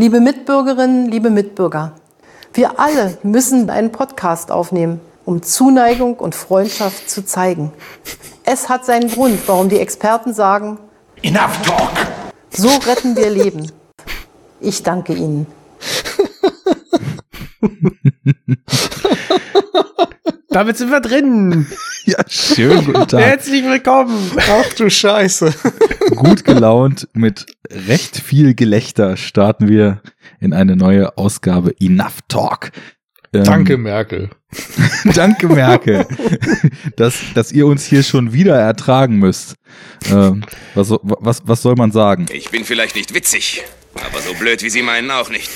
Liebe Mitbürgerinnen, liebe Mitbürger, wir alle müssen einen Podcast aufnehmen, um Zuneigung und Freundschaft zu zeigen. Es hat seinen Grund, warum die Experten sagen, Enough talk! so retten wir Leben. Ich danke Ihnen. Damit sind wir drin. Ja, schön, guten Tag. Herzlich willkommen. Ach du Scheiße. Gut gelaunt mit recht viel Gelächter starten wir in eine neue Ausgabe Enough Talk. Ähm, Danke, Merkel. danke, Merkel, dass, dass ihr uns hier schon wieder ertragen müsst. Ähm, was, was, was soll man sagen? Ich bin vielleicht nicht witzig, aber so blöd wie Sie meinen auch nicht.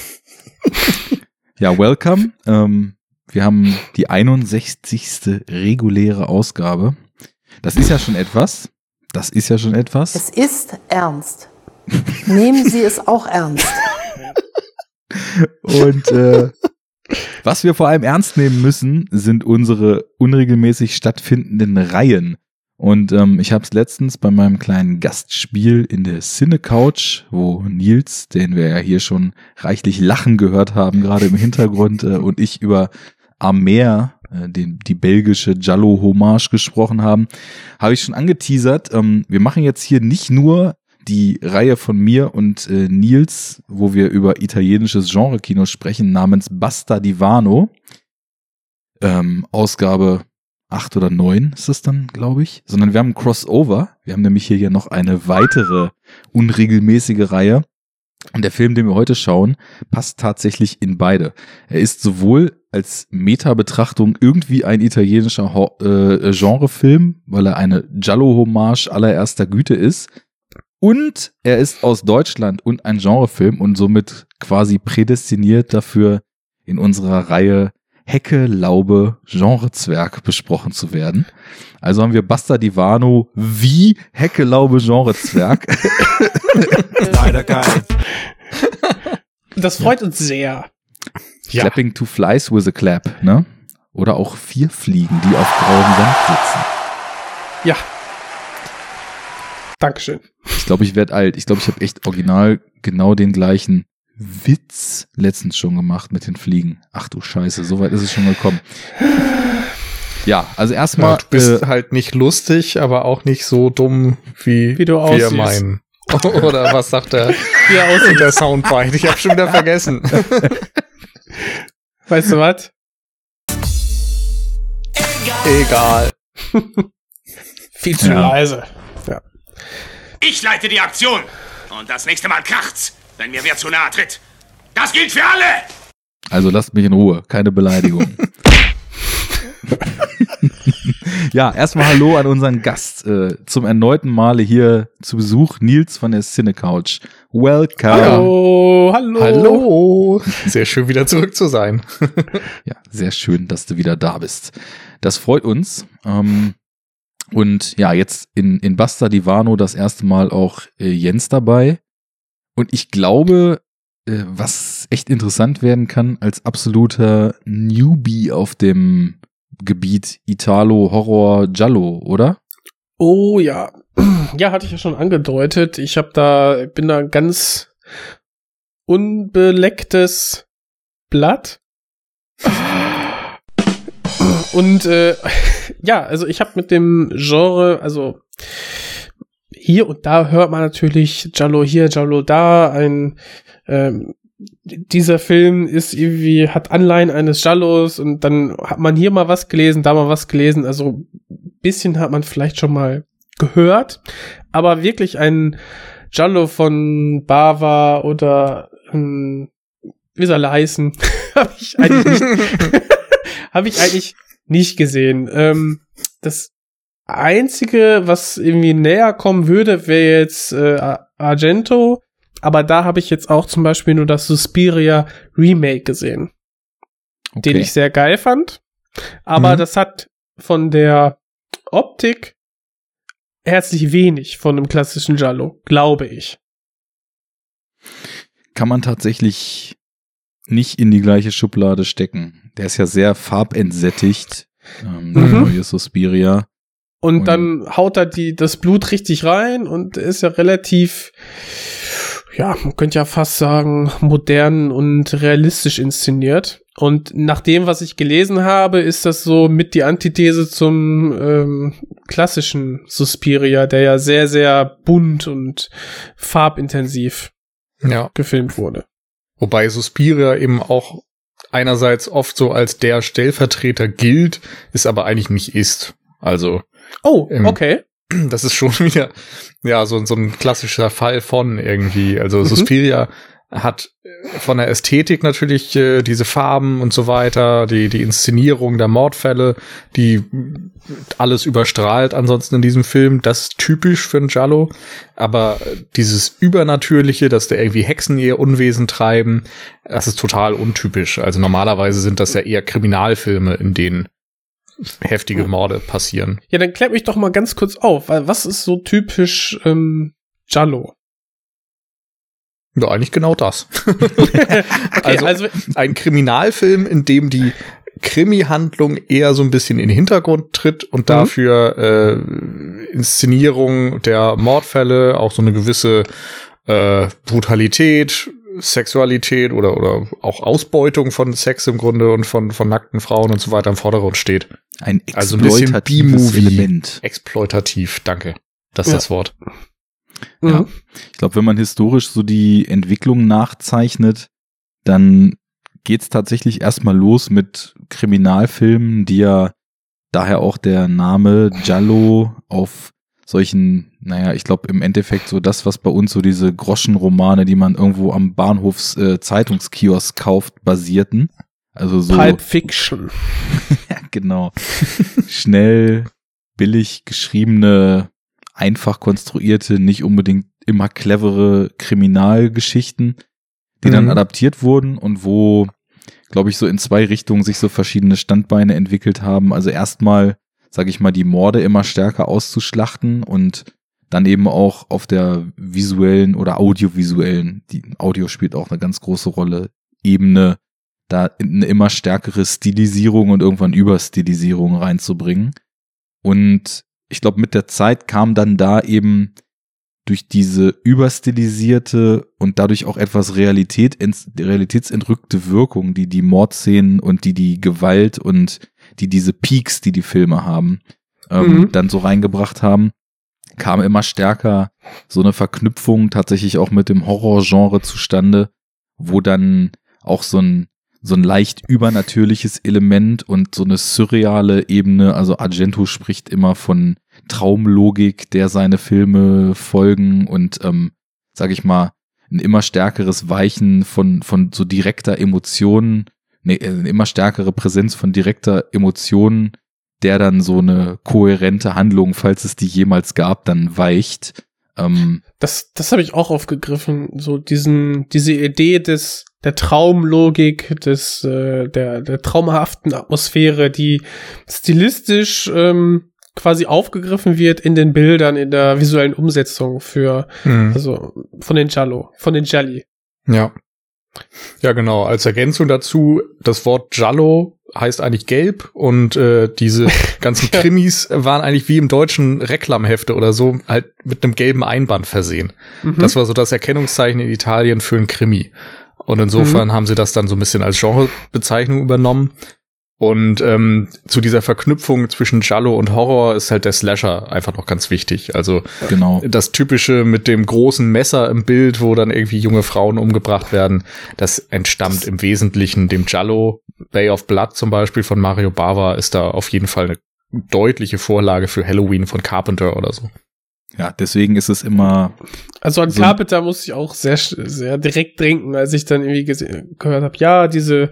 Ja, welcome. Ähm, wir haben die 61. reguläre Ausgabe. Das ist ja schon etwas. Das ist ja schon etwas. Es ist ernst. Nehmen Sie es auch ernst. Und äh, was wir vor allem ernst nehmen müssen, sind unsere unregelmäßig stattfindenden Reihen. Und ähm, ich habe es letztens bei meinem kleinen Gastspiel in der Cine Couch, wo Nils, den wir ja hier schon reichlich lachen gehört haben, gerade im Hintergrund, äh, und ich über Amer, äh, den, die belgische Jallo-Hommage gesprochen haben, habe ich schon angeteasert. Ähm, wir machen jetzt hier nicht nur die Reihe von mir und äh, Nils, wo wir über italienisches Genre-Kino sprechen, namens Basta Divano. Ähm, Ausgabe acht oder neun ist das dann, glaube ich. Sondern wir haben ein Crossover. Wir haben nämlich hier ja noch eine weitere unregelmäßige Reihe. Und der Film, den wir heute schauen, passt tatsächlich in beide. Er ist sowohl als Meta-Betrachtung irgendwie ein italienischer Ho äh, Genrefilm, weil er eine Giallo-Hommage allererster Güte ist. Und er ist aus Deutschland und ein Genrefilm und somit quasi prädestiniert dafür, in unserer Reihe Hecke, Laube, Genrezwerg besprochen zu werden. Also haben wir Basta Divano wie Hecke, Laube, Genrezwerg. Leider kein. Das freut uns sehr. Ja. Clapping two flies with a clap, ne? Oder auch vier Fliegen, die auf grauem Sand sitzen. Ja. Dankeschön. Ich glaube, ich werde alt. Ich glaube, ich habe echt original genau den gleichen Witz letztens schon gemacht mit den Fliegen. Ach du Scheiße, so weit ist es schon gekommen. Ja, also erstmal. Ja, du bist äh, halt nicht lustig, aber auch nicht so dumm, wie, Wie du wir aussiehst. meinen. Oder was sagt er Wie er in aussieht. der Soundbite? Ich habe schon wieder vergessen. Weißt du was? Egal. Viel zu Ja. leise. Ich leite die Aktion. Und das nächste Mal kracht's, wenn mir wer zu nahe tritt. Das gilt für alle! Also lasst mich in Ruhe, keine Beleidigung. ja, erstmal Hallo an unseren Gast. Äh, zum erneuten Male hier zu Besuch, Nils von der Cine Couch. Welcome. Hallo, hallo. Hallo. Sehr schön wieder zurück zu sein. Ja, sehr schön, dass du wieder da bist. Das freut uns. Ähm, und ja, jetzt in, in Basta Divano das erste Mal auch äh, Jens dabei. Und ich glaube, äh, was echt interessant werden kann, als absoluter Newbie auf dem Gebiet Italo, Horror, Giallo, oder? Oh ja. Ja, hatte ich ja schon angedeutet. Ich habe da, bin da ein ganz unbelecktes Blatt. Und äh, ja, also ich habe mit dem Genre, also hier und da hört man natürlich Jallo hier, Jallo da, ein ähm, dieser Film ist irgendwie, hat Anleihen eines Jallos und dann hat man hier mal was gelesen, da mal was gelesen, also bisschen hat man vielleicht schon mal gehört, aber wirklich ein Jallo von Bava oder ähm, wie soll er heißen, habe ich eigentlich nicht, habe ich eigentlich nicht gesehen. Ähm, das einzige, was irgendwie näher kommen würde, wäre jetzt äh, Ar- Argento, aber da habe ich jetzt auch zum Beispiel nur das Suspiria Remake gesehen, den ich sehr geil fand. Aber Mhm. das hat von der Optik herzlich wenig von einem klassischen Giallo, glaube ich. Kann man tatsächlich nicht in die gleiche Schublade stecken. Der ist ja sehr farbentsättigt, ähm, der Mhm. neue Suspiria. Und Und- dann haut er die, das Blut richtig rein und ist ja relativ, ja, man könnte ja fast sagen, modern und realistisch inszeniert. Und nach dem, was ich gelesen habe, ist das so mit die Antithese zum ähm, klassischen Suspiria, der ja sehr, sehr bunt und farbintensiv Ja. gefilmt wurde. Wobei Suspiria eben auch einerseits oft so als der Stellvertreter gilt, es aber eigentlich nicht ist. Also, Oh, okay. das ist schon wieder, ja, so, so ein klassischer Fall von irgendwie. Also Mhm. Suspiria hat äh, von der Ästhetik natürlich äh, diese Farben und so weiter, die, die Inszenierung der Mordfälle, die mm, alles überstrahlt ansonsten in diesem Film. Das ist typisch für ein Giallo. Aber äh, dieses Übernatürliche, dass da irgendwie Hexen ihr Unwesen treiben, das ist total untypisch. Also normalerweise sind das ja eher Kriminalfilme, in denen heftige Morde passieren. Ja, dann klärt mich doch mal ganz kurz auf, weil was ist so typisch ähm, Jallo? Ja, eigentlich genau das. Okay, Also- also, ein Kriminalfilm, in dem die Krimi-Handlung eher so ein bisschen in den Hintergrund tritt und dafür äh, Inszenierung der Mordfälle, auch so eine gewisse äh, Brutalität, Sexualität oder, oder auch Ausbeutung von Sex im Grunde und von, von nackten Frauen und so weiter im Vordergrund steht. Ein Also ein bisschen exploitatives. Element. Exploitativ, danke. Das ist Ja. das Wort. Ja. mhm. Ich glaube, wenn man historisch so die Entwicklung nachzeichnet, dann geht's tatsächlich erstmal los mit Kriminalfilmen, die ja daher auch der Name Giallo auf solchen, naja, ich glaube im Endeffekt so das, was bei uns so diese Groschenromane, die man irgendwo am Bahnhofs äh, Zeitungskiosk kauft, basierten. Also so Pulp Fiction. ja, genau. Schnell, billig geschriebene, einfach konstruierte, nicht unbedingt immer clevere Kriminalgeschichten, die dann Mhm. adaptiert wurden und wo, glaube ich, so in zwei Richtungen sich so verschiedene Standbeine entwickelt haben. Also erstmal, sage ich mal, die Morde immer stärker auszuschlachten und dann eben auch auf der visuellen oder audiovisuellen, die Audio spielt auch eine ganz große Rolle, Ebene, da eine immer stärkere Stilisierung und irgendwann Überstilisierung reinzubringen. Und ich glaube, mit der Zeit kam dann da eben durch diese überstilisierte und dadurch auch etwas Realität, realitätsentrückte Wirkung, die die Mordszenen und die die Gewalt und die diese Peaks, die die Filme haben, ähm, Mhm. dann so reingebracht haben, kam immer stärker so eine Verknüpfung tatsächlich auch mit dem Horrorgenre zustande, wo dann auch so ein so ein leicht übernatürliches Element und so eine surreale Ebene. Also Argento spricht immer von Traumlogik, der seine Filme folgen und, ähm, sag ich mal, ein immer stärkeres Weichen von, von so direkter Emotionen, äh, eine immer stärkere Präsenz von direkter Emotionen, der dann so eine kohärente Handlung, falls es die jemals gab, dann weicht. Ähm, Das, das habe ich auch aufgegriffen, so diesen, diese Idee des, der Traumlogik, des, äh, der, der traumhaften Atmosphäre, die stilistisch ähm, quasi aufgegriffen wird in den Bildern, in der visuellen Umsetzung für, Mhm. also von den Jallo, von den Jalli. Ja. Ja, genau. Als Ergänzung dazu, das Wort Giallo heißt eigentlich gelb und äh, diese ganzen. Krimis waren eigentlich wie im deutschen Reklamhefte oder so halt mit einem gelben Einband versehen. Mhm. Das war so das Erkennungszeichen in Italien für ein Krimi. Und insofern haben sie das dann so ein bisschen als Genrebezeichnung übernommen. Und ähm, zu dieser Verknüpfung zwischen Giallo und Horror ist halt der Slasher einfach noch ganz wichtig. Also genau. das typische mit dem großen Messer im Bild, wo dann irgendwie junge Frauen umgebracht werden, das entstammt im Wesentlichen dem Giallo. Bay of Blood zum Beispiel von Mario Bava ist da auf jeden Fall eine deutliche Vorlage für Halloween von Carpenter oder so. Ja, deswegen ist es immer, Also an So- Carpenter musste ich auch sehr, sehr direkt denken, als ich dann irgendwie gehört habe, ja, diese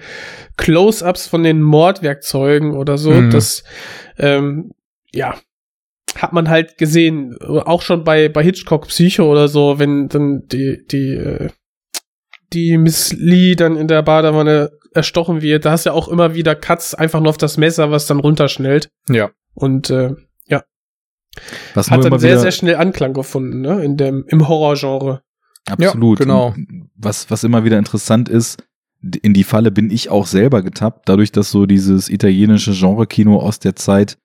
Close-ups von den Mordwerkzeugen oder so, Mhm. das, ähm, ja, hat man halt gesehen, auch schon bei, bei Hitchcock Psycho oder so, wenn dann die, die, äh, die Miss Lee dann in der Badewanne erstochen wird, da hast du ja auch immer wieder Cuts einfach nur auf das Messer, was dann runterschnellt. Ja. Und äh, was hat dann sehr, sehr schnell Anklang gefunden, ne? In dem, im Horrorgenre. Absolut. Ja, genau. Und Was, was immer wieder interessant ist, in die Falle bin ich auch selber getappt, dadurch, dass so dieses italienische Genre-Kino aus der Zeit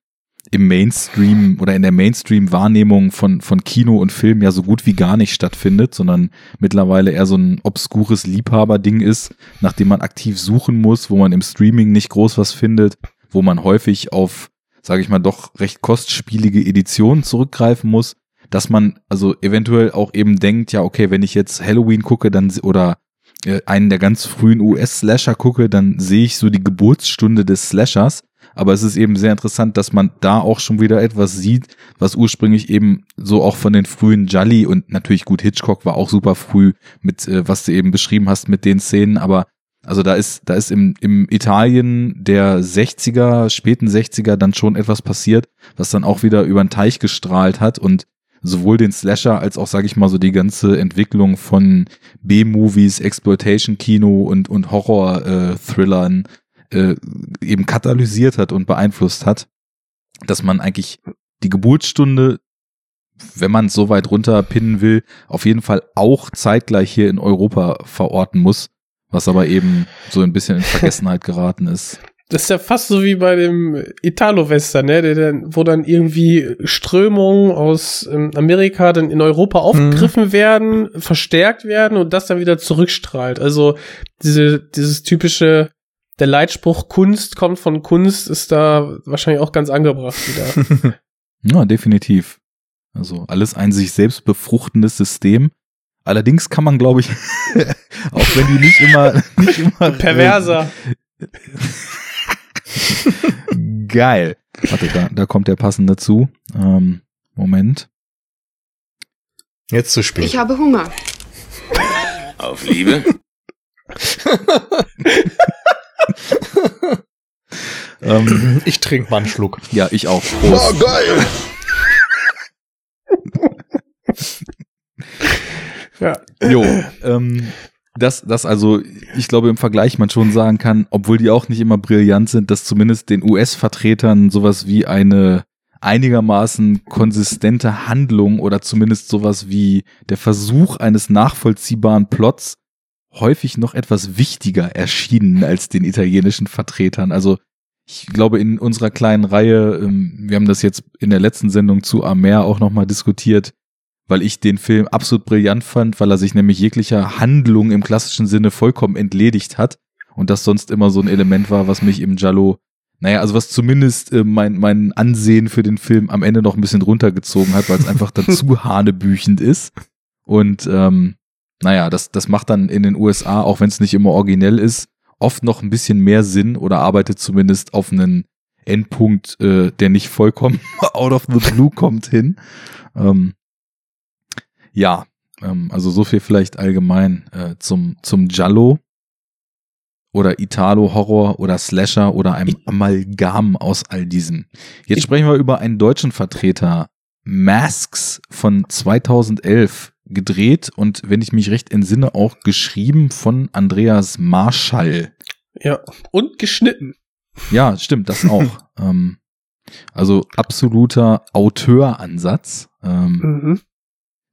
im Mainstream oder in der Mainstream-Wahrnehmung von, von Kino und Film ja so gut wie gar nicht stattfindet, sondern mittlerweile eher so ein obskures Liebhaberding ist, nach dem man aktiv suchen muss, wo man im Streaming nicht groß was findet, wo man häufig auf, sage ich mal, doch recht kostspielige Editionen zurückgreifen muss, dass man also eventuell auch eben denkt, ja, okay, wenn ich jetzt Halloween gucke, dann oder äh, einen der ganz frühen US-Slasher gucke, dann sehe ich so die Geburtsstunde des Slashers. Aber es ist eben sehr interessant, dass man da auch schon wieder etwas sieht, was ursprünglich eben so auch von den frühen Jolly und natürlich gut Hitchcock war auch super früh mit, äh, was du eben beschrieben hast mit den Szenen, aber also da ist, da ist im, im Italien der 60er, späten 60er dann schon etwas passiert, was dann auch wieder über den Teich gestrahlt hat und sowohl den Slasher als auch, sage ich mal, so die ganze Entwicklung von B-Movies, Exploitation-Kino und, und Horror-Thrillern äh, eben katalysiert hat und beeinflusst hat, dass man eigentlich die Geburtsstunde, wenn man es so weit runterpinnen will, auf jeden Fall auch zeitgleich hier in Europa verorten muss, was aber eben so ein bisschen in Vergessenheit geraten ist. Das ist ja fast so wie bei dem Italo-Western, ne? Der dann, wo dann irgendwie Strömungen aus ähm, Amerika dann in Europa aufgegriffen mhm. werden, verstärkt werden und das dann wieder zurückstrahlt. Also diese, dieses typische der Leitspruch Kunst kommt von Kunst ist da wahrscheinlich auch ganz angebracht wieder. ja, definitiv. Also alles ein sich selbst befruchtendes System. Allerdings kann man, glaube ich, auch wenn die nicht immer, nicht immer perverser. Äh, geil. Warte, da, da kommt der passende zu. Ähm, Moment. Jetzt zu spät. Ich habe Hunger. Auf Liebe? ähm, ich trinke mal einen Schluck. Ja, ich auch. Prost. Oh, geil! Ja. Jo, ähm, das, das also, ich glaube im Vergleich man schon sagen kann, obwohl die auch nicht immer brillant sind, dass zumindest den US-Vertretern sowas wie eine einigermaßen konsistente Handlung oder zumindest sowas wie der Versuch eines nachvollziehbaren Plots häufig noch etwas wichtiger erschienen als den italienischen Vertretern. Also ich glaube, in unserer kleinen Reihe, ähm, wir haben das jetzt in der letzten Sendung zu Amer auch nochmal diskutiert, weil ich den Film absolut brillant fand, weil er sich nämlich jeglicher Handlung im klassischen Sinne vollkommen entledigt hat und das sonst immer so ein Element war, was mich im Jallo, naja, also was zumindest äh, mein, mein Ansehen für den Film am Ende noch ein bisschen runtergezogen hat, weil es einfach dann zu hanebüchend ist. Und ähm, naja, das, das macht dann in den USA, auch wenn es nicht immer originell ist, oft noch ein bisschen mehr Sinn oder arbeitet zumindest auf einen Endpunkt, äh, der nicht vollkommen out of the blue kommt hin. Ähm, ja, ähm, also so viel vielleicht allgemein äh, zum, zum Giallo oder Italo-Horror oder Slasher oder einem Amalgam aus all diesem. Jetzt sprechen wir über einen deutschen Vertreter, Masks von 2011 gedreht und wenn ich mich recht entsinne, auch geschrieben von Andreas Marschall. Ja, und geschnitten. Ja, stimmt, das auch. ähm, also absoluter Auteuransatz. Ähm, mhm.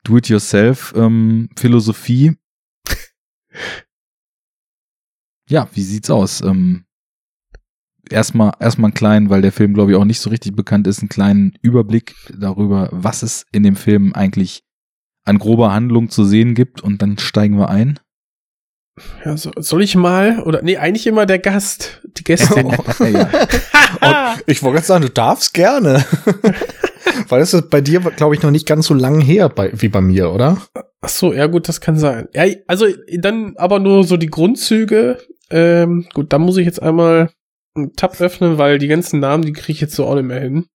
Do-it-yourself-Philosophie. ja, wie sieht's aus? Ähm, erstmal erstmal einen kleinen, weil der Film glaube ich auch nicht so richtig bekannt ist, einen kleinen Überblick darüber, was es in dem Film eigentlich an grober Handlung zu sehen gibt und dann steigen wir ein. Ja, so, soll ich mal? Oder nee, eigentlich immer der Gast, die Gästin. ja. ich wollte gerade sagen, du darfst gerne. Weil das ist bei dir, glaube ich, noch nicht ganz so lang her bei, wie bei mir, oder? Ach so, ja gut, das kann sein. Ja, also dann aber nur so die Grundzüge. Ähm, gut, dann muss ich jetzt einmal einen Tab öffnen, weil die ganzen Namen, die kriege ich jetzt so auch nicht mehr hin.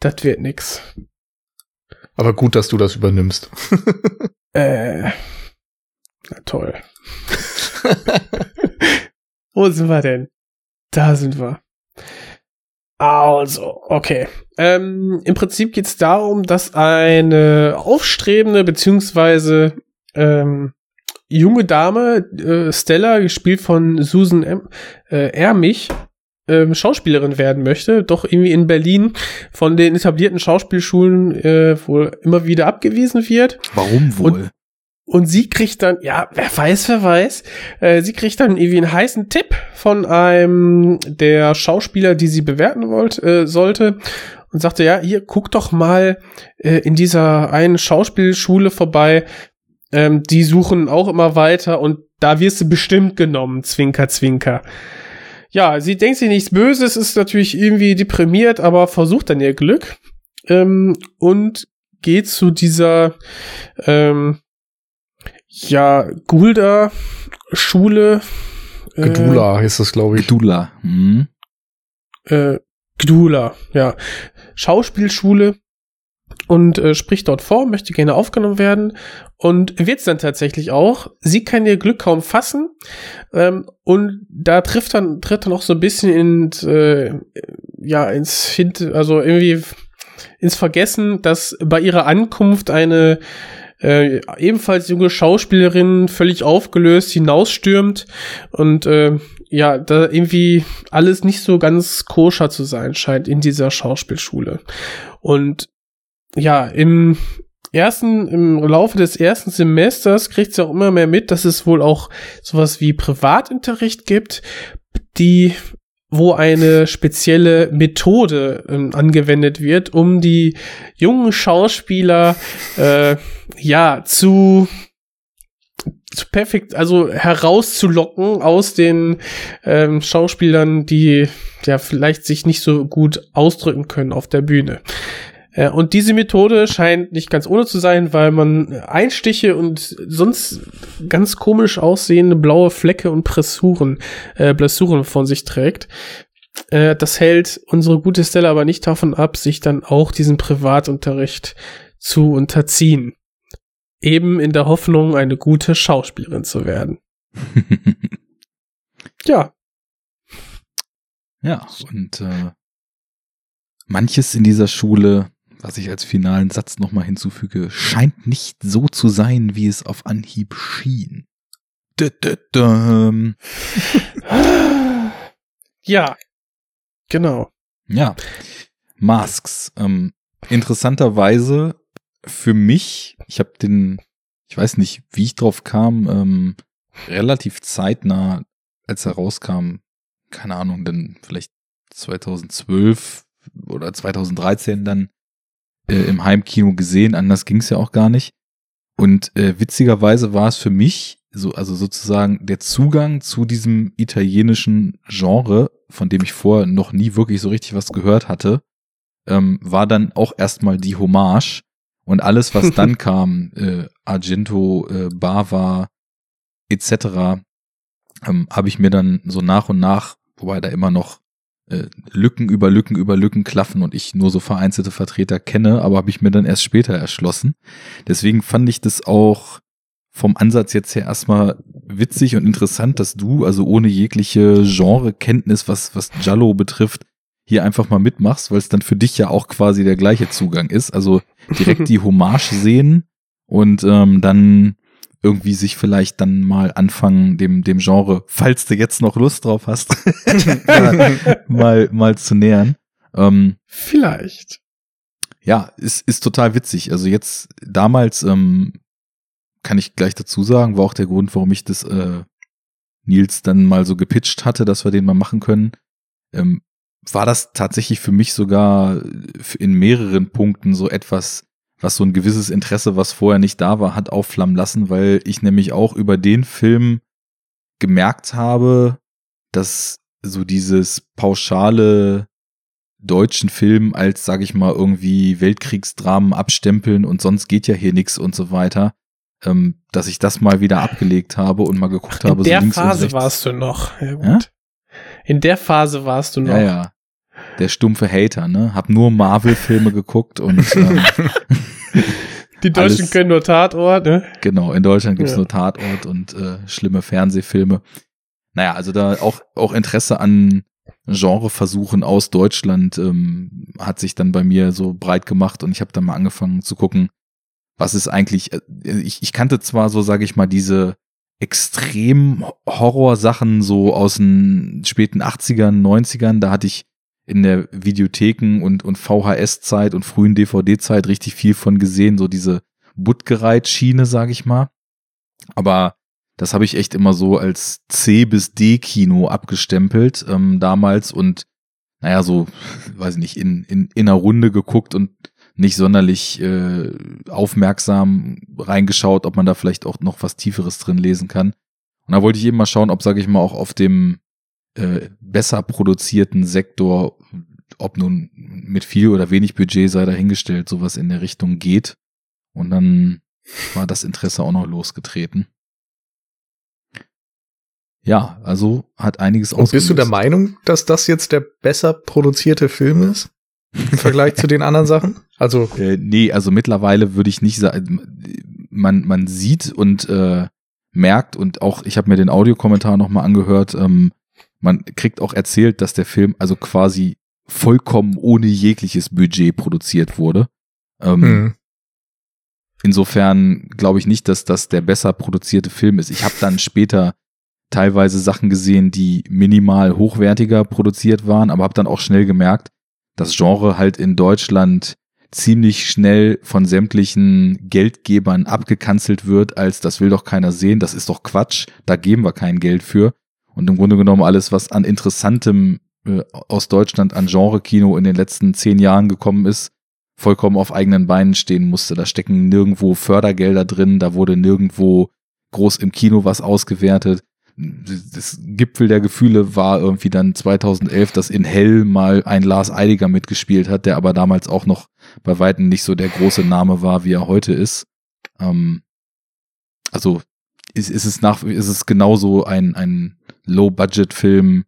Das wird nix. Aber gut, dass du das übernimmst. äh, na toll. Wo sind wir denn? Da sind wir. Also, okay. Ähm, Im Prinzip geht es darum, dass eine aufstrebende beziehungsweise ähm, junge Dame, äh, Stella, gespielt von Susan M äh, Ermich, ähm, Schauspielerin werden möchte, doch irgendwie in Berlin von den etablierten Schauspielschulen äh, wohl immer wieder abgewiesen wird. Warum wohl? Und und sie kriegt dann, ja, wer weiß, wer weiß, äh, sie kriegt dann irgendwie einen heißen Tipp von einem der Schauspieler, die sie bewerten wollte, äh, sollte. Und sagte, ja, hier, guck doch mal äh, in dieser einen Schauspielschule vorbei. Ähm, die suchen auch immer weiter und da wirst du bestimmt genommen, Zwinker, Zwinker. Ja, sie denkt sich nichts Böses, ist natürlich irgendwie deprimiert, aber versucht dann ihr Glück ähm, und geht zu dieser ähm, ja, Gulda Schule. Äh, Gedula heißt das, glaube ich. Gedula. Mhm. Äh, Gdula, ja. Schauspielschule und äh, spricht dort vor, möchte gerne aufgenommen werden und wird es dann tatsächlich auch. Sie kann ihr Glück kaum fassen ähm, und da trifft dann tritt dann auch so ein bisschen ins äh, ja ins Hint also irgendwie ins Vergessen, dass bei ihrer Ankunft eine äh, ebenfalls junge Schauspielerin völlig aufgelöst hinausstürmt und äh, ja, da irgendwie alles nicht so ganz koscher zu sein scheint in dieser Schauspielschule. Und ja, im ersten, im Laufe des ersten Semesters kriegt sie auch immer mehr mit, dass es wohl auch sowas wie Privatunterricht gibt, die wo eine spezielle Methode äh, angewendet wird, um die jungen Schauspieler äh, ja zu zu perfekt, also herauszulocken aus den ähm, Schauspielern, die ja vielleicht sich nicht so gut ausdrücken können auf der Bühne. Äh, und diese Methode scheint nicht ganz ohne zu sein, weil man Einstiche und sonst ganz komisch aussehende blaue Flecke und Pressuren, äh, Blessuren von sich trägt. Äh, das hält unsere gute Stella aber nicht davon ab, sich dann auch diesen Privatunterricht zu unterziehen. Eben in der Hoffnung, eine gute Schauspielerin zu werden. ja. Ja, und äh, manches in dieser Schule was ich als finalen Satz nochmal hinzufüge, scheint nicht so zu sein, wie es auf Anhieb schien. ja, genau. Ja, Masks. Ähm, interessanterweise für mich, ich habe den, ich weiß nicht, wie ich drauf kam, ähm, relativ zeitnah, als er rauskam, keine Ahnung, denn vielleicht 2012 oder 2013 dann äh, im Heimkino gesehen, anders ging es ja auch gar nicht. Und äh, witzigerweise war es für mich so, also sozusagen der Zugang zu diesem italienischen Genre, von dem ich vorher noch nie wirklich so richtig was gehört hatte, ähm, war dann auch erstmal die Hommage. Und alles, was dann kam, äh, Argento, äh, Bava, etc., ähm, habe ich mir dann so nach und nach, wobei da immer noch Lücken über Lücken über Lücken klaffen und ich nur so vereinzelte Vertreter kenne, aber habe ich mir dann erst später erschlossen. Deswegen fand ich das auch vom Ansatz jetzt her erstmal witzig und interessant, dass du, also ohne jegliche Genrekenntnis, was, was Jallo betrifft, hier einfach mal mitmachst, weil es dann für dich ja auch quasi der gleiche Zugang ist. Also direkt die Hommage sehen und ähm, dann irgendwie sich vielleicht dann mal anfangen, dem, dem Genre, falls du jetzt noch Lust drauf hast, mal, mal zu nähern. Ähm, vielleicht. Ja, ist, ist total witzig. Also jetzt damals, ähm, kann ich gleich dazu sagen, war auch der Grund, warum ich das äh, Nils dann mal so gepitcht hatte, dass wir den mal machen können. Ähm, war das tatsächlich für mich sogar in mehreren Punkten so etwas was so ein gewisses Interesse, was vorher nicht da war, hat aufflammen lassen, weil ich nämlich auch über den Film gemerkt habe, dass so dieses pauschale deutschen Film als, sag ich mal, irgendwie Weltkriegsdramen abstempeln und sonst geht ja hier nichts und so weiter, ähm, dass ich das mal wieder abgelegt habe und mal geguckt Ach, habe. In der so Phase warst du noch. Ja, ja? In der Phase warst du noch. Ja, ja der stumpfe Hater, ne? Hab nur Marvel-Filme geguckt und ähm, die Deutschen alles, können nur Tatort, ne? Genau, in Deutschland gibt's ja. nur Tatort und äh, schlimme Fernsehfilme. Naja, also da auch, auch Interesse an Genreversuchen aus Deutschland ähm, hat sich dann bei mir so breit gemacht und ich habe dann mal angefangen zu gucken, was ist eigentlich, äh, ich, ich kannte zwar so, sage ich mal, diese extrem Horror-Sachen so aus den späten 80ern, 90ern, da hatte ich in der Videotheken und, und VHS-Zeit und frühen DVD-Zeit richtig viel von gesehen, so diese Buttgereit-Schiene, sag ich mal. Aber das habe ich echt immer so als C bis D Kino abgestempelt ähm, damals und naja, so, weiß ich nicht, in, in, in einer Runde geguckt und nicht sonderlich äh, aufmerksam reingeschaut, ob man da vielleicht auch noch was Tieferes drin lesen kann. Und da wollte ich eben mal schauen, ob, sage ich mal, auch auf dem äh, besser produzierten Sektor, ob nun mit viel oder wenig Budget sei dahingestellt, sowas in der Richtung geht. Und dann war das Interesse auch noch losgetreten. Ja, also hat einiges Und bist du der Meinung, dass das jetzt der besser produzierte Film ist? Im Vergleich zu den anderen Sachen? Also. Äh, nee, also mittlerweile würde ich nicht sagen, man, man sieht und äh, merkt und auch, ich habe mir den Audiokommentar nochmal angehört, ähm, man kriegt auch erzählt, dass der Film also quasi vollkommen ohne jegliches Budget produziert wurde. Ähm, mhm. Insofern glaube ich nicht, dass das der besser produzierte Film ist. Ich habe dann später teilweise Sachen gesehen, die minimal hochwertiger produziert waren, aber habe dann auch schnell gemerkt, das Genre halt in Deutschland ziemlich schnell von sämtlichen Geldgebern abgekanzelt wird, als das will doch keiner sehen, das ist doch Quatsch, da geben wir kein Geld für. Und im Grunde genommen alles, was an interessantem äh, aus Deutschland an Genre-Kino in den letzten zehn Jahren gekommen ist, vollkommen auf eigenen Beinen stehen musste. Da stecken nirgendwo Fördergelder drin, da wurde nirgendwo groß im Kino was ausgewertet das Gipfel der Gefühle war irgendwie dann 2011, dass in Hell mal ein Lars Eidiger mitgespielt hat, der aber damals auch noch bei Weitem nicht so der große Name war, wie er heute ist. Ähm, also ist, ist es nach, ist es genauso ein, ein Low-Budget-Film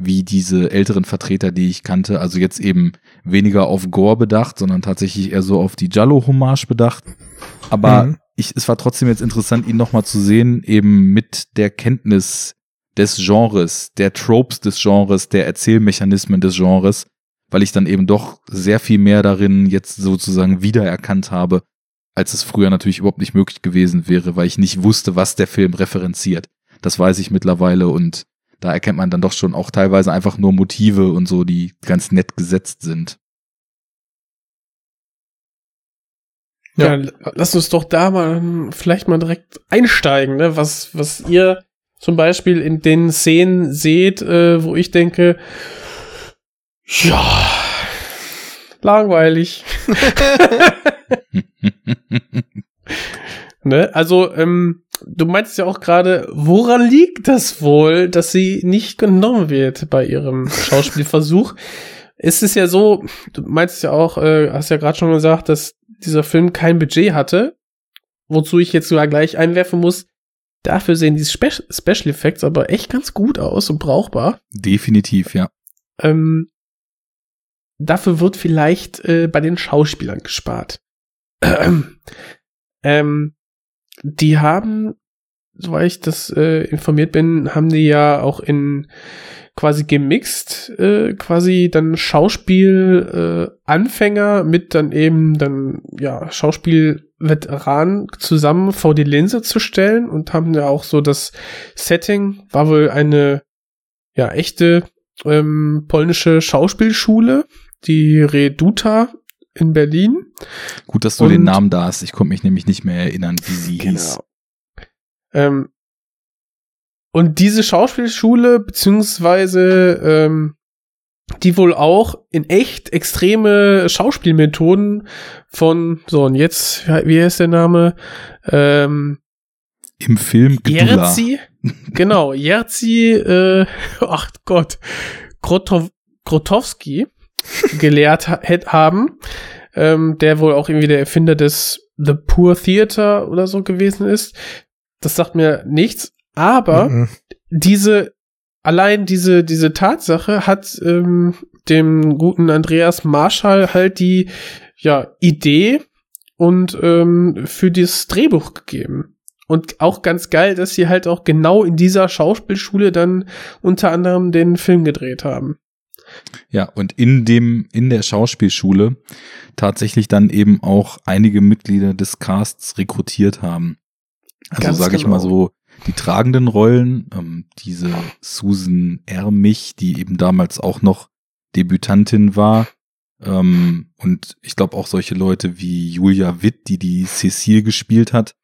wie diese älteren Vertreter, die ich kannte. Also jetzt eben weniger auf Gore bedacht, sondern tatsächlich eher so auf die Jallo-Hommage bedacht. Aber mhm ich, es war trotzdem jetzt interessant, ihn nochmal zu sehen, eben mit der Kenntnis des Genres, der Tropes des Genres, der Erzählmechanismen des Genres, weil ich dann eben doch sehr viel mehr darin jetzt sozusagen wiedererkannt habe, als es früher natürlich überhaupt nicht möglich gewesen wäre, weil ich nicht wusste, was der Film referenziert. Das weiß ich mittlerweile und da erkennt man dann doch schon auch teilweise einfach nur Motive und so, die ganz nett gesetzt sind. Ja. ja, lass uns doch da mal vielleicht mal direkt einsteigen, ne? Was, was ihr zum Beispiel in den Szenen seht, äh, wo ich denke, ja, langweilig. ne? Also, ähm, du meinst ja auch gerade, woran liegt das wohl, dass sie nicht genommen wird bei ihrem Schauspielversuch? es ist ja so, du meinst ja auch, äh, hast ja gerade schon gesagt, dass dieser Film kein Budget hatte, wozu ich jetzt sogar gleich einwerfen muss. Dafür sehen die Spe Special Effects aber echt ganz gut aus und brauchbar. Definitiv, ja. Ähm, dafür wird vielleicht äh, bei den Schauspielern gespart. ähm, die haben, soweit ich das äh, informiert bin, haben die ja auch in quasi gemixt, äh, quasi dann Schauspiel äh, mit dann eben dann ja Schauspielveteranen zusammen vor die Linse zu stellen und haben ja auch so das Setting war wohl eine ja echte ähm, polnische Schauspielschule, die Reduta in Berlin. Gut, dass du und, den Namen da hast. Ich konnte mich nämlich nicht mehr erinnern, wie sie genau. hieß. Ähm, und diese Schauspielschule, beziehungsweise ähm, die wohl auch in echt extreme Schauspielmethoden von, so und jetzt, wie heißt der Name? Ähm, Im Film. Jerzi, genau, Jerzi, äh, ach Gott, Grotov, Grotowski gelehrt ha haben, ähm, der wohl auch irgendwie der Erfinder des The Poor Theater oder so gewesen ist. Das sagt mir nichts, aber mhm. diese, allein diese, diese Tatsache hat ähm, dem guten Andreas Marschall halt die ja, Idee und ähm, für das Drehbuch gegeben. Und auch ganz geil, dass sie halt auch genau in dieser Schauspielschule dann unter anderem den Film gedreht haben. Ja, und in dem, in der Schauspielschule tatsächlich dann eben auch einige Mitglieder des Casts rekrutiert haben. Also sage genau. ich mal so, die tragenden Rollen, ähm, diese Susan Ermich, die eben damals auch noch Debütantin war, ähm, und ich glaube auch solche Leute wie Julia Witt, die die Cecile gespielt hat.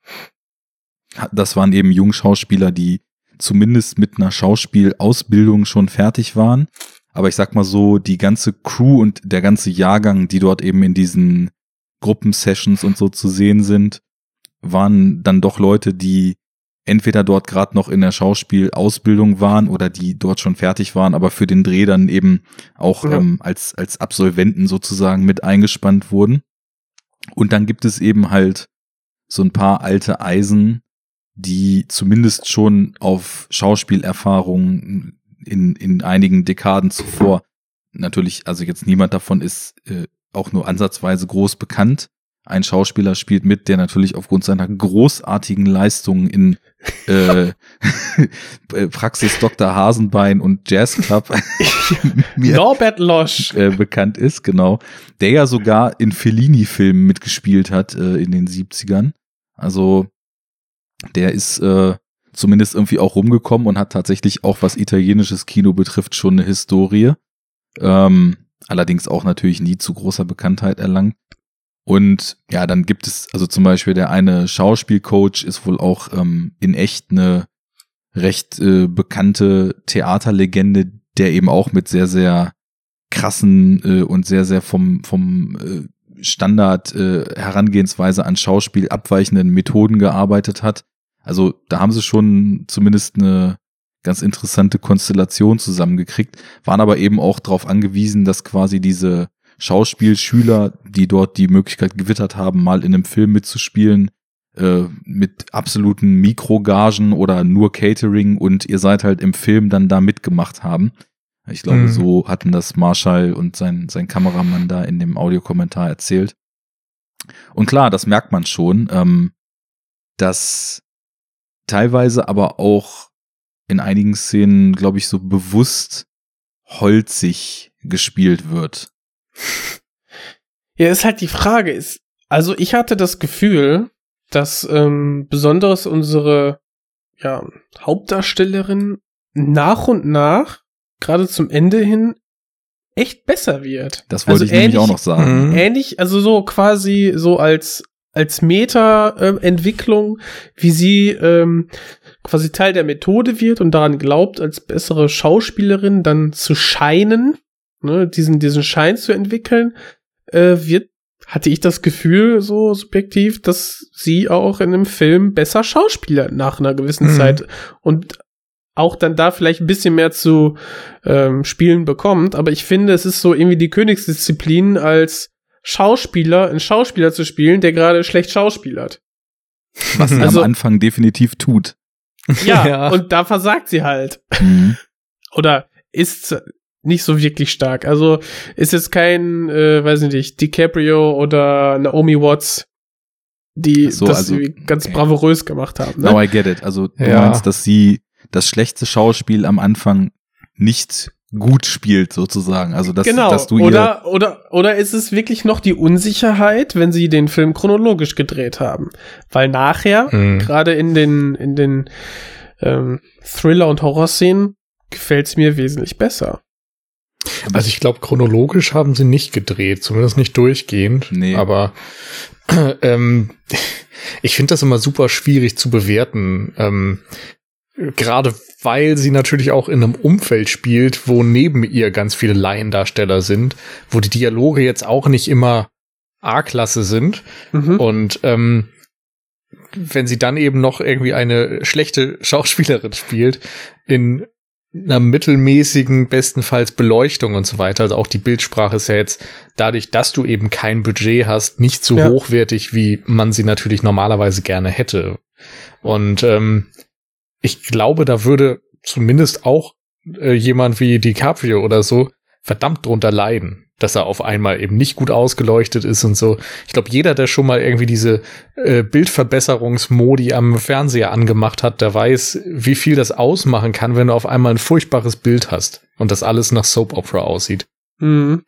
das waren eben Jungschauspieler, die zumindest mit einer Schauspielausbildung schon fertig waren. Aber ich sag mal so, die ganze Crew und der ganze Jahrgang, die dort eben in diesen Gruppensessions und so zu sehen sind, waren dann doch Leute, die entweder dort gerade noch in der Schauspielausbildung waren oder die dort schon fertig waren, aber für den Dreh dann eben auch Ja. ähm, als, als Absolventen sozusagen mit eingespannt wurden. Und dann gibt es eben halt so ein paar alte Eisen, die zumindest schon auf Schauspielerfahrung in, in einigen Dekaden zuvor natürlich, also jetzt niemand davon ist äh, auch nur ansatzweise groß bekannt. Ein Schauspieler spielt mit, der natürlich aufgrund seiner großartigen Leistungen in äh, Praxis Dr. Hasenbein und Jazz Club mir Norbert Losch. äh, bekannt ist, genau. Der ja sogar in Fellini-Filmen mitgespielt hat äh, in den 70ern. Also der ist äh, zumindest irgendwie auch rumgekommen und hat tatsächlich auch, was italienisches Kino betrifft, schon eine Historie. Ähm, allerdings auch natürlich nie zu großer Bekanntheit erlangt. Und ja, dann gibt es, also zum Beispiel der eine Schauspielcoach ist wohl auch ähm, in echt eine recht äh, bekannte Theaterlegende, der eben auch mit sehr, sehr krassen äh, und sehr, sehr vom, vom äh, Standard äh, Herangehensweise an Schauspiel abweichenden Methoden gearbeitet hat. Also da haben sie schon zumindest eine ganz interessante Konstellation zusammengekriegt, waren aber eben auch darauf angewiesen, dass quasi diese Schauspielschüler, die dort die Möglichkeit gewittert haben, mal in einem Film mitzuspielen, äh, mit absoluten Mikrogagen oder nur Catering und ihr seid halt im Film dann da mitgemacht haben. Ich glaube, Mhm. so hatten das Marshall und sein, sein Kameramann da in dem Audiokommentar erzählt. Und klar, das merkt man schon, ähm, dass teilweise aber auch in einigen Szenen, glaube ich, so bewusst holzig gespielt wird. Ja, ist halt die Frage. Ist, also ich hatte das Gefühl, dass ähm, besonders unsere ja, Hauptdarstellerin nach und nach, gerade zum Ende hin, echt besser wird. Das wollte Also ich nämlich ähnlich- auch noch sagen. Mhm. Ähnlich, also so quasi so als als Meta-Entwicklung, wie sie ähm, quasi Teil der Methode wird und daran glaubt, als bessere Schauspielerin dann zu scheinen, ne, diesen diesen Schein zu entwickeln, äh, wird hatte ich das Gefühl so subjektiv, dass sie auch in einem Film besser Schauspieler nach einer gewissen Mhm. Zeit und auch dann da vielleicht ein bisschen mehr zu ähm, spielen bekommt. Aber ich finde, es ist so irgendwie die Königsdisziplin als Schauspieler, einen Schauspieler zu spielen, der gerade schlecht schauspielert. Was sie Also- am Anfang definitiv tut. Ja, Ja. und da versagt sie halt. Mhm. Oder ist nicht so wirklich stark. Also ist jetzt kein, äh, weiß ich nicht, DiCaprio oder Naomi Watts, die so, das also- ganz okay. bravourös gemacht haben. Ne? Now I get it. Also du Ja. meinst, dass sie das schlechte Schauspiel am Anfang nicht gut spielt, sozusagen. Also dass, genau. dass du ihr oder, oder, oder ist es wirklich noch die Unsicherheit, wenn sie den Film chronologisch gedreht haben? Weil nachher, Mhm. gerade in den, in den ähm, Thriller- und Horrorszenen, gefällt es mir wesentlich besser. Also ich glaube, chronologisch haben sie nicht gedreht, zumindest nicht durchgehend. Nee. Aber ähm, ich finde das immer super schwierig zu bewerten. Ähm, Gerade weil sie natürlich auch in einem Umfeld spielt, wo neben ihr ganz viele Laiendarsteller sind, wo die Dialoge jetzt auch nicht immer A-Klasse sind. Mhm. Und ähm, wenn sie dann eben noch irgendwie eine schlechte Schauspielerin spielt, in einer mittelmäßigen, bestenfalls Beleuchtung und so weiter. Also auch die Bildsprache ist ja jetzt dadurch, dass du eben kein Budget hast, nicht so Ja. hochwertig, wie man sie natürlich normalerweise gerne hätte. Und ähm, ich glaube, da würde zumindest auch äh, jemand wie DiCaprio oder so verdammt drunter leiden, dass er auf einmal eben nicht gut ausgeleuchtet ist und so. Ich glaube, jeder, der schon mal irgendwie diese äh, Bildverbesserungsmodi am Fernseher angemacht hat, der weiß, wie viel das ausmachen kann, wenn du auf einmal ein furchtbares Bild hast und das alles nach Soap Opera aussieht. Mhm.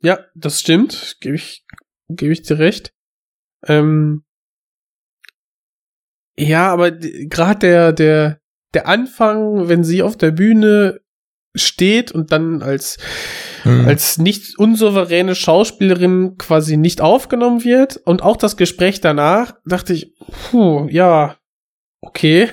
Ja, das stimmt. Gebe ich, gebe ich dir recht. Ähm, ja, aber gerade der, der, der Anfang, wenn sie auf der Bühne steht und dann als, Hm. als nicht unsouveräne Schauspielerin quasi nicht aufgenommen wird und auch das Gespräch danach, dachte ich, puh, ja, okay.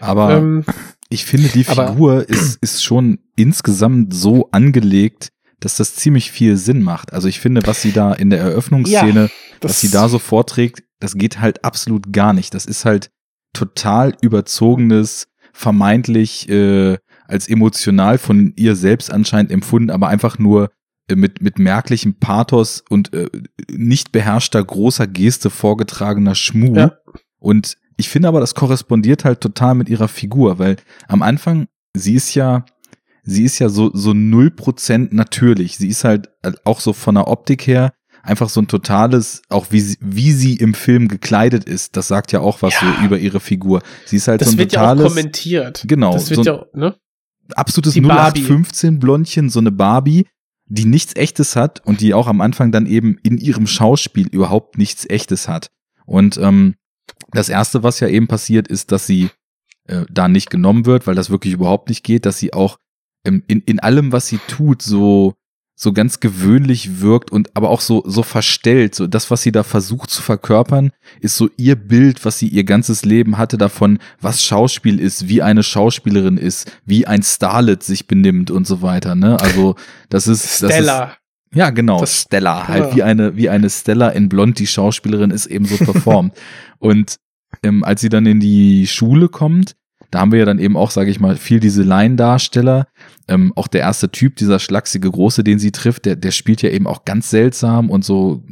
Aber ähm, ich finde, die Figur ist, ist schon insgesamt so angelegt, dass das ziemlich viel Sinn macht. Also ich finde, was sie da in der Eröffnungsszene, was sie da so vorträgt, das geht halt absolut gar nicht. Das ist halt total überzogenes, vermeintlich äh, als emotional von ihr selbst anscheinend empfunden, aber einfach nur äh, mit, mit merklichem Pathos und äh, nicht beherrschter großer Geste vorgetragener Schmuh. Ja. Und ich finde aber, das korrespondiert halt total mit ihrer Figur, weil am Anfang, sie ist ja, sie ist ja so, so null Prozent natürlich. Sie ist halt auch so von der Optik her einfach so ein totales, auch wie sie, wie sie im Film gekleidet ist, das sagt ja auch was Ja. so über ihre Figur. Sie ist halt das so ein wird ja auch totales, kommentiert. genau, Das so wird ein ja, auch, ne? absolutes Die Barbie. 0815 Blondchen, so eine Barbie, die nichts echtes hat und die auch am Anfang dann eben in ihrem Schauspiel überhaupt nichts echtes hat. Und ähm, das erste, was ja eben passiert, ist, dass sie äh, da nicht genommen wird, weil das wirklich überhaupt nicht geht, dass sie auch ähm, in, in allem, was sie tut, so so ganz gewöhnlich wirkt und aber auch so so verstellt. So das, was sie da versucht zu verkörpern, ist so ihr Bild, was sie ihr ganzes Leben hatte davon, was Schauspiel ist, wie eine Schauspielerin ist, wie ein Starlet sich benimmt und so weiter. Ne? Also das ist Das Stella. ist, ja, genau. Das- Stella, halt genau. wie eine, wie eine Stella in Blond, die Schauspielerin ist eben so performt. und ähm, als sie dann in die Schule kommt, da haben wir ja dann eben auch, sage ich mal, viel diese Laiendarsteller. Ähm, auch der erste Typ, dieser schlachsige Große, den sie trifft, der, der spielt ja eben auch ganz seltsam und so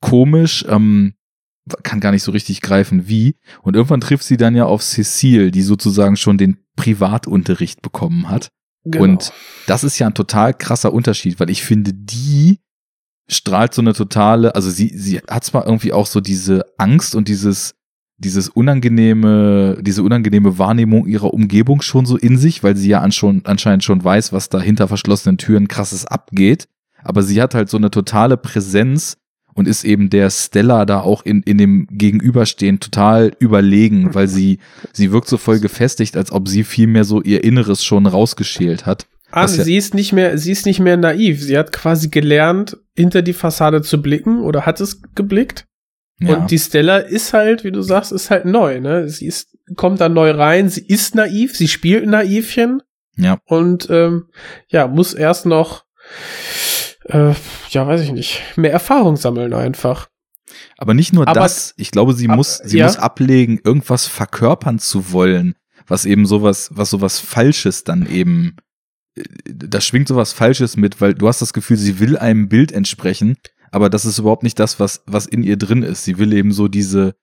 komisch, ähm, kann gar nicht so richtig greifen wie. Und irgendwann trifft sie dann ja auf Cecile, die sozusagen schon den Privatunterricht bekommen hat. Genau. Und das ist ja ein total krasser Unterschied, weil ich finde, die strahlt so eine totale, also sie, sie hat zwar irgendwie auch so diese Angst und dieses, dieses unangenehme, diese unangenehme Wahrnehmung ihrer Umgebung schon so in sich, weil sie ja anscheinend schon weiß, was da hinter verschlossenen Türen krasses abgeht. Aber sie hat halt so eine totale Präsenz und ist eben der Stella da auch in, in dem Gegenüberstehen total überlegen, weil sie, sie wirkt so voll gefestigt, als ob sie viel mehr so ihr Inneres schon rausgeschält hat. Ah, ja- sie ist nicht mehr, sie ist nicht mehr naiv. Sie hat quasi gelernt, hinter die Fassade zu blicken oder hat es geblickt. Ja. Und die Stella ist halt, wie du sagst, ist halt neu, ne? Sie ist, kommt da neu rein, sie ist naiv, sie spielt ein Naivchen ja. und ähm, ja, muss erst noch, äh, ja, weiß ich nicht, mehr Erfahrung sammeln einfach. Aber nicht nur Aber- das, ich glaube, sie ab- muss, sie ja. muss ablegen, irgendwas verkörpern zu wollen, was eben sowas, was sowas Falsches dann eben, äh, da schwingt sowas Falsches mit, weil du hast das Gefühl, sie will einem Bild entsprechen, aber das ist überhaupt nicht das, was, was in ihr drin ist. Sie will eben so diese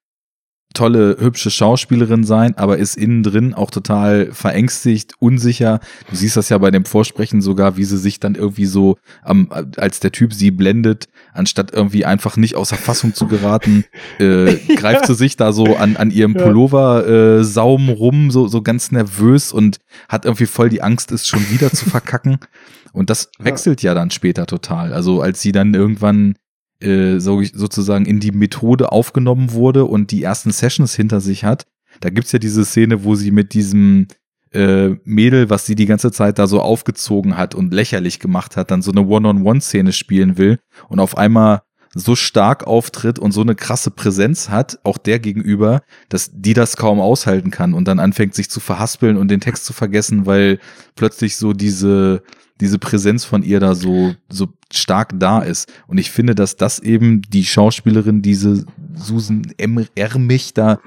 tolle, hübsche Schauspielerin sein, aber ist innen drin auch total verängstigt, unsicher. Du siehst das ja bei dem Vorsprechen sogar, wie sie sich dann irgendwie so, am, als der Typ sie blendet, anstatt irgendwie einfach nicht außer Fassung zu geraten, äh, greift sie sich da so an, an ihrem Ja. Pullover äh, Saum rum, so, so ganz nervös und hat irgendwie voll die Angst, es schon wieder zu verkacken. Und das wechselt ja dann später total. Also als sie dann irgendwann äh, so, sozusagen in die Methode aufgenommen wurde und die ersten Sessions hinter sich hat, da gibt's ja diese Szene, wo sie mit diesem äh, Mädel, was sie die ganze Zeit da so aufgezogen hat und lächerlich gemacht hat, dann so eine One-on-One-Szene spielen will und auf einmal so stark auftritt und so eine krasse Präsenz hat, auch der gegenüber, dass die das kaum aushalten kann und dann anfängt sich zu verhaspeln und den Text zu vergessen, weil plötzlich so diese diese Präsenz von ihr da so so stark da ist und ich finde, dass das eben die Schauspielerin diese Susan. Ermich da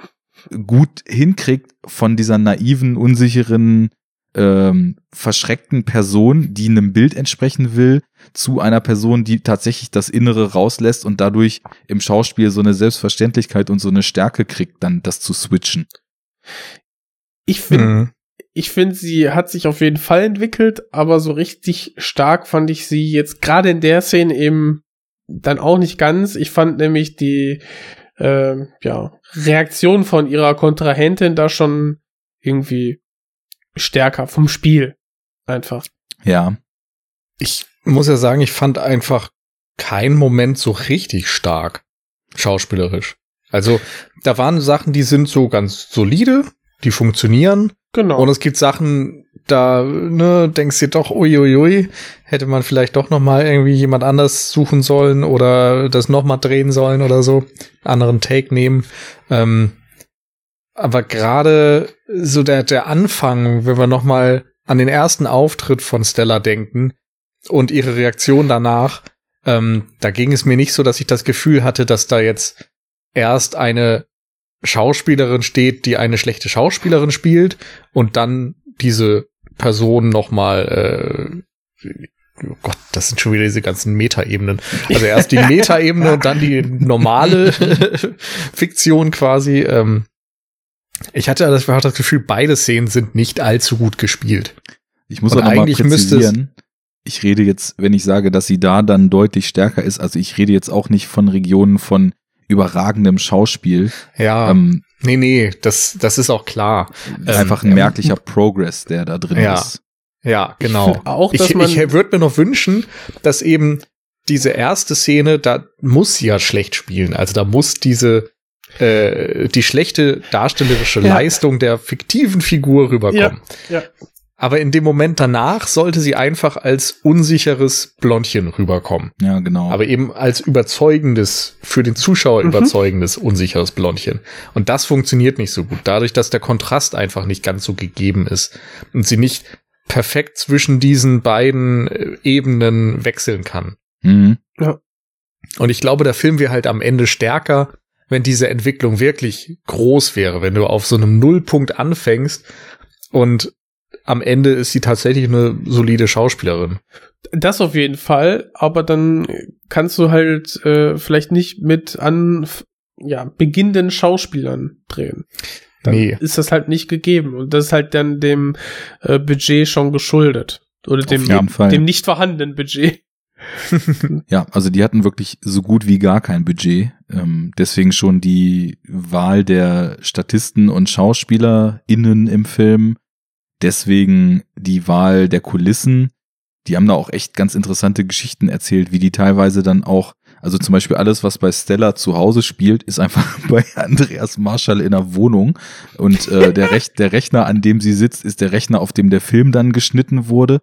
gut hinkriegt von dieser naiven, unsicheren, ähm, verschreckten Person, die einem Bild entsprechen will, zu einer Person, die tatsächlich das Innere rauslässt und dadurch im Schauspiel so eine Selbstverständlichkeit und so eine Stärke kriegt, dann das zu switchen. Ich finde, Mhm. ich finde, sie hat sich auf jeden Fall entwickelt, aber so richtig stark fand ich sie jetzt gerade in der Szene eben dann auch nicht ganz. Ich fand nämlich die ähm, ja, Reaktion von ihrer Kontrahentin da schon irgendwie stärker vom Spiel. Einfach. Ja. Ich muss ja sagen, ich fand einfach keinen Moment so richtig stark schauspielerisch. Also da waren Sachen, die sind so ganz solide, die funktionieren. Genau. Und es gibt Sachen, da ne, denkst du dir doch, uiuiui, hätte man vielleicht doch noch mal irgendwie jemand anders suchen sollen oder das noch mal drehen sollen oder so, anderen Take nehmen. Ähm, aber gerade so der, der Anfang, wenn wir noch mal an den ersten Auftritt von Stella denken und ihre Reaktion danach, ähm, da ging es mir nicht so, dass ich das Gefühl hatte, dass da jetzt erst eine Schauspielerin steht, die eine schlechte Schauspielerin spielt und dann diese Person noch mal äh, oh Gott, das sind schon wieder diese ganzen Metaebenen. Also erst die Metaebene und dann die normale Fiktion quasi. Ähm, ich hatte das, das Gefühl, beide Szenen sind nicht allzu gut gespielt. Ich muss Und auch noch mal eigentlich es- präzisieren. Ich rede jetzt, wenn ich sage, dass sie da dann deutlich stärker ist, also ich rede jetzt auch nicht von Regionen von überragendem Schauspiel. Ja, Ähm, nee, nee, das, das ist auch klar. Ähm, einfach ein merklicher Progress, der da drin Ja. ist. Ja, genau. finde auch, dass ich man- ich würde mir noch wünschen, dass eben diese erste Szene, da muss sie ja schlecht spielen. Also da muss diese äh, die schlechte darstellerische Ja. Leistung der fiktiven Figur rüberkommen. Ja, ja. Aber in dem Moment danach sollte sie einfach als unsicheres Blondchen rüberkommen. Ja, genau. Aber eben als überzeugendes, für den Zuschauer überzeugendes, unsicheres Blondchen. Und das funktioniert nicht so gut, dadurch, dass der Kontrast einfach nicht ganz so gegeben ist und sie nicht perfekt zwischen diesen beiden äh, Ebenen wechseln kann. mhm. Und ich glaube, der Film wäre halt am Ende stärker, wenn diese Entwicklung wirklich groß wäre, wenn du auf so einem Nullpunkt anfängst und am Ende ist sie tatsächlich eine solide Schauspielerin. Das auf jeden Fall, aber dann kannst du halt äh, vielleicht nicht mit an ja, beginnenden Schauspielern drehen. Dann Nee. ist das halt nicht gegeben. Und das ist halt dann dem äh, Budget schon geschuldet. Oder dem, dem nicht vorhandenen Budget. Ja, also die hatten wirklich so gut wie gar kein Budget. Ähm, deswegen schon die Wahl der Statisten und SchauspielerInnen im Film. Deswegen die Wahl der Kulissen. Die haben da auch echt ganz interessante Geschichten erzählt, wie die teilweise dann auch, also zum Beispiel alles, was bei Stella zu Hause spielt, ist einfach bei Andreas Marschall in der Wohnung. Und äh, der, Rech der Rechner, an dem sie sitzt, ist der Rechner, auf dem der Film dann geschnitten wurde.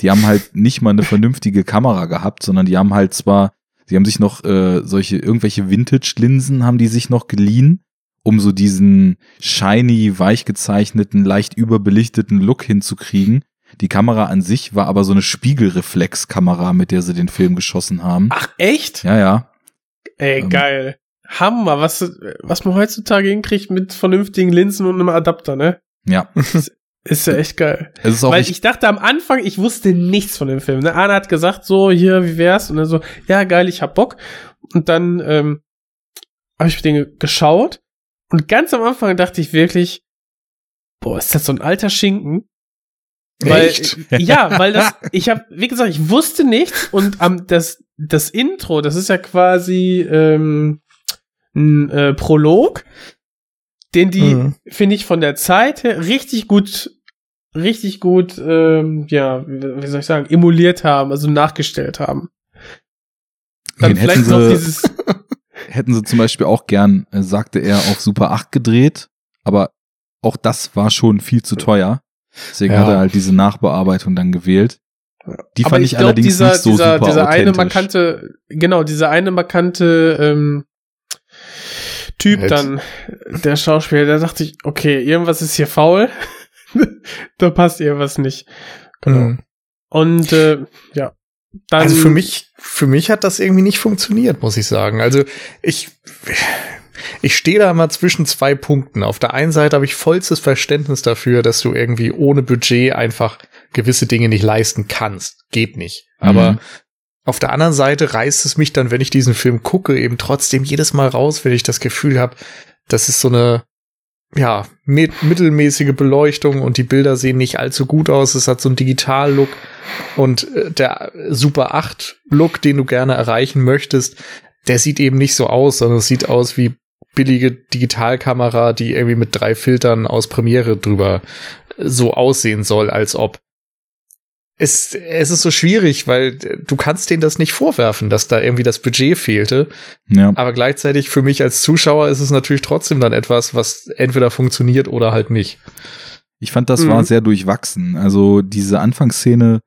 Die haben halt nicht mal eine vernünftige Kamera gehabt, sondern die haben halt zwar, sie haben sich noch äh, solche irgendwelche Vintage-Linsen haben die sich noch geliehen, um so diesen shiny, weich gezeichneten, leicht überbelichteten Look hinzukriegen. Die Kamera an sich war aber so eine Spiegelreflexkamera, mit der sie den Film geschossen haben. Ach, echt? Ja, ja. Ey, Ähm. geil. Hammer, was, was man heutzutage hinkriegt mit vernünftigen Linsen und einem Adapter, ne? Ja. Ist ja echt geil. Weil ich dachte am Anfang, ich wusste nichts von dem Film. Ne? Anna hat gesagt, so, hier, wie wär's? Und dann so, ja, geil, ich hab Bock. Und dann ähm, habe ich den ge- geschaut. Und ganz am Anfang dachte ich wirklich, boah, ist das so ein alter Schinken? Weil, Echt? Ja, weil das, ich habe, wie gesagt, ich wusste nichts und am das das Intro, das ist ja quasi ähm, ein äh, Prolog, den die Mhm. finde ich von der Zeit her richtig gut, richtig gut, ähm, ja, wie soll ich sagen, emuliert haben, also nachgestellt haben. Dann Den hätten vielleicht noch sie- dieses, hätten sie zum Beispiel auch gern, äh, sagte er, auf Super 8 gedreht, aber auch das war schon viel zu teuer. Deswegen Ja. hat er halt diese Nachbearbeitung dann gewählt. Die aber fand ich, glaub, allerdings dieser, nicht so dieser, super dieser eine markante, genau, dieser eine markante ähm, Typ Jetzt. dann, der Schauspieler, da dachte ich, okay, irgendwas ist hier faul. da passt irgendwas nicht. Genau. Mhm. Und äh, ja. Dann, Also für mich, für mich hat das irgendwie nicht funktioniert, muss ich sagen. Also ich, ich stehe da mal zwischen zwei Punkten. Auf der einen Seite habe ich vollstes Verständnis dafür, dass du irgendwie ohne Budget einfach gewisse Dinge nicht leisten kannst. Geht nicht. Aber Mhm. Auf der anderen Seite reißt es mich dann, wenn ich diesen Film gucke, eben trotzdem jedes Mal raus, wenn ich das Gefühl habe, das ist so eine ja, mit, mittelmäßige Beleuchtung und die Bilder sehen nicht allzu gut aus. Es hat so einen Digital-Look und äh, der Super 8-Look, den du gerne erreichen möchtest, der sieht eben nicht so aus, sondern es sieht aus wie billige Digitalkamera, die irgendwie mit drei Filtern aus Premiere drüber so aussehen soll, als ob. Es, es ist so schwierig, weil du kannst denen das nicht vorwerfen, dass da irgendwie das Budget fehlte. Ja. Aber gleichzeitig für mich als Zuschauer ist es natürlich trotzdem dann etwas, was entweder funktioniert oder halt nicht. Ich fand, das Mhm. war sehr durchwachsen. Also diese Anfangsszene,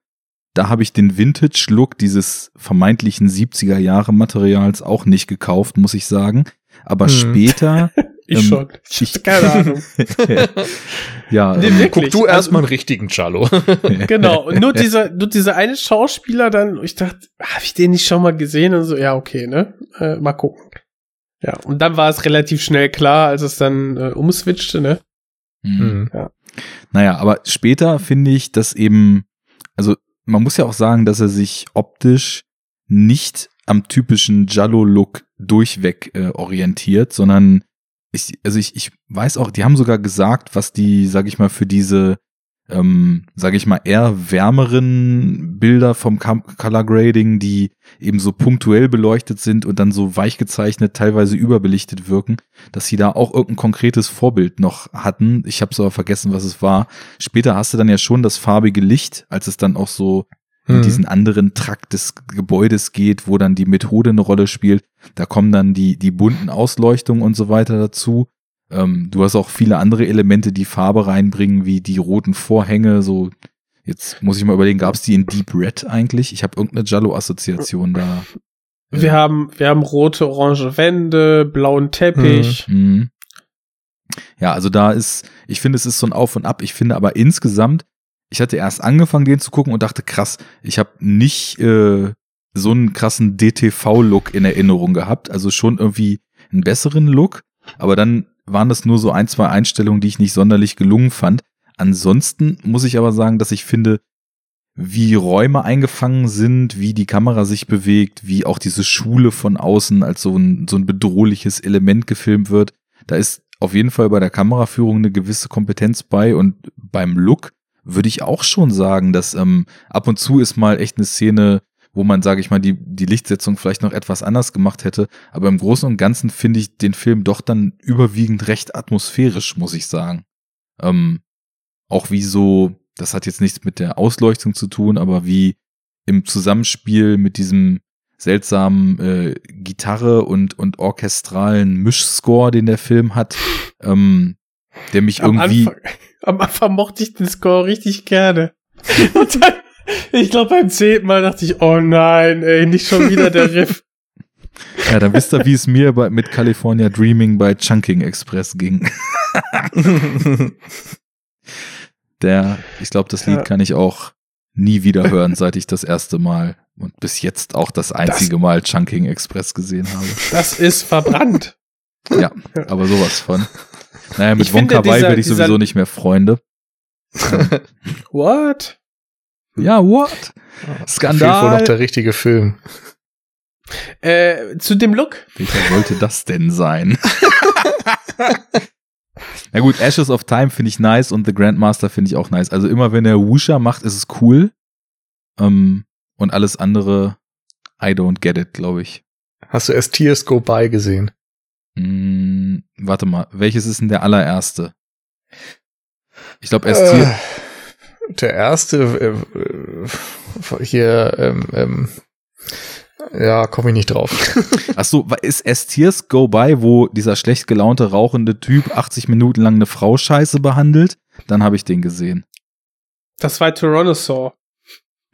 da habe ich den Vintage-Look dieses vermeintlichen 70er Jahre Materials auch nicht gekauft, muss ich sagen. Aber Mhm. später, Ich Ähm, schon. Ich keine Ahnung. ja, Nee, ähm. Guck du Also- erstmal einen richtigen Jallo. genau. Und nur dieser, nur dieser eine Schauspieler dann, ich dachte, habe ich den nicht schon mal gesehen? Und so, ja, okay, ne? Äh, mal gucken. Ja, und dann war es relativ schnell klar, als es dann äh, umswitchte, ne? hm. Mhm. Naja, aber später finde ich, dass eben, also man muss ja auch sagen, dass er sich optisch nicht am typischen Jallo-Look durchweg äh, orientiert, sondern ich, also ich, ich weiß auch, die haben sogar gesagt, was die, sag ich mal, für diese, ähm, sag ich mal, eher wärmeren Bilder vom Color Grading, die eben so punktuell beleuchtet sind und dann so weich gezeichnet, teilweise überbelichtet wirken, dass sie da auch irgendein konkretes Vorbild noch hatten. Ich habe aber vergessen, was es war. Später hast du dann ja schon das farbige Licht, als es dann auch so in Mhm. diesen anderen Trakt des Gebäudes geht, wo dann die Methode eine Rolle spielt. Da kommen dann die, die bunten Ausleuchtungen und so weiter dazu. Ähm, du hast auch viele andere Elemente, die Farbe reinbringen, wie die roten Vorhänge, so Jetzt muss ich mal überlegen, gab es die in Deep Red eigentlich? Ich habe irgendeine Jallo-Assoziation da. Wir haben, wir haben rote, orange Wände, blauen Teppich. Mhm. Ja, also da ist, ich finde, es ist so ein Auf und Ab. Ich finde aber insgesamt, ich hatte erst angefangen, den zu gucken und dachte, krass, ich habe nicht äh, so einen krassen DTV-Look in Erinnerung gehabt. Also schon irgendwie einen besseren Look. Aber dann waren das nur so ein, zwei Einstellungen, die ich nicht sonderlich gelungen fand. Ansonsten muss ich aber sagen, dass ich finde, wie Räume eingefangen sind, wie die Kamera sich bewegt, wie auch diese Schule von außen als so ein, so ein bedrohliches Element gefilmt wird. Da ist auf jeden Fall bei der Kameraführung eine gewisse Kompetenz bei und beim Look würde ich auch schon sagen, dass ähm, ab und zu ist mal echt eine Szene, wo man, sage ich mal, die, die Lichtsetzung vielleicht noch etwas anders gemacht hätte. Aber im Großen und Ganzen finde ich den Film doch dann überwiegend recht atmosphärisch, muss ich sagen. Ähm, auch wie so, das hat jetzt nichts mit der Ausleuchtung zu tun, aber wie im Zusammenspiel mit diesem seltsamen äh, Gitarre und, und orchestralen Mischscore, den der Film hat, ähm, der mich Am irgendwie. Anfang, am Anfang mochte ich den Score richtig gerne. Und dann, ich glaube, beim zehnten Mal dachte ich, oh nein, ey, nicht schon wieder der Riff. Ja, dann wisst ihr, wie es mir bei, mit California Dreaming bei Chunking Express ging. Der, ich glaube, das Lied Ja. kann ich auch nie wieder hören, seit ich das erste Mal und bis jetzt auch das einzige Mal Chunking Express gesehen habe. Das ist verbrannt. Ja, aber sowas von. Naja, mit Ich Wonka Wai werde ich sowieso nicht mehr Freunde. What? Ja, what? Fehlt wohl noch Skandal. der richtige Film. Äh, zu dem Look. Welcher sollte das denn sein? Na gut, Ashes of Time finde ich nice und The Grandmaster finde ich auch nice. Also immer wenn er Wusha macht, ist es cool. Ähm, und alles andere, I don't get it, glaube ich. Hast du As Tears Go By gesehen? Hm, warte mal, welches ist denn der allererste? Ich glaube, erst Äh, hier. der erste äh, hier, ähm, ähm, ja, komme ich nicht drauf. Ach so, ist S Tears Go By, wo dieser schlecht gelaunte, rauchende Typ 80 Minuten lang eine Frau scheiße behandelt? Dann habe ich den gesehen. Das war Tyrannosaur.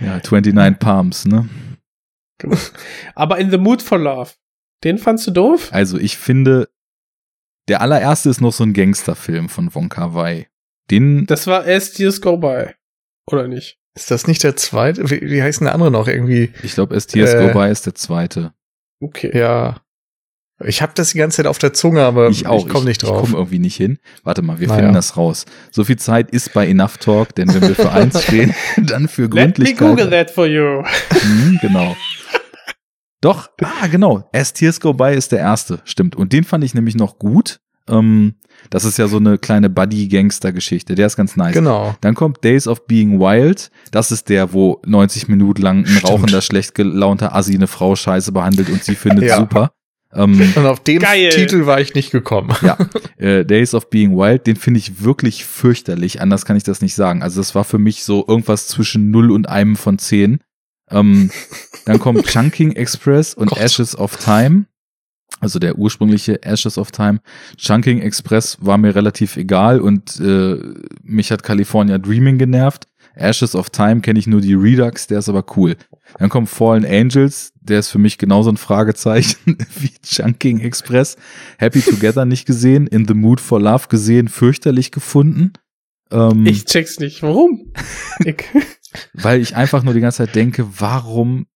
ja, 29 Palms, ne? Aber in The Mood for Love. Den fandst du doof? Also ich finde, der allererste ist noch so ein Gangsterfilm von Wonka Wai. Den, Das war As Tears Go By. Oder nicht? Ist das nicht der zweite? Wie, wie heißt denn der andere noch? Irgendwie, ich glaube, S Tears Äh. Go By ist der zweite. Okay. ja. Ich habe das die ganze Zeit auf der Zunge, aber ich auch. ich komme nicht Ich drauf. komme irgendwie nicht hin. Warte mal, wir Naja. finden das raus. So viel Zeit ist bei Enough Talk, denn wenn wir für eins stehen, dann für Let me Gründlichkeit. Google that for you. Mhm, genau. Doch, ah, genau. As Tears Go By ist der erste, stimmt. Und den fand ich nämlich noch gut. Ähm, das ist ja so eine kleine Buddy-Gangster-Geschichte. Der ist ganz nice. Genau. Dann kommt Days of Being Wild. Das ist der, wo 90 Minuten lang ein Stimmt. rauchender, schlecht gelaunter Assi eine Frau scheiße behandelt und sie findet Ja. super. Ähm, Und auf den Geil. Titel war ich nicht gekommen. ja, äh, Days of Being Wild, den finde ich wirklich fürchterlich. Anders kann ich das nicht sagen. Also das war für mich so irgendwas zwischen 0 und einem von 10. Ähm, dann kommt Chunking Express und Gott. Ashes of Time. Also der ursprüngliche Ashes of Time. Chunking Express war mir relativ egal und äh, mich hat California Dreaming genervt. Ashes of Time kenne ich nur die Redux, der ist aber cool. Dann kommt Fallen Angels, der ist für mich genauso ein Fragezeichen wie Chunking Express. Happy Together nicht gesehen, In the Mood for Love gesehen, fürchterlich gefunden. Ähm, Ich check's nicht. Warum? weil ich einfach nur die ganze Zeit denke, warum,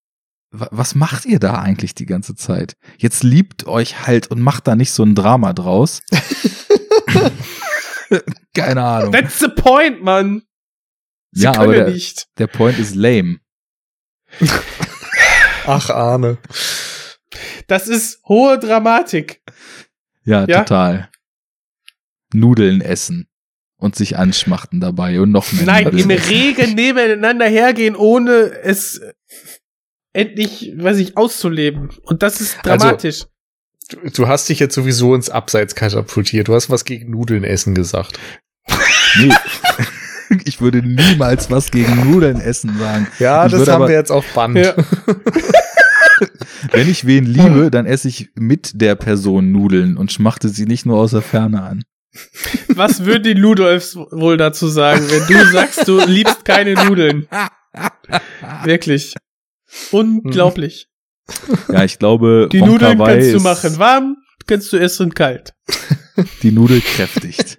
wa- was macht ihr da eigentlich die ganze Zeit? Jetzt liebt euch halt und macht da nicht so ein Drama draus. Keine Ahnung. that's the point, Mann. Sie Ja, können aber der- nicht. Der Point ist lame. Ach, Arne. Das ist hohe Dramatik. Ja, Ja? total. Nudeln essen und sich anschmachten dabei und noch mehr. Nein, im. Regen nebeneinander hergehen, ohne es endlich, weiß ich, auszuleben. Und das ist Also- dramatisch. Du, du hast dich jetzt sowieso ins Abseits katapultiert. Du hast was gegen Nudeln essen gesagt. Nee. Ich würde niemals was gegen Nudeln essen sagen. Ja, Ich das haben aber- wir jetzt auf Band. Ja. Wenn ich wen liebe, dann esse ich mit der Person Nudeln und schmachte sie nicht nur aus der Ferne an. Was würden die Ludolfs wohl dazu sagen, wenn du sagst, du liebst keine Nudeln? Wirklich. Unglaublich. Ja, ich glaube, Die Wonka Nudeln Wai kannst du machen warm, kannst du essen kalt. Die Nudel kräftigt.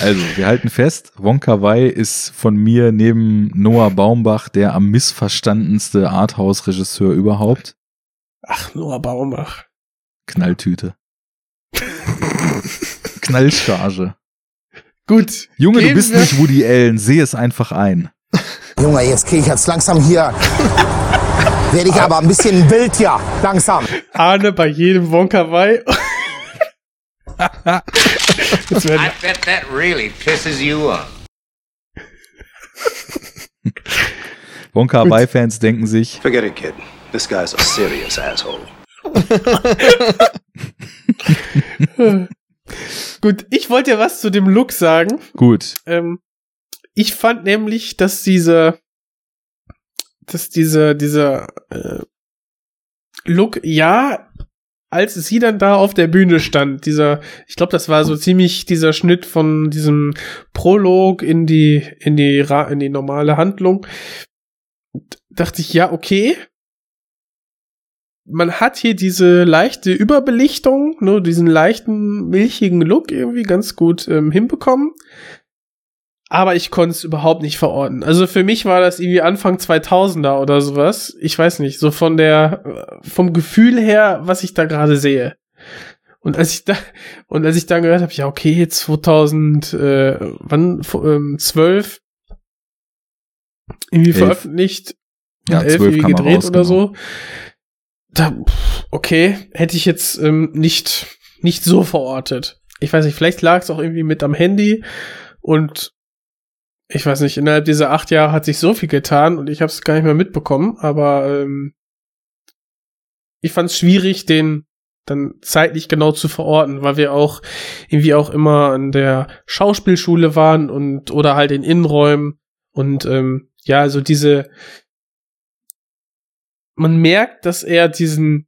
Also, wir halten fest, Wonka Wai ist von mir neben Noah Baumbach der am missverstandenste Arthouse-Regisseur überhaupt. Ach, Noah Baumbach. Knalltüte. Knallcharge. Gut. Junge, du bist wir- nicht Woody Allen, seh es einfach ein. Junge, jetzt kriege ich jetzt langsam hier. Werde ich aber ein bisschen wild hier. Langsam. Arne bei jedem werden I bet that really pisses you off. Wonka Wai-Fans denken sich, Forget it, kid. This guy's a serious asshole. Gut, ich wollte ja was zu dem Look sagen. gut, Ähm, ich fand nämlich, dass diese, dass diese, dieser äh, Look, ja, als sie dann da auf der Bühne stand, dieser, ich glaube, das war so ziemlich dieser Schnitt von diesem Prolog in die, in die, in die normale Handlung, dachte ich, ja, okay. Man hat hier diese leichte Überbelichtung, nur diesen leichten, milchigen Look irgendwie ganz gut ähm, hinbekommen. Aber ich konnte es überhaupt nicht verorten. Also für mich war das irgendwie Anfang 2000er oder sowas. Ich weiß nicht, so von der, äh, vom Gefühl her, was ich da gerade sehe. Und als ich da, und als ich dann gehört habe, ja, okay, 2000, äh, wann, ähm, 12, irgendwie Elf. veröffentlicht, Ja, elf 12 irgendwie gedreht raus, oder genau. so. Da, okay, hätte ich jetzt ähm, nicht, nicht so verortet. Ich weiß nicht, vielleicht lag es auch irgendwie mit am Handy und ich weiß nicht, innerhalb dieser acht Jahre hat sich so viel getan und ich habe es gar nicht mehr mitbekommen, aber ähm, ich fand es schwierig, den dann zeitlich genau zu verorten, weil wir auch irgendwie auch immer an der Schauspielschule waren und oder halt in Innenräumen und ähm, ja, also diese man merkt, dass er diesen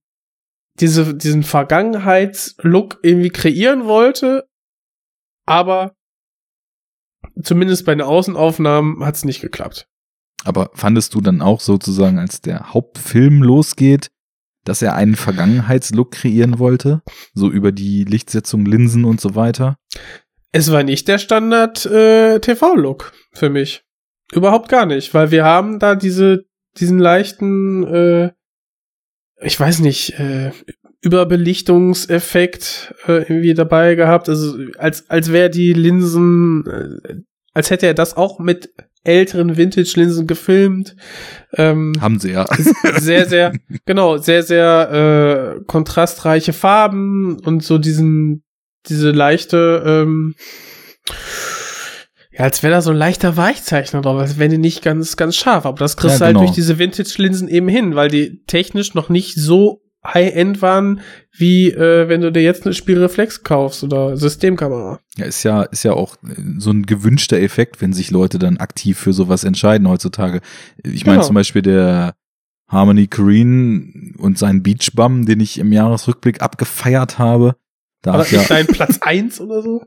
diese diesen Vergangenheitslook irgendwie kreieren wollte, aber zumindest bei den Außenaufnahmen hat es nicht geklappt. aber fandest du dann auch sozusagen, als der Hauptfilm losgeht, dass er einen Vergangenheitslook kreieren wollte? So über die Lichtsetzung, Linsen und so weiter? Es war nicht der Standard äh, TV-Look für mich. Überhaupt gar nicht, weil wir haben da diese, diesen leichten, äh, ich weiß nicht, äh, Überbelichtungseffekt äh, irgendwie dabei gehabt. Also als, als wäre die Linsen, äh, als hätte er das auch mit älteren Vintage-Linsen gefilmt. Ähm, Haben sie ja. sehr, sehr, genau, sehr, sehr äh, kontrastreiche Farben und so diesen, diese leichte, ähm, ja, als wäre da so ein leichter Weichzeichner drauf, als wären die nicht ganz, ganz scharf. Aber das kriegst Ja, du halt genau. durch diese Vintage-Linsen eben hin, weil die technisch noch nicht so High-End waren, wie äh, wenn du dir jetzt eine Spielreflex kaufst oder Systemkamera. Ja, ist ja, ist ja auch äh, so ein gewünschter Effekt, wenn sich Leute dann aktiv für sowas entscheiden heutzutage. Ich meine Genau. zum Beispiel der Harmony Korine und sein Beach Bum, den ich im Jahresrückblick abgefeiert habe. Da War hat das ja dein Platz eins oder so?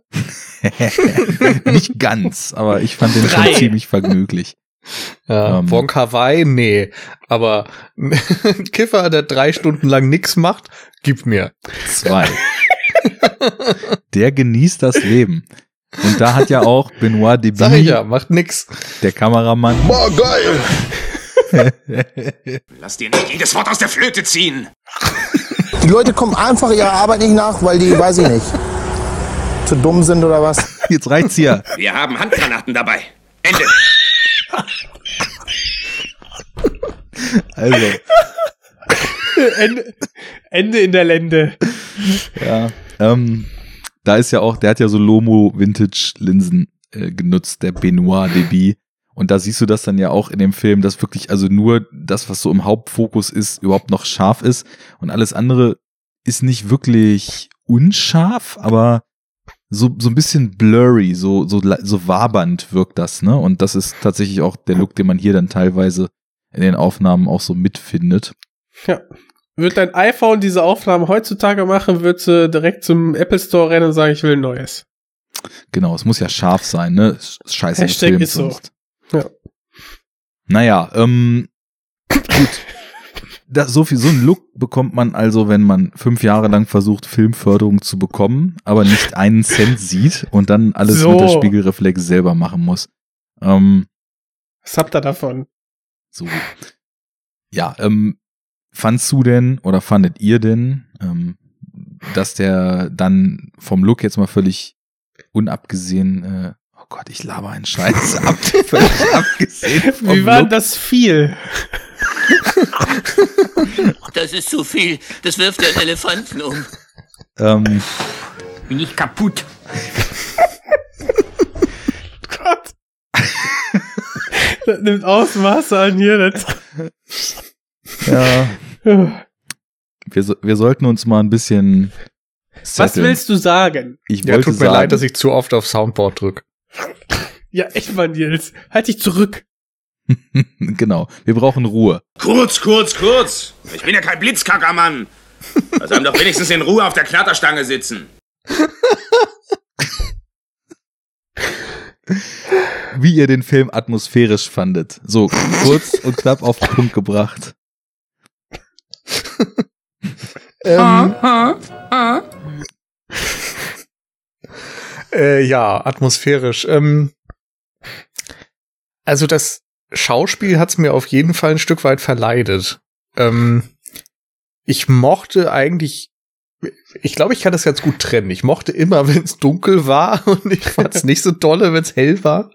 nicht ganz, aber ich fand den Drei. schon ziemlich vergnüglich. Ja, Ähm. Wong Kar Wai, nee. Aber Kiffer, der drei Stunden lang nix macht, gib mir. Zwei. Der genießt das Leben. Und da hat ja auch Benoit Sag ich ja, macht nix. der Kameramann, Boah, geil. Lass dir nicht jedes Wort aus der Flöte ziehen. Die Leute kommen einfach ihrer Arbeit nicht nach, weil die, weiß ich nicht, zu dumm sind oder was. jetzt reicht's hier. Wir haben Handgranaten dabei. Ende. Also, Ende, Ende in der Lände. ja, ähm, da ist ja auch, der hat ja so Lomo Vintage Linsen äh, genutzt, der Benoit Deby. Und da siehst du das dann ja auch in dem Film, dass wirklich also nur das, was so im Hauptfokus ist, überhaupt noch scharf ist. Und alles andere ist nicht wirklich unscharf, aber so, so ein bisschen blurry, so, so, so wabernd wirkt das, ne? Und das ist tatsächlich auch der Look, den man hier dann teilweise in den Aufnahmen auch so mitfindet. Ja. Wird dein iPhone diese Aufnahmen heutzutage machen, würdest du direkt zum Apple Store rennen und sagen, ich will ein neues. Genau, es muss ja scharf sein, ne? Scheiße. Hashtag ist so. sonst. Ja. Naja, ähm, gut. Da, so viel, so einen Look bekommt man also, wenn man fünf Jahre lang versucht, Filmförderung zu bekommen, aber nicht einen Cent sieht und dann alles So. mit der Spiegelreflex selber machen muss. Ähm, Was habt ihr davon? so. Ja, ähm, fandst du denn oder fandet ihr denn, ähm, dass der dann vom Look jetzt mal völlig unabgesehen, äh, oh Gott, ich laber einen Scheiß ab, abgesehen vom Wie war Look, das viel? Das ist zu viel. Das wirft den Elefanten um. ähm, Bin ich kaputt. Gott. das nimmt Ausmaße an hier. Das ja, wir, so, wir sollten uns mal ein bisschen Was setteln. willst du sagen? Ich Ja, tut mir sagen, leid, dass ich zu oft auf Soundboard drück. Ja, echt mal, Nils. Halt dich zurück. genau, wir brauchen Ruhe. Kurz, kurz, kurz. Ich bin ja kein Blitzkackermann. Also haben doch wenigstens in Ruhe auf der Kletterstange sitzen. Wie ihr den Film atmosphärisch fandet. So, kurz und knapp auf den Punkt gebracht. Ähm, äh, ja, atmosphärisch. Ähm, also das Schauspiel hat's mir auf jeden Fall ein Stück weit verleidet. Ähm, ich mochte eigentlich, ich glaube, ich kann das ganz gut trennen. Ich mochte immer, wenn es dunkel war und ich fand's nicht so dolle, wenn es hell war.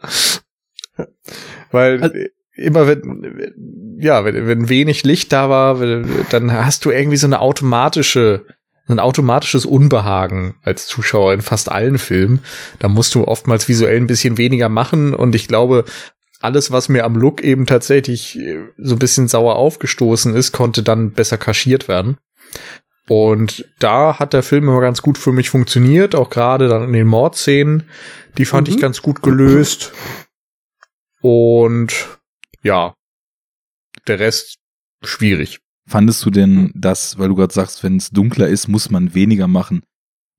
Weil Also- immer wenn, ja, wenn, wenn wenig Licht da war, dann hast du irgendwie so eine automatische, ein automatisches Unbehagen als Zuschauer in fast allen Filmen. Da musst du oftmals visuell ein bisschen weniger machen und ich glaube, alles, was mir am Look eben tatsächlich äh, so ein bisschen sauer aufgestoßen ist, konnte dann besser kaschiert werden. Und da hat der Film immer ganz gut für mich funktioniert, auch gerade dann in den Mordszenen. Die fand Mhm. ich ganz gut gelöst. Und ja, der Rest schwierig. Fandest du denn, dass, weil du gerade sagst, wenn es dunkler ist, muss man weniger machen,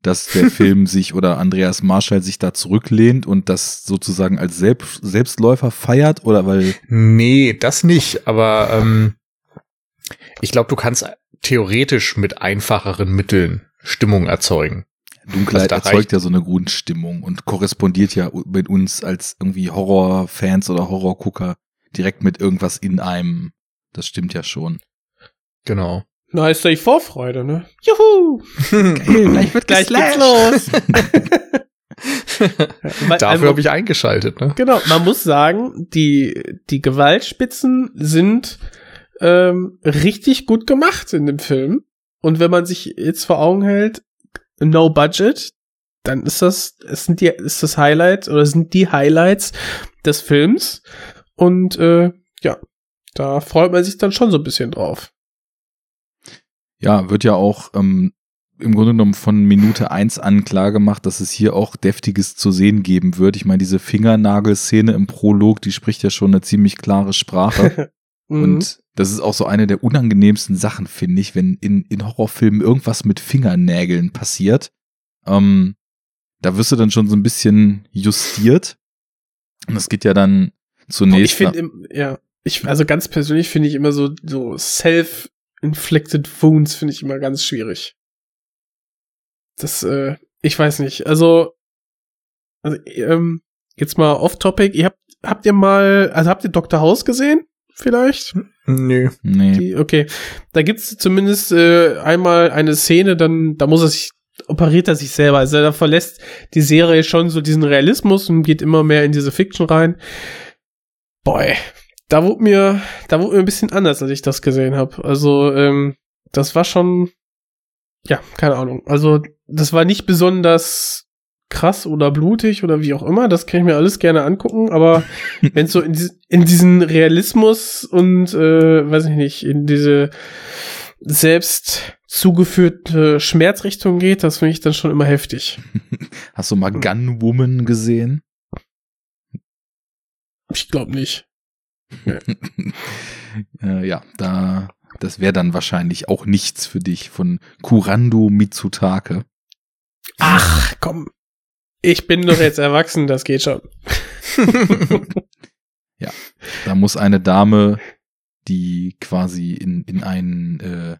dass der Film sich oder Andreas Marschall sich da zurücklehnt und das sozusagen als Selbst Selbstläufer feiert? Oder weil, Nee, das nicht, aber ähm, ich glaube, du kannst theoretisch mit einfacheren Mitteln Stimmung erzeugen. Dunkelheit Also erzeugt ja so eine Grundstimmung und korrespondiert ja mit uns als irgendwie Horrorfans oder Horrorgucker direkt mit irgendwas in einem. Das stimmt ja schon. Genau. Na, ist doch die Vorfreude, ne? Juhu! gleich wird Gleich geht's los. Dafür habe ich eingeschaltet, ne? Genau, man muss sagen, die, die Gewaltspitzen sind ähm, richtig gut gemacht in dem Film. Und wenn man sich jetzt vor Augen hält, no budget, dann ist das, es sind die, ist das Highlight oder sind die Highlights des Films. Und äh, ja, da freut man sich dann schon so ein bisschen drauf. Ja, wird ja auch ähm, im Grunde genommen von Minute eins an klar gemacht, dass es hier auch Deftiges zu sehen geben wird. Ich meine, diese Fingernagelszene im Prolog, die spricht ja schon eine ziemlich klare Sprache. Mhm. Und das ist auch so eine der unangenehmsten Sachen, finde ich, wenn in, in Horrorfilmen irgendwas mit Fingernägeln passiert. Ähm, da wirst du dann schon so ein bisschen justiert. Und es geht ja dann zunächst. Ich finde, ja, ich, also ganz persönlich finde ich immer so, so self-inflicted wounds finde ich immer ganz schwierig. Das, äh, ich weiß nicht. Also, also ähm, jetzt mal off-topic. Ihr habt, habt ihr mal, also habt ihr Dr. House gesehen? Vielleicht? Nö. nee. Die, okay. Da gibt's zumindest äh, einmal eine Szene, dann, da muss er sich, operiert er sich selber. Also da verlässt die Serie schon so diesen Realismus und geht immer mehr in diese Fiction rein. Boy, da wurde mir, da wurde mir ein bisschen anders, als ich das gesehen habe. Also, ähm, das war schon, ja, keine Ahnung. Also, das war nicht besonders krass oder blutig oder wie auch immer. Das kann ich mir alles gerne angucken. Aber wenn es so in, in diesen Realismus und, äh, weiß ich nicht, in diese selbst zugeführte Schmerzrichtung geht, das finde ich dann schon immer heftig. Hast du mal Gunwoman gesehen? Ich glaube nicht. äh, ja, da, das wäre dann wahrscheinlich auch nichts für dich von Kurando Mitsutake. Ach, komm. Ich bin doch jetzt erwachsen, das geht schon. Da muss eine Dame, die quasi in, in einen äh,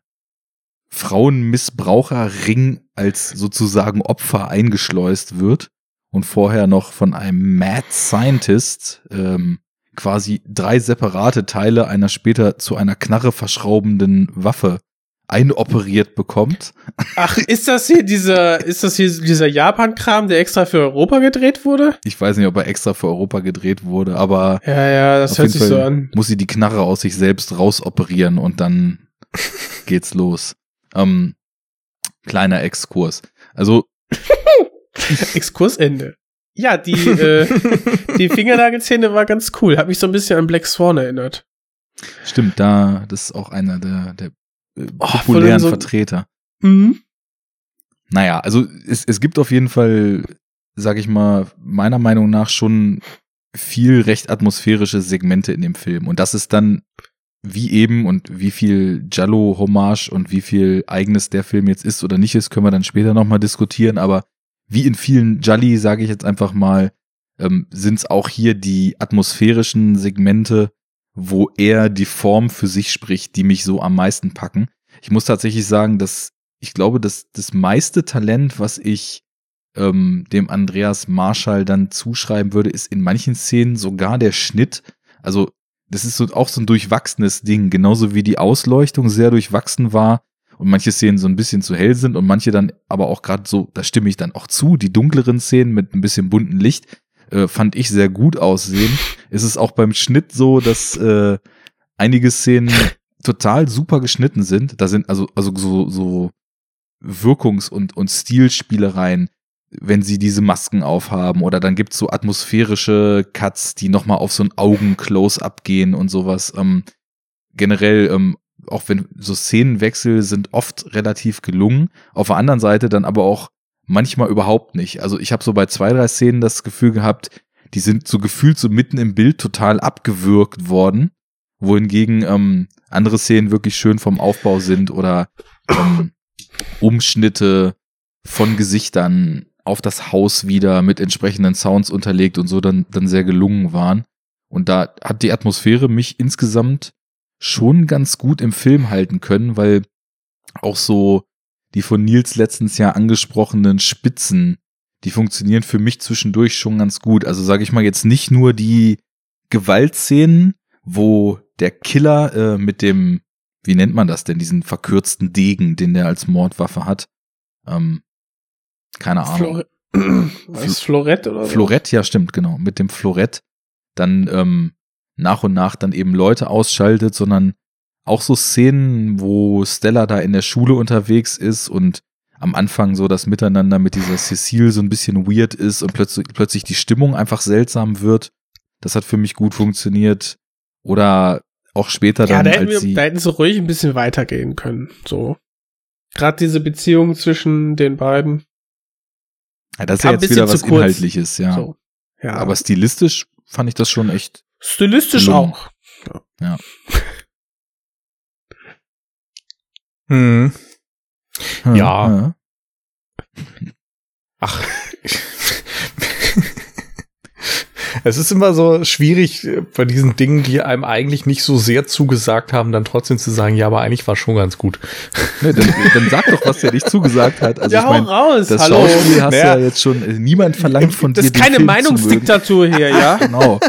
Frauenmissbraucherring als sozusagen Opfer eingeschleust wird und vorher noch von einem Mad Scientist ähm, quasi drei separate Teile einer später zu einer Knarre verschraubenden Waffe einoperiert bekommt. Ach, ist das hier dieser, ist das hier dieser Japan-Kram, der extra für Europa gedreht wurde? Ich weiß nicht, ob er extra für Europa gedreht wurde, aber Ja, ja, das hört sich so Fall an. Muss sie die Knarre aus sich selbst rausoperieren und dann geht's los. Ähm, kleiner Exkurs. Also, Exkursende. Ja, die, äh, die Fingernagelszene war ganz cool. Hat mich so ein bisschen an Black Swan erinnert. stimmt, da, das ist auch einer der, der äh, Oh, populären voll so- Vertreter. Mhm. Naja, also es, es gibt auf jeden Fall, sag ich mal, meiner Meinung nach schon viel recht atmosphärische Segmente in dem Film. Und das ist dann wie eben und wie viel Jallo-Hommage und wie viel eigenes der Film jetzt ist oder nicht ist, können wir dann später nochmal diskutieren. Aber wie in vielen Jalli, sage ich jetzt einfach mal, ähm, sind es auch hier die atmosphärischen Segmente, wo er die Form für sich spricht, die mich so am meisten packen. Ich muss tatsächlich sagen, dass ich glaube, dass das meiste Talent, was ich ähm, dem Andreas Marschall dann zuschreiben würde, ist in manchen Szenen sogar der Schnitt. Also das ist so auch so ein durchwachsenes Ding, genauso wie die Ausleuchtung sehr durchwachsen war und manche Szenen so ein bisschen zu hell sind und manche dann aber auch gerade so, da stimme ich dann auch zu, die dunkleren Szenen mit ein bisschen bunten Licht äh, fand ich sehr gut aussehen. Es ist auch beim Schnitt so, dass äh, einige Szenen total super geschnitten sind. Da sind also also so so Wirkungs- und und Stilspielereien, wenn sie diese Masken aufhaben oder dann gibt's so atmosphärische Cuts, die noch mal auf so ein Augen-Close-up gehen und sowas. Ähm, generell ähm, auch wenn so Szenenwechsel sind oft relativ gelungen. Auf der anderen Seite dann aber auch manchmal überhaupt nicht. Also ich habe so bei zwei, drei Szenen das Gefühl gehabt, die sind so gefühlt so mitten im Bild total abgewürgt worden, wohingegen ähm, andere Szenen wirklich schön vom Aufbau sind oder ähm, Umschnitte von Gesichtern auf das Haus wieder mit entsprechenden Sounds unterlegt und so dann, dann sehr gelungen waren. Und da hat die Atmosphäre mich insgesamt schon ganz gut im Film halten können, weil auch so die von Nils letztens ja angesprochenen Spitzen, die funktionieren für mich zwischendurch schon ganz gut. Also sage ich mal jetzt nicht nur die Gewaltszenen, wo der Killer äh, mit dem, wie nennt man das denn, diesen verkürzten Degen, den der als Mordwaffe hat. Ähm, keine Ahnung. Flore Was ist Florett oder? Florett, ja stimmt, genau, mit dem Florett dann ähm, nach und nach dann eben Leute ausschaltet, sondern auch so Szenen, wo Stella da in der Schule unterwegs ist und am Anfang so das Miteinander mit dieser Cecile so ein bisschen weird ist und plötzlich, plötzlich die Stimmung einfach seltsam wird. Das hat für mich gut funktioniert. Oder auch später Ja, dann, da hätten, als wir, sie. da hätten sie ruhig ein bisschen weitergehen können. So. Gerade diese Beziehung zwischen den beiden. Ja, das ist ja jetzt wieder was. Inhaltliches, ja. So. Ja. Aber stilistisch fand ich das schon echt. Stilistisch gelungen. auch. Hm. Ja. Ach. Es ist immer so schwierig äh, bei diesen Dingen, die einem eigentlich nicht so sehr zugesagt haben, dann trotzdem zu sagen, ja, aber eigentlich war schon ganz gut. Ne, dann, dann sag doch, was der nicht zugesagt hat. Also Ja, ich hau mein, raus, das hallo. Schauspiel hast Naja. du ja jetzt schon, äh, niemand verlangt von Das dir ist keine. Meinungsdiktatur hier, ja? Genau.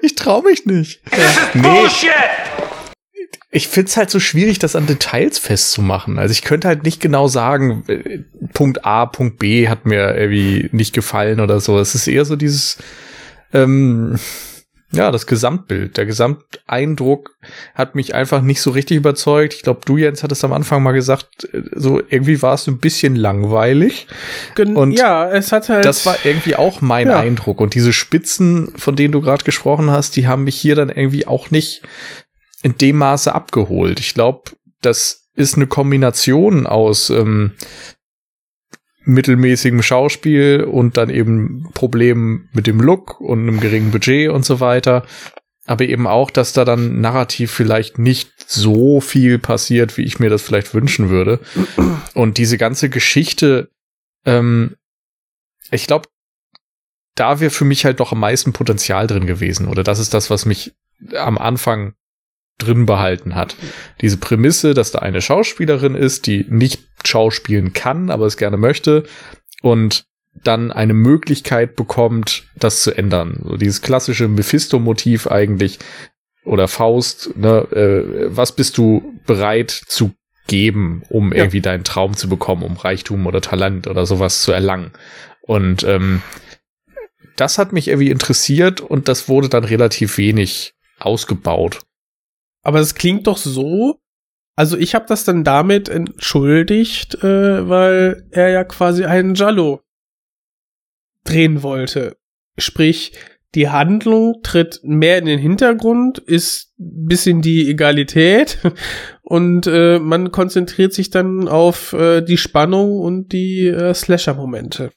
Ich traue mich nicht. Nee. Ich find's halt so schwierig, das an Details festzumachen. Also ich könnte halt nicht genau sagen, äh, Punkt A, Punkt B hat mir irgendwie nicht gefallen oder so. Es ist eher so dieses, ähm, ja, das Gesamtbild. Der Gesamteindruck hat mich einfach nicht so richtig überzeugt. Ich glaube, du, Jens, hattest am Anfang mal gesagt, äh, so irgendwie war es ein bisschen langweilig. Gen Und ja, es hat halt. Das war irgendwie auch mein Ja. Eindruck. Und diese Spitzen, von denen du gerade gesprochen hast, die haben mich hier dann irgendwie auch nicht in dem Maße abgeholt. Ich glaube, das ist eine Kombination aus ähm, mittelmäßigem Schauspiel und dann eben Problemen mit dem Look und einem geringen Budget und so weiter. Aber eben auch, dass da dann narrativ vielleicht nicht so viel passiert, wie ich mir das vielleicht wünschen würde. Und diese ganze Geschichte, ähm, ich glaube, da wäre für mich halt doch am meisten Potenzial drin gewesen. Oder das ist das, was mich am Anfang drin behalten hat. Diese Prämisse, dass da eine Schauspielerin ist, die nicht schauspielen kann, aber es gerne möchte und dann eine Möglichkeit bekommt, das zu ändern. So dieses klassische Mephisto-Motiv eigentlich oder Faust, ne, äh, was bist du bereit zu geben, um Ja. irgendwie deinen Traum zu bekommen, um Reichtum oder Talent oder sowas zu erlangen. Und ähm, das hat mich irgendwie interessiert und das wurde dann relativ wenig ausgebaut. Aber es klingt doch so. Also ich habe das dann damit entschuldigt, äh, weil er ja quasi einen Jallo drehen wollte. Sprich, die Handlung tritt mehr in den Hintergrund, ist bisschen die Egalität und äh, man konzentriert sich dann auf äh, die Spannung und die äh, Slasher-Momente.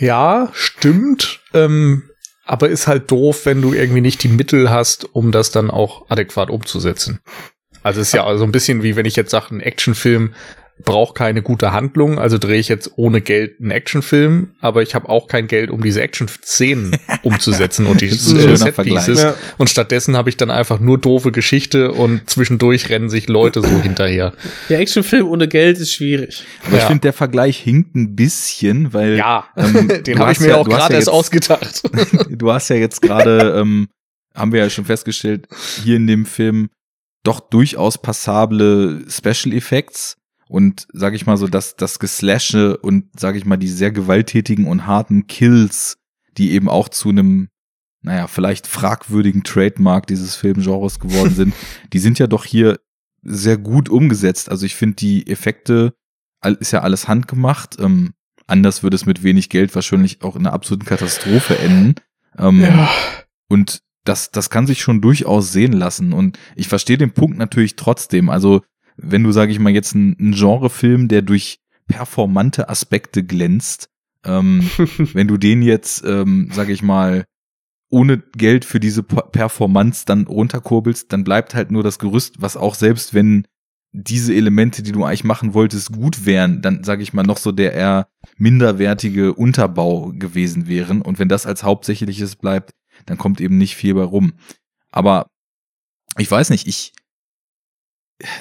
Ja, stimmt. Ähm, aber ist halt doof, wenn du irgendwie nicht die Mittel hast, um das dann auch adäquat umzusetzen. Also ist ja also ein bisschen wie wenn ich jetzt sage, ein Actionfilm braucht keine gute Handlung, also drehe ich jetzt ohne Geld einen Actionfilm, aber ich habe auch kein Geld, um diese Action-Szenen umzusetzen und die äh, Set-Pieces. Ja. Und stattdessen habe ich dann einfach nur doofe Geschichte und zwischendurch rennen sich Leute so hinterher. Der Actionfilm ohne Geld ist schwierig. Aber ich Ja. finde, der Vergleich hinkt ein bisschen, weil Ja, ähm, den habe ich mir ja- auch gerade ja erst jetzt- ausgedacht. du hast ja jetzt gerade, ähm, haben wir ja schon festgestellt, hier in dem Film doch durchaus passable Special Effects und sage ich mal so, dass das Geslashe und sage ich mal die sehr gewalttätigen und harten Kills, die eben auch zu einem naja, vielleicht fragwürdigen Trademark dieses Filmgenres geworden sind, die sind ja doch hier sehr gut umgesetzt. Also ich finde die Effekte ist ja alles handgemacht. Ähm, anders würde es mit wenig Geld wahrscheinlich auch in einer absoluten Katastrophe enden. Ähm, Und das, das kann sich schon durchaus sehen lassen. Und ich verstehe den Punkt natürlich trotzdem. Also, wenn du, sage ich mal, jetzt ein, ein Genrefilm, der durch performante Aspekte glänzt, ähm, wenn du den jetzt, ähm, sage ich mal, ohne Geld für diese Performance dann runterkurbelst, dann bleibt halt nur das Gerüst, was auch selbst wenn diese Elemente, die du eigentlich machen wolltest, gut wären, dann sage ich mal noch so der eher minderwertige Unterbau gewesen wären. Und wenn das als hauptsächliches bleibt, dann kommt eben nicht viel bei rum. Aber ich weiß nicht, ich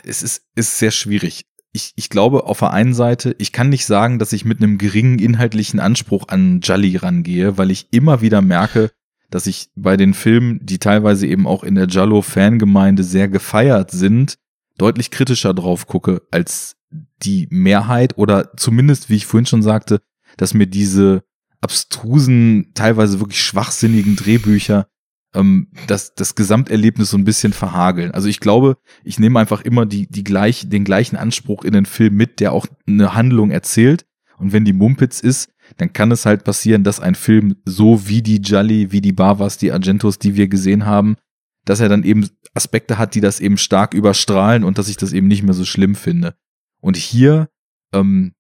es ist, ist sehr schwierig. Ich, ich glaube, auf der einen Seite, ich kann nicht sagen, dass ich mit einem geringen inhaltlichen Anspruch an Jolly rangehe, weil ich immer wieder merke, dass ich bei den Filmen, die teilweise eben auch in der Jallo-Fangemeinde sehr gefeiert sind, deutlich kritischer drauf gucke als die Mehrheit oder zumindest, wie ich vorhin schon sagte, dass mir diese abstrusen, teilweise wirklich schwachsinnigen Drehbücher ähm, das, das Gesamterlebnis so ein bisschen verhageln. Also ich glaube, ich nehme einfach immer die, die gleich, den gleichen Anspruch in den Film mit, der auch eine Handlung erzählt. Und wenn die Mumpitz ist, dann kann es halt passieren, dass ein Film so wie die Jolly, wie die Bavas, die Argentos, die wir gesehen haben, dass er dann eben Aspekte hat, die das eben stark überstrahlen und dass ich das eben nicht mehr so schlimm finde. Und hier, ähm,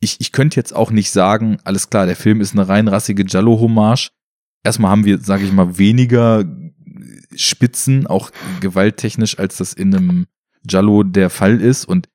ich, ich könnte jetzt auch nicht sagen, alles klar, der Film ist eine rein rassige Jallo-Hommage. Erstmal haben wir, sage ich mal, weniger Spitzen, auch gewalttechnisch, als das in einem Jallo der Fall ist. Und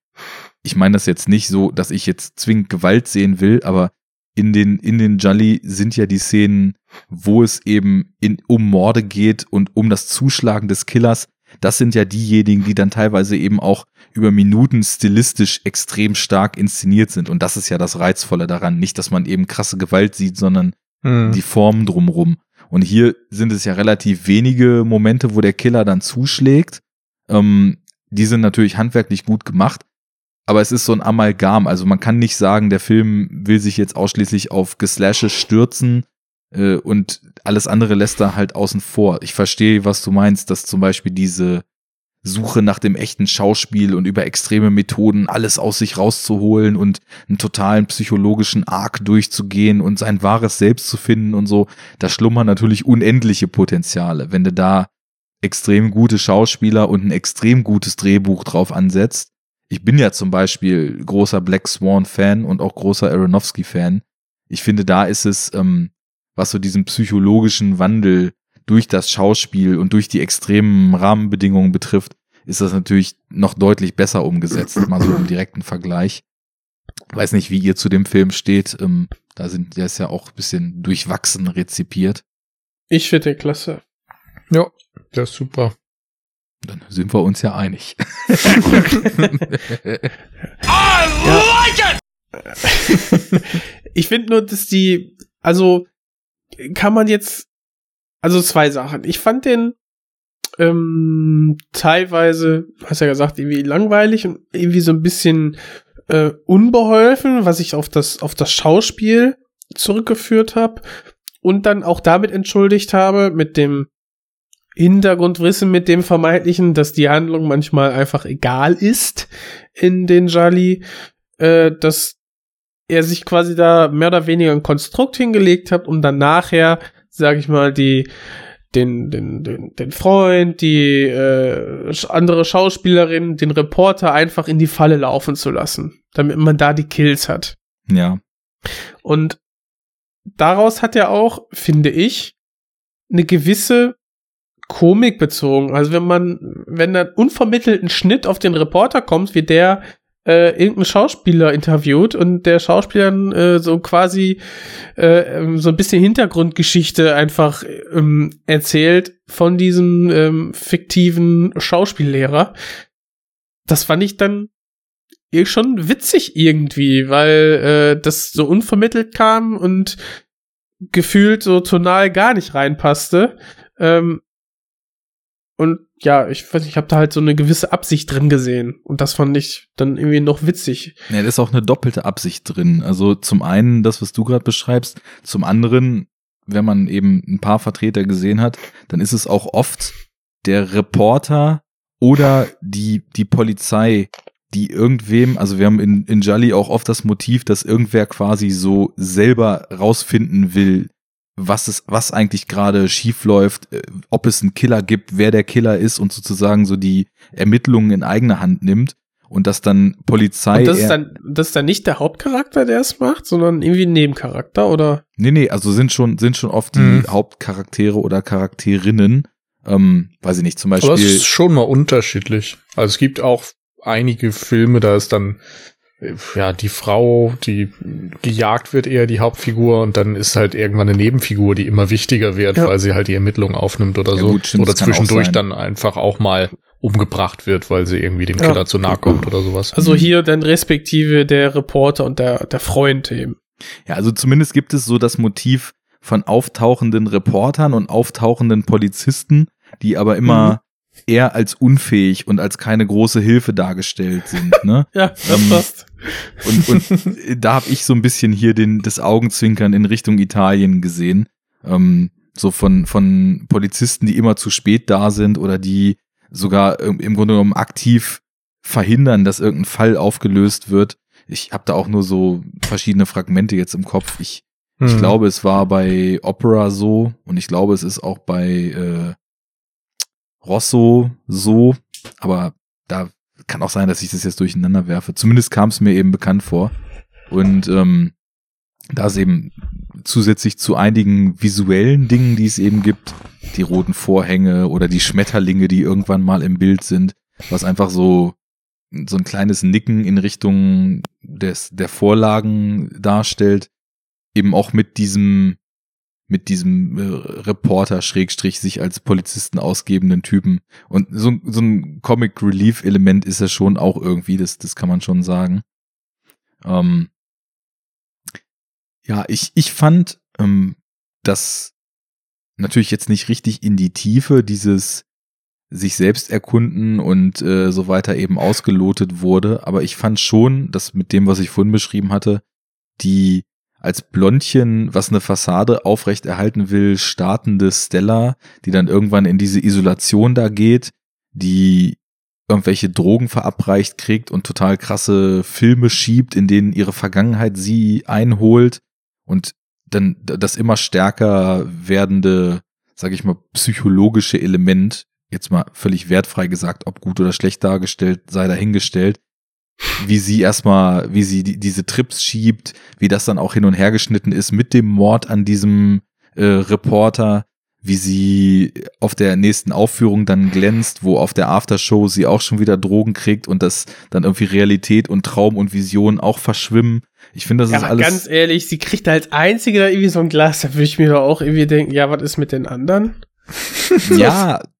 ich meine das jetzt nicht so, dass ich jetzt zwingend Gewalt sehen will, aber in den, in den Jolly sind ja die Szenen, wo es eben in, um Morde geht und um das Zuschlagen des Killers. Das sind ja diejenigen, die dann teilweise eben auch über Minuten stilistisch extrem stark inszeniert sind. Und das ist ja das Reizvolle daran. Nicht, dass man eben krasse Gewalt sieht, sondern Hm. die Formen drumrum. Und hier sind es ja relativ wenige Momente, wo der Killer dann zuschlägt. Ähm, die sind natürlich handwerklich gut gemacht, aber es ist so ein Amalgam. Also man kann nicht sagen, der Film will sich jetzt ausschließlich auf Geslashe stürzen äh, und alles andere lässt er halt außen vor. Ich verstehe, was du meinst, dass zum Beispiel diese Suche nach dem echten Schauspiel und über extreme Methoden alles aus sich rauszuholen und einen totalen psychologischen Arc durchzugehen und sein wahres Selbst zu finden und so, da schlummern natürlich unendliche Potenziale. Wenn du da extrem gute Schauspieler und ein extrem gutes Drehbuch drauf ansetzt. Ich bin ja zum Beispiel großer Black Swan Fan und auch großer Aronofsky Fan. Ich finde, da ist es, ähm, was so diesen psychologischen Wandel durch das Schauspiel und durch die extremen Rahmenbedingungen betrifft, ist das natürlich noch deutlich besser umgesetzt. Mal so im direkten Vergleich. Weiß nicht, wie ihr zu dem Film steht. Ähm, da sind, der ist ja auch ein bisschen durchwachsen rezipiert. Ich finde den klasse. Ja, der ist super. Dann sind wir uns ja einig. ich finde nur, dass die, also kann man jetzt, also zwei Sachen. Ich fand den ähm, teilweise, hast ja gesagt, irgendwie langweilig und irgendwie so ein bisschen äh, unbeholfen, was ich auf das auf das Schauspiel zurückgeführt habe und dann auch damit entschuldigt habe mit dem Hintergrundwissen, mit dem vermeintlichen, dass die Handlung manchmal einfach egal ist in den Jali, äh, dass er sich quasi da mehr oder weniger ein Konstrukt hingelegt hat, um dann nachher, sag ich mal, die den, den, den, den Freund, die äh, andere Schauspielerin, den Reporter einfach in die Falle laufen zu lassen, damit man da die Kills hat. ja. Und daraus hat er auch, finde ich, eine gewisse Komik bezogen. Also wenn man, wenn dann unvermittelt ein Schnitt auf den Reporter kommt, wie der äh, irgendeinen Schauspieler interviewt und der Schauspieler äh, so quasi äh, ähm, so ein bisschen Hintergrundgeschichte einfach ähm, erzählt von diesem ähm, fiktiven Schauspiellehrer. Das fand ich dann eh schon witzig irgendwie, weil äh, das so unvermittelt kam und gefühlt so tonal gar nicht reinpasste. Ähm, und ja, ich weiß nicht, ich habe da halt so eine gewisse Absicht drin gesehen. Und das fand ich dann irgendwie noch witzig. Ja, da ist auch eine doppelte Absicht drin. Also zum einen das, was du gerade beschreibst, zum anderen, wenn man eben ein paar Vertreter gesehen hat, dann ist es auch oft der Reporter oder die, die Polizei, die irgendwem, also wir haben in, in Jolly auch oft das Motiv, dass irgendwer quasi so selber rausfinden will, was es, was eigentlich gerade schief läuft, äh, ob es einen Killer gibt, wer der Killer ist und sozusagen so die Ermittlungen in eigene Hand nimmt und dass dann Polizei. Und das ist dann, das ist dann nicht der Hauptcharakter, der es macht, sondern irgendwie ein Nebencharakter, oder? Nee, nee, also sind schon, sind schon oft die Mhm. Hauptcharaktere oder Charakterinnen. Ähm, weiß ich nicht, zum Aber es Beispiel. ist schon mal unterschiedlich. Also es gibt auch einige Filme, da ist dann ja die Frau, die gejagt wird, eher die Hauptfigur und dann ist halt irgendwann eine Nebenfigur, die immer wichtiger wird, Ja. weil sie halt die Ermittlungen aufnimmt oder Ja, so. gut, stimmt, oder zwischendurch dann einfach auch mal umgebracht wird, weil sie irgendwie dem Ja. Killer zu nahe kommt oder sowas. Also hier dann respektive der Reporter und der, der Freund eben. Ja, also zumindest gibt es so das Motiv von auftauchenden Reportern und auftauchenden Polizisten, die aber immer eher als unfähig und als keine große Hilfe dargestellt sind. Ne? Ja, das Ähm, passt. Und, und da habe ich so ein bisschen hier den, das Augenzwinkern in Richtung Italien gesehen. Ähm, so von, von Polizisten, die immer zu spät da sind oder die sogar im im Grunde genommen aktiv verhindern, dass irgendein Fall aufgelöst wird. Ich habe da auch nur so verschiedene Fragmente jetzt im Kopf. Ich, ich Hm. glaube, es war bei Opera so und ich glaube, es ist auch bei äh, Rosso so, aber da kann auch sein, dass ich das jetzt durcheinander werfe. Zumindest kam es mir eben bekannt vor. Und ähm, da ist eben zusätzlich zu einigen visuellen Dingen, die es eben gibt, die roten Vorhänge oder die Schmetterlinge, die irgendwann mal im Bild sind, was einfach so so ein kleines Nicken in Richtung des der Vorlagen darstellt, eben auch mit diesem, mit diesem äh, Reporter, Schrägstrich, sich als Polizisten ausgebenden Typen. Und so, so ein Comic Relief Element ist er schon auch irgendwie, das, das kann man schon sagen. Ähm, ja, ich, ich fand, ähm, dass natürlich jetzt nicht richtig in die Tiefe dieses sich selbst erkunden und äh, so weiter eben ausgelotet wurde. Aber ich fand schon, dass mit dem, was ich vorhin beschrieben hatte, die als Blondchen, was eine Fassade aufrecht erhalten will, startende Stella, die dann irgendwann in diese Isolation da geht, die irgendwelche Drogen verabreicht kriegt und total krasse Filme schiebt, in denen ihre Vergangenheit sie einholt und dann das immer stärker werdende, sag ich mal, psychologische Element jetzt mal völlig wertfrei gesagt, ob gut oder schlecht dargestellt, sei dahingestellt, wie sie erstmal, wie sie die, diese Trips schiebt, wie das dann auch hin und her geschnitten ist mit dem Mord an diesem äh, Reporter, wie sie auf der nächsten Aufführung dann glänzt, wo auf der Aftershow sie auch schon wieder Drogen kriegt und das dann irgendwie Realität und Traum und Vision auch verschwimmen. Ich finde, das ja, ist alles. Ganz ehrlich, sie kriegt als einzige da irgendwie so ein Glas, da würde ich mir doch auch irgendwie denken, ja, was ist mit den anderen? ja,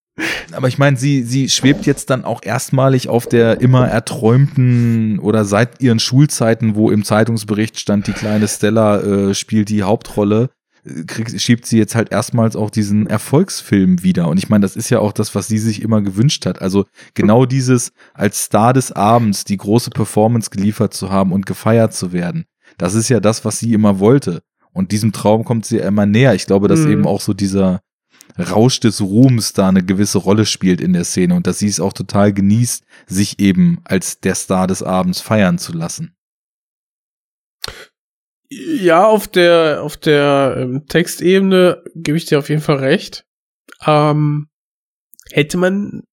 aber ich meine, sie, sie schwebt jetzt dann auch erstmalig auf der immer erträumten oder seit ihren Schulzeiten, wo im Zeitungsbericht stand, die kleine Stella äh, spielt die Hauptrolle, kriegt, schiebt sie jetzt halt erstmals auch diesen Erfolgsfilm wieder. Und ich meine, das ist ja auch das, was sie sich immer gewünscht hat. Also genau dieses als Star des Abends die große Performance geliefert zu haben und gefeiert zu werden. Das ist ja das, was sie immer wollte. Und diesem Traum kommt sie immer näher. Ich glaube, dass Mhm. eben auch so dieser, Rausch des Ruhms da eine gewisse Rolle spielt in der Szene und dass sie es auch total genießt, sich eben als der Star des Abends feiern zu lassen. Ja, auf der, auf der ähm, Textebene gebe ich dir auf jeden Fall recht. Ähm, hätte man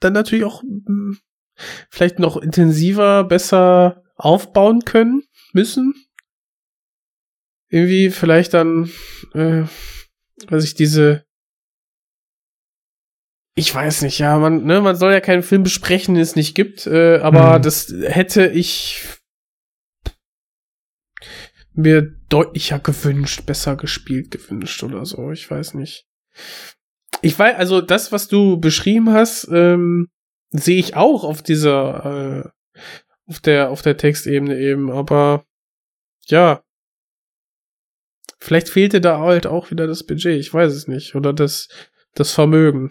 dann natürlich auch mh, vielleicht noch intensiver, besser aufbauen können, müssen. Irgendwie vielleicht dann, äh, weiß ich, diese ich weiß nicht, ja, man, ne, man soll ja keinen Film besprechen, den es nicht gibt, äh, aber Mhm. das hätte ich mir deutlicher gewünscht, besser gespielt gewünscht oder so. Ich weiß nicht. Ich weiß, also das, was du beschrieben hast, ähm, sehe ich auch auf dieser, äh, auf der, auf der Textebene eben, aber ja. Vielleicht fehlte da halt auch wieder das Budget, ich weiß es nicht. Oder das, das Vermögen,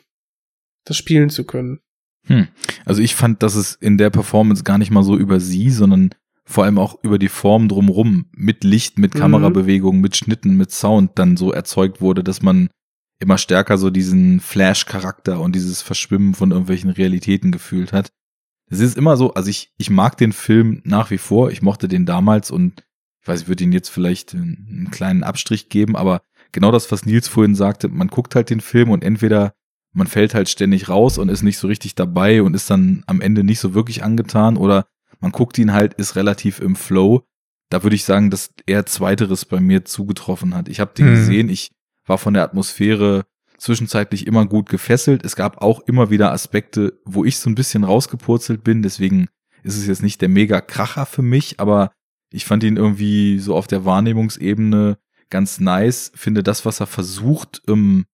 das spielen zu können. Hm. Also ich fand, dass es in der Performance gar nicht mal so über sie, sondern vor allem auch über die Form drumrum mit Licht, mit Mhm. Kamerabewegung, mit Schnitten, mit Sound dann so erzeugt wurde, dass man immer stärker so diesen Flash-Charakter und dieses Verschwimmen von irgendwelchen Realitäten gefühlt hat. Es ist immer so, also ich, ich mag den Film nach wie vor, ich mochte den damals und ich weiß, ich würde ihn jetzt vielleicht einen, einen kleinen Abstrich geben, aber genau das, was Nils vorhin sagte, man guckt halt den Film und entweder man fällt halt ständig raus und ist nicht so richtig dabei und ist dann am Ende nicht so wirklich angetan oder man guckt ihn halt, ist relativ im Flow. Da würde ich sagen, dass eher zweiteres bei mir zugetroffen hat. Ich habe den Mhm. gesehen, ich war von der Atmosphäre zwischenzeitlich immer gut gefesselt. Es gab auch immer wieder Aspekte, wo ich so ein bisschen rausgepurzelt bin, deswegen ist es jetzt nicht der mega Kracher für mich, aber ich fand ihn irgendwie so auf der Wahrnehmungsebene ganz nice, finde das, was er versucht, ähm,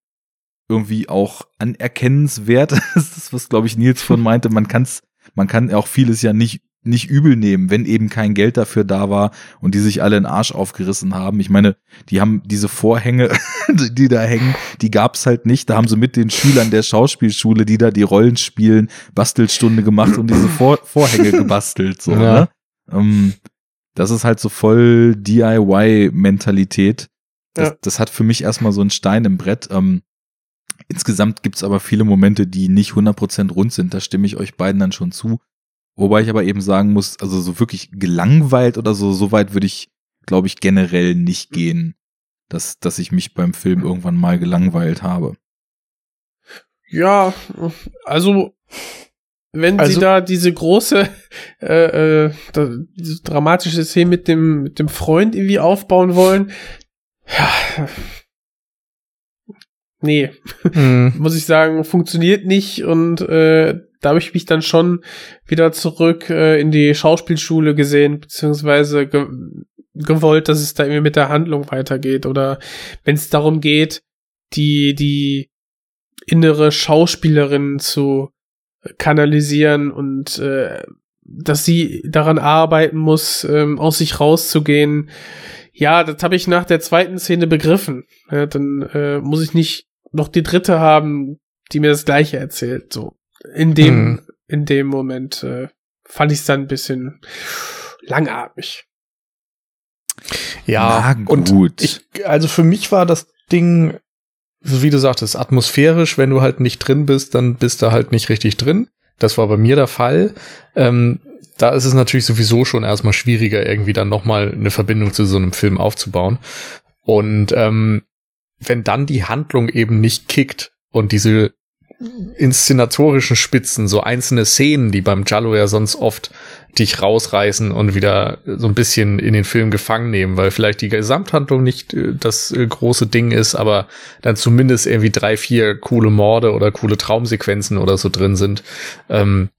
irgendwie auch anerkennenswert. Das ist was, glaube ich, Nils von meinte. Man kann's, man kann auch vieles ja nicht, nicht übel nehmen, wenn eben kein Geld dafür da war und die sich alle den Arsch aufgerissen haben. Ich meine, die haben diese Vorhänge, die da hängen, die gab's halt nicht. Da haben sie mit den Schülern der Schauspielschule, die da die Rollen spielen, Bastelstunde gemacht und diese Vor Vorhänge gebastelt, so, Ja. ne? Ähm, das ist halt so voll DIY-Mentalität. Das, Ja. das hat für mich erstmal so einen Stein im Brett. Ähm, insgesamt gibt's aber viele Momente, die nicht 100% rund sind. Da stimme ich euch beiden dann schon zu. Wobei ich aber eben sagen muss, also so wirklich gelangweilt oder so, so weit würde ich, glaube ich, generell nicht gehen, dass, dass ich mich beim Film irgendwann mal gelangweilt habe. Ja, also wenn Also- sie da diese große, äh, äh, diese dramatische Szene mit dem mit dem Freund irgendwie aufbauen wollen, ja, nee, Mhm. muss ich sagen, funktioniert nicht und äh, da habe ich mich dann schon wieder zurück äh, in die Schauspielschule gesehen, beziehungsweise ge gewollt, dass es da irgendwie mit der Handlung weitergeht oder wenn es darum geht, die, die innere Schauspielerin zu kanalisieren und äh, dass sie daran arbeiten muss, ähm, aus sich rauszugehen. Ja, das habe ich nach der zweiten Szene begriffen. Ja, dann äh, muss ich nicht noch die dritte haben, die mir das gleiche erzählt. So in dem Hm. in dem Moment äh, fand ich es dann ein bisschen langatmig. Ja, Na und gut. ich, also für mich war das Ding, wie du sagtest, atmosphärisch. Wenn du halt nicht drin bist, dann bist du halt nicht richtig drin. Das war bei mir der Fall. Ähm, da ist es natürlich sowieso schon erstmal schwieriger, irgendwie dann nochmal eine Verbindung zu so einem Film aufzubauen. Und ähm, wenn dann die Handlung eben nicht kickt und diese inszenatorischen Spitzen, so einzelne Szenen, die beim Jallo ja sonst oft dich rausreißen und wieder so ein bisschen in den Film gefangen nehmen, weil vielleicht die Gesamthandlung nicht äh, das äh, große Ding ist, aber dann zumindest irgendwie drei, vier coole Morde oder coole Traumsequenzen oder so drin sind. Ähm,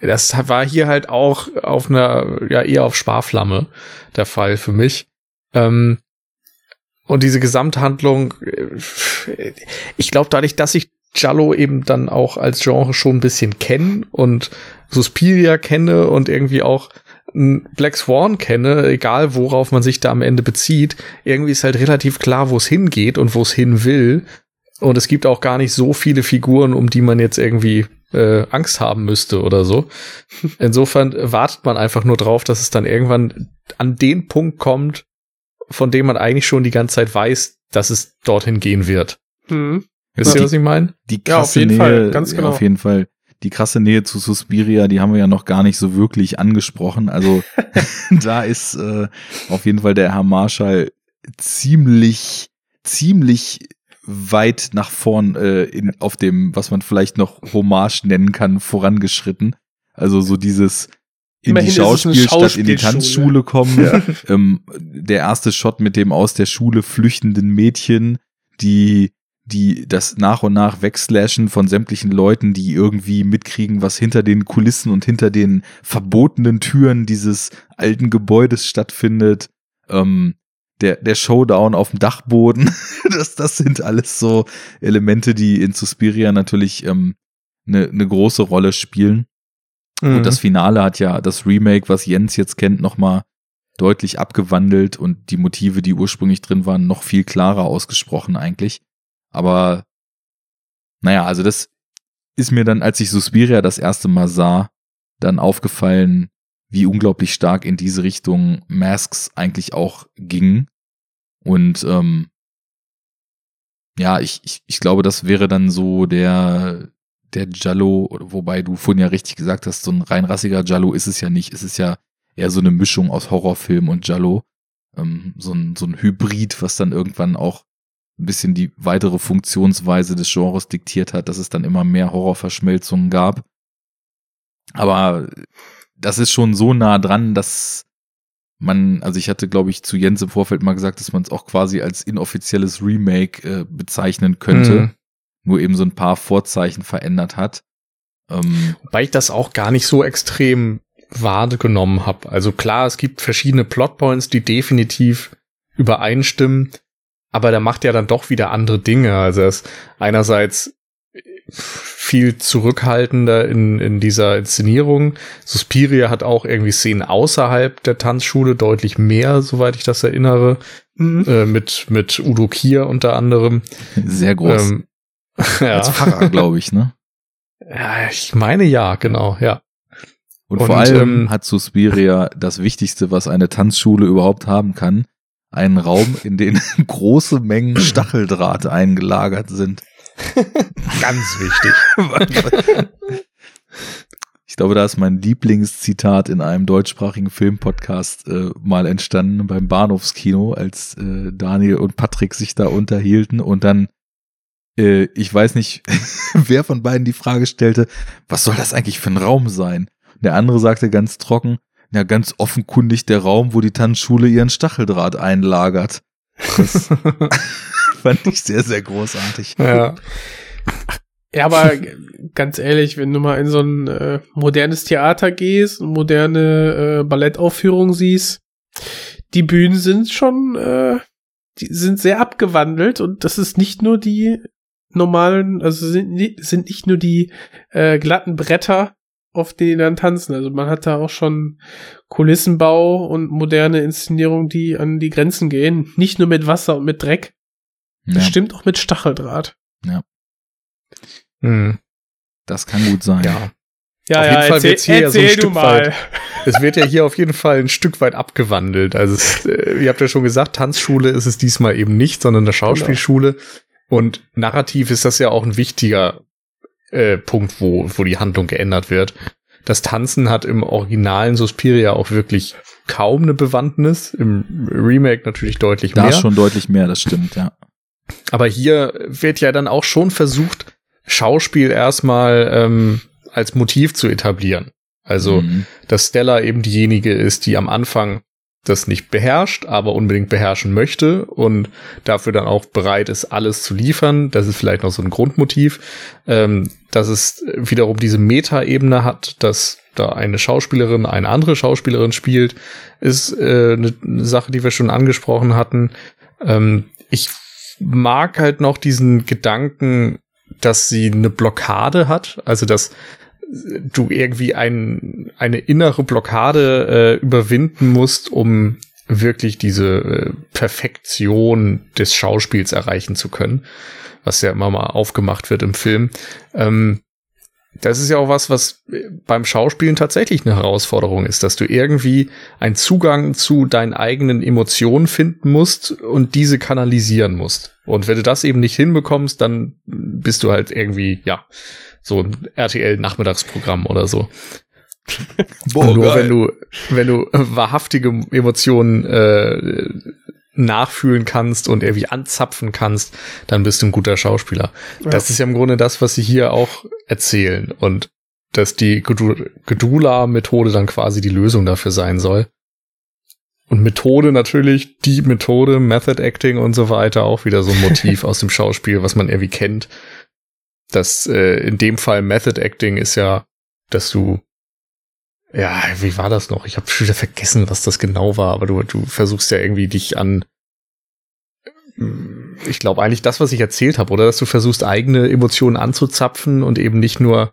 das war hier halt auch auf einer, ja, eher auf Sparflamme der Fall für mich. Ähm, und diese Gesamthandlung, äh, ich glaube, dadurch, dass ich Jallo eben dann auch als Genre schon ein bisschen kenne und Suspiria kenne und irgendwie auch Black Swan kenne, egal worauf man sich da am Ende bezieht, irgendwie ist halt relativ klar, wo es hingeht und wo es hin will. Und es gibt auch gar nicht so viele Figuren, um die man jetzt irgendwie äh, Angst haben müsste oder so. Insofern wartet man einfach nur drauf, dass es dann irgendwann an den Punkt kommt, von dem man eigentlich schon die ganze Zeit weiß, dass es dorthin gehen wird. Hm. Wisst ihr, was ich meine? Die Ja, auf krasse jeden Nähe, Fall, ganz ja, genau. auf jeden Fall. Die krasse Nähe zu Suspiria, die haben wir ja noch gar nicht so wirklich angesprochen. Also da ist äh, auf jeden Fall der Herr Marschall ziemlich, ziemlich weit nach vorn äh, in, auf dem, was man vielleicht noch Hommage nennen kann, vorangeschritten. Also so dieses in Immerhin die Schauspielstadt, in die Schauspielschule. Tanzschule kommen. Ähm, der erste Shot mit dem aus der Schule flüchtenden Mädchen, die die das nach und nach wegslashen von sämtlichen Leuten, die irgendwie mitkriegen, was hinter den Kulissen und hinter den verbotenen Türen dieses alten Gebäudes stattfindet. Ähm, der, der Showdown auf dem Dachboden, das, das sind alles so Elemente, die in Suspiria natürlich ähm, eine, eine große Rolle spielen. Mhm. Und das Finale hat ja das Remake, was Jens jetzt kennt, nochmal deutlich abgewandelt und die Motive, die ursprünglich drin waren, noch viel klarer ausgesprochen eigentlich. Aber naja, also das ist mir dann, als ich Suspiria das erste Mal sah, dann aufgefallen, wie unglaublich stark in diese Richtung Masks eigentlich auch ging. Und ähm, ja, ich, ich, ich glaube, das wäre dann so der, der Jallo, wobei du vorhin ja richtig gesagt hast, so ein rein rassiger Jallo ist es ja nicht. Es ist ja eher so eine Mischung aus Horrorfilm und Jallo. Ähm, so, ein, so ein Hybrid, was dann irgendwann auch ein bisschen die weitere Funktionsweise des Genres diktiert hat, dass es dann immer mehr Horrorverschmelzungen gab. Aber das ist schon so nah dran, dass man, also ich hatte, glaube ich, zu Jens im Vorfeld mal gesagt, dass man es auch quasi als inoffizielles Remake äh, bezeichnen könnte, Mhm. nur eben so ein paar Vorzeichen verändert hat. Ähm, Wobei ich das auch gar nicht so extrem wahrgenommen habe. Also klar, es gibt verschiedene Plotpoints, die definitiv übereinstimmen, aber der macht ja dann doch wieder andere Dinge. Also er ist einerseits viel zurückhaltender in, in dieser Inszenierung. Suspiria hat auch irgendwie Szenen außerhalb der Tanzschule, deutlich mehr, soweit ich das erinnere, Mhm. äh, mit, mit Udo Kier unter anderem. sehr groß. Ähm, ja. Als Pfarrer, glaube ich, ne? ja, ich meine ja, genau, ja. Und, Und, vor allem ähm, hat Suspiria das Wichtigste, was eine Tanzschule überhaupt haben kann. Einen Raum, in den große Mengen Stacheldraht eingelagert sind. Ganz wichtig. Ich glaube, da ist mein Lieblingszitat in einem deutschsprachigen Filmpodcast äh, mal entstanden beim Bahnhofskino, als äh, Daniel und Patrick sich da unterhielten und dann, äh, ich weiß nicht, wer von beiden die Frage stellte, was soll das eigentlich für ein Raum sein? Der andere sagte ganz trocken, ja, ganz offenkundig der Raum, wo die Tanzschule ihren Stacheldraht einlagert. Das fand ich sehr, sehr großartig. ja. Ja, aber ganz ehrlich, wenn du mal in so ein äh, modernes Theater gehst, eine moderne äh, Ballettaufführung siehst, die Bühnen sind schon, äh, die sind sehr abgewandelt und das ist nicht nur die normalen, also sind, sind nicht nur die äh, glatten Bretter, auf denen die dann tanzen. Also man hat da auch schon Kulissenbau und moderne Inszenierung, die an die Grenzen gehen. Nicht nur mit Wasser und mit Dreck, Ja, bestimmt auch mit Stacheldraht. Mhm. das kann gut sein. Ja. Ja, Auf ja, jeden Fall erzähl, wird's hier ja so ein erzähl du Stück mal. weit. Es wird ja hier auf jeden Fall ein Stück weit abgewandelt. Also, es, äh, ihr habt ja schon gesagt, Tanzschule ist es diesmal eben nicht, sondern eine Schauspielschule. Und narrativ ist das ja auch ein wichtiger äh, Punkt, wo, wo die Handlung geändert wird. Das Tanzen hat im originalen Suspiria auch wirklich kaum eine Bewandtnis. Im Remake natürlich deutlich Da mehr. ist schon deutlich mehr, das stimmt, ja. Aber hier wird ja dann auch schon versucht, Schauspiel erstmal ähm, als Motiv zu etablieren. Also, Mhm. dass Stella eben diejenige ist, die am Anfang das nicht beherrscht, aber unbedingt beherrschen möchte und dafür dann auch bereit ist, alles zu liefern. Das ist vielleicht noch so ein Grundmotiv. Ähm, dass es wiederum diese Meta-Ebene hat, dass da eine Schauspielerin eine andere Schauspielerin spielt, ist äh, eine, Sache, die wir schon angesprochen hatten. Ähm, ich mag halt noch diesen Gedanken, dass sie eine Blockade hat, also dass du irgendwie ein, eine innere Blockade äh, überwinden musst, um wirklich diese äh, Perfektion des Schauspiels erreichen zu können, was ja immer mal aufgemacht wird im Film. Ähm, das ist ja auch was, was beim Schauspielen tatsächlich eine Herausforderung ist, dass du irgendwie einen Zugang zu deinen eigenen Emotionen finden musst und diese kanalisieren musst. Und wenn du das eben nicht hinbekommst, dann bist du halt irgendwie, ja, so ein RTL-Nachmittagsprogramm oder so. Boah, nur geil. wenn du, wenn du wahrhaftige Emotionen äh, nachfühlen kannst und irgendwie anzapfen kannst, dann bist du ein guter Schauspieler. Ja. Das ist ja im Grunde das, was sie hier auch erzählen und dass die Gedu- Gedula-Methode dann quasi die Lösung dafür sein soll. Und Methode natürlich, die Methode, Method Acting und so weiter, auch wieder so ein Motiv aus dem Schauspiel, was man irgendwie kennt. Das äh, in dem Fall Method Acting ist ja, dass du ja, wie war das noch? Ich habe schon wieder vergessen, was das genau war, aber du, du versuchst ja irgendwie dich an ich glaube eigentlich das, was ich erzählt habe, oder dass du versuchst, eigene Emotionen anzuzapfen und eben nicht nur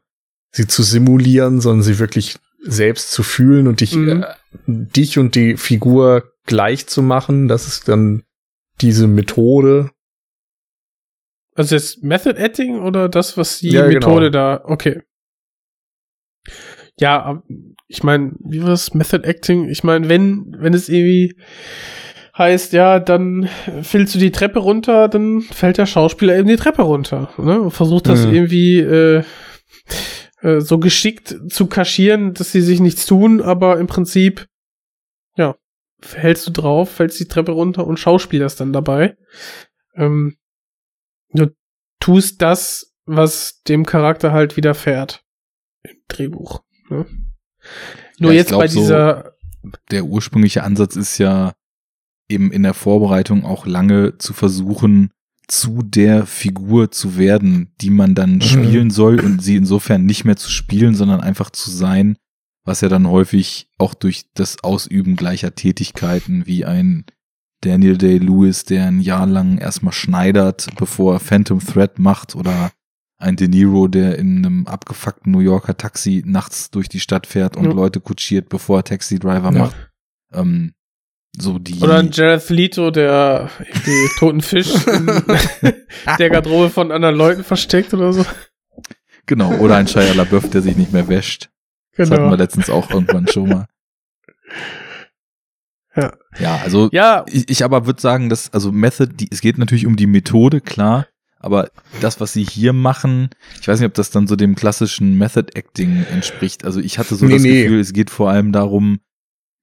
sie zu simulieren, sondern sie wirklich selbst zu fühlen und dich, Mhm. äh, dich und die Figur gleich zu machen. Das ist dann diese Methode. Also jetzt Method Acting oder das, was die Ja, Methode genau. da, okay. Ja, ab- ich meine, wie war das Method Acting? Ich meine, wenn, wenn es irgendwie heißt, ja, dann fällst du die Treppe runter, dann fällt der Schauspieler eben die Treppe runter. Ne? Und versucht das Mhm. irgendwie äh, äh, so geschickt zu kaschieren, dass sie sich nichts tun, aber im Prinzip, ja, hältst du drauf, fällst die Treppe runter und schauspielerst dann dabei. Ähm, du tust das, was dem Charakter halt widerfährt im Drehbuch. Ne? Nur Ja, jetzt glaub, bei so- dieser, der ursprüngliche Ansatz ist ja eben in der Vorbereitung auch lange zu versuchen, zu der Figur zu werden, die man dann spielen soll und sie insofern nicht mehr zu spielen, sondern einfach zu sein, was ja dann häufig auch durch das Ausüben gleicher Tätigkeiten wie ein Daniel Day-Lewis, der ein Jahr lang erstmal schneidert, bevor er Phantom Thread macht oder ein De Niro, der in einem abgefuckten New Yorker Taxi nachts durch die Stadt fährt und Ja. Leute kutschiert, bevor er Taxi Driver Ja. macht. Ähm, so die. oder ein Jared Leto, der die toten Fisch in der Garderobe von anderen Leuten versteckt oder so. genau, oder ein Shia LaBeouf, der sich nicht mehr wäscht. Das hatten wir Genau. letztens auch irgendwann schon mal. Ja. Also Ja, ich, ich aber würde sagen, dass, also Method, die, es geht natürlich um die Methode, klar, aber das, was sie hier machen, ich weiß nicht, ob das dann so dem klassischen Method Acting entspricht. Also ich hatte so Nee, das nee. Gefühl, es geht vor allem darum,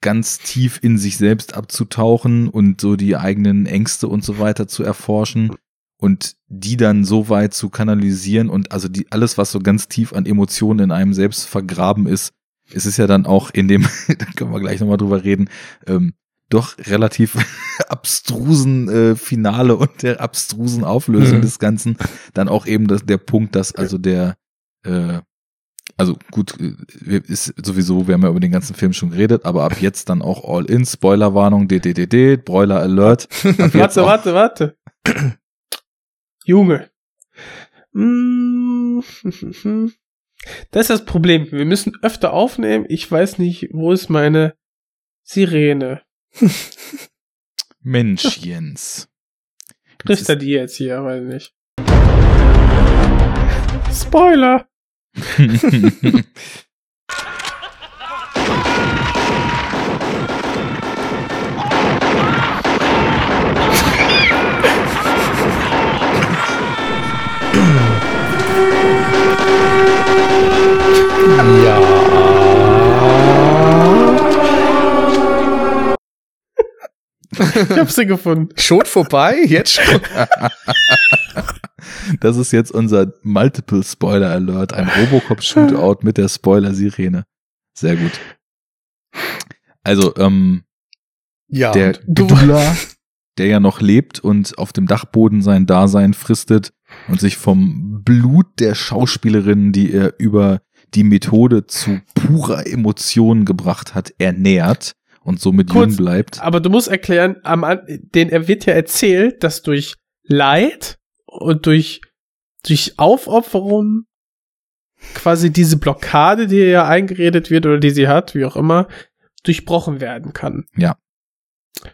ganz tief in sich selbst abzutauchen und so die eigenen Ängste und so weiter zu erforschen und die dann so weit zu kanalisieren und also die alles, was so ganz tief an Emotionen in einem selbst vergraben ist, es ist ja dann auch in dem, da können wir gleich nochmal drüber reden, ähm, doch relativ abstrusen äh, Finale und der abstrusen Auflösung Mhm. des Ganzen dann auch eben das, der Punkt, dass also der äh, also gut, äh, ist sowieso, wir haben ja über den ganzen Film schon geredet, aber ab jetzt dann auch All-In, Spoilerwarnung, DDDD, Broiler Alert. Warte, warte, warte. Junge. Mm, Das ist das Problem. Wir müssen öfter aufnehmen. Ich weiß nicht, wo ist meine Sirene? Mensch, Jens. Trifft er die jetzt hier, weiß nicht. Spoiler! Ich hab sie gefunden. Schon vorbei? Jetzt schon? Das ist jetzt unser Multiple Spoiler Alert, ein Robocop Shootout mit der Spoiler Sirene. Sehr gut. Also, ähm, Ja. der und- du- Gdula, der ja noch lebt und auf dem Dachboden sein Dasein fristet und sich vom Blut der Schauspielerin, die er über die Methode zu purer Emotion gebracht hat, ernährt und somit Kurz, jung bleibt. Aber du musst erklären, am, den er wird ja erzählt, dass durch Leid und durch, durch Aufopferung quasi diese Blockade, die ihr ja eingeredet wird oder die sie hat, wie auch immer, durchbrochen werden kann.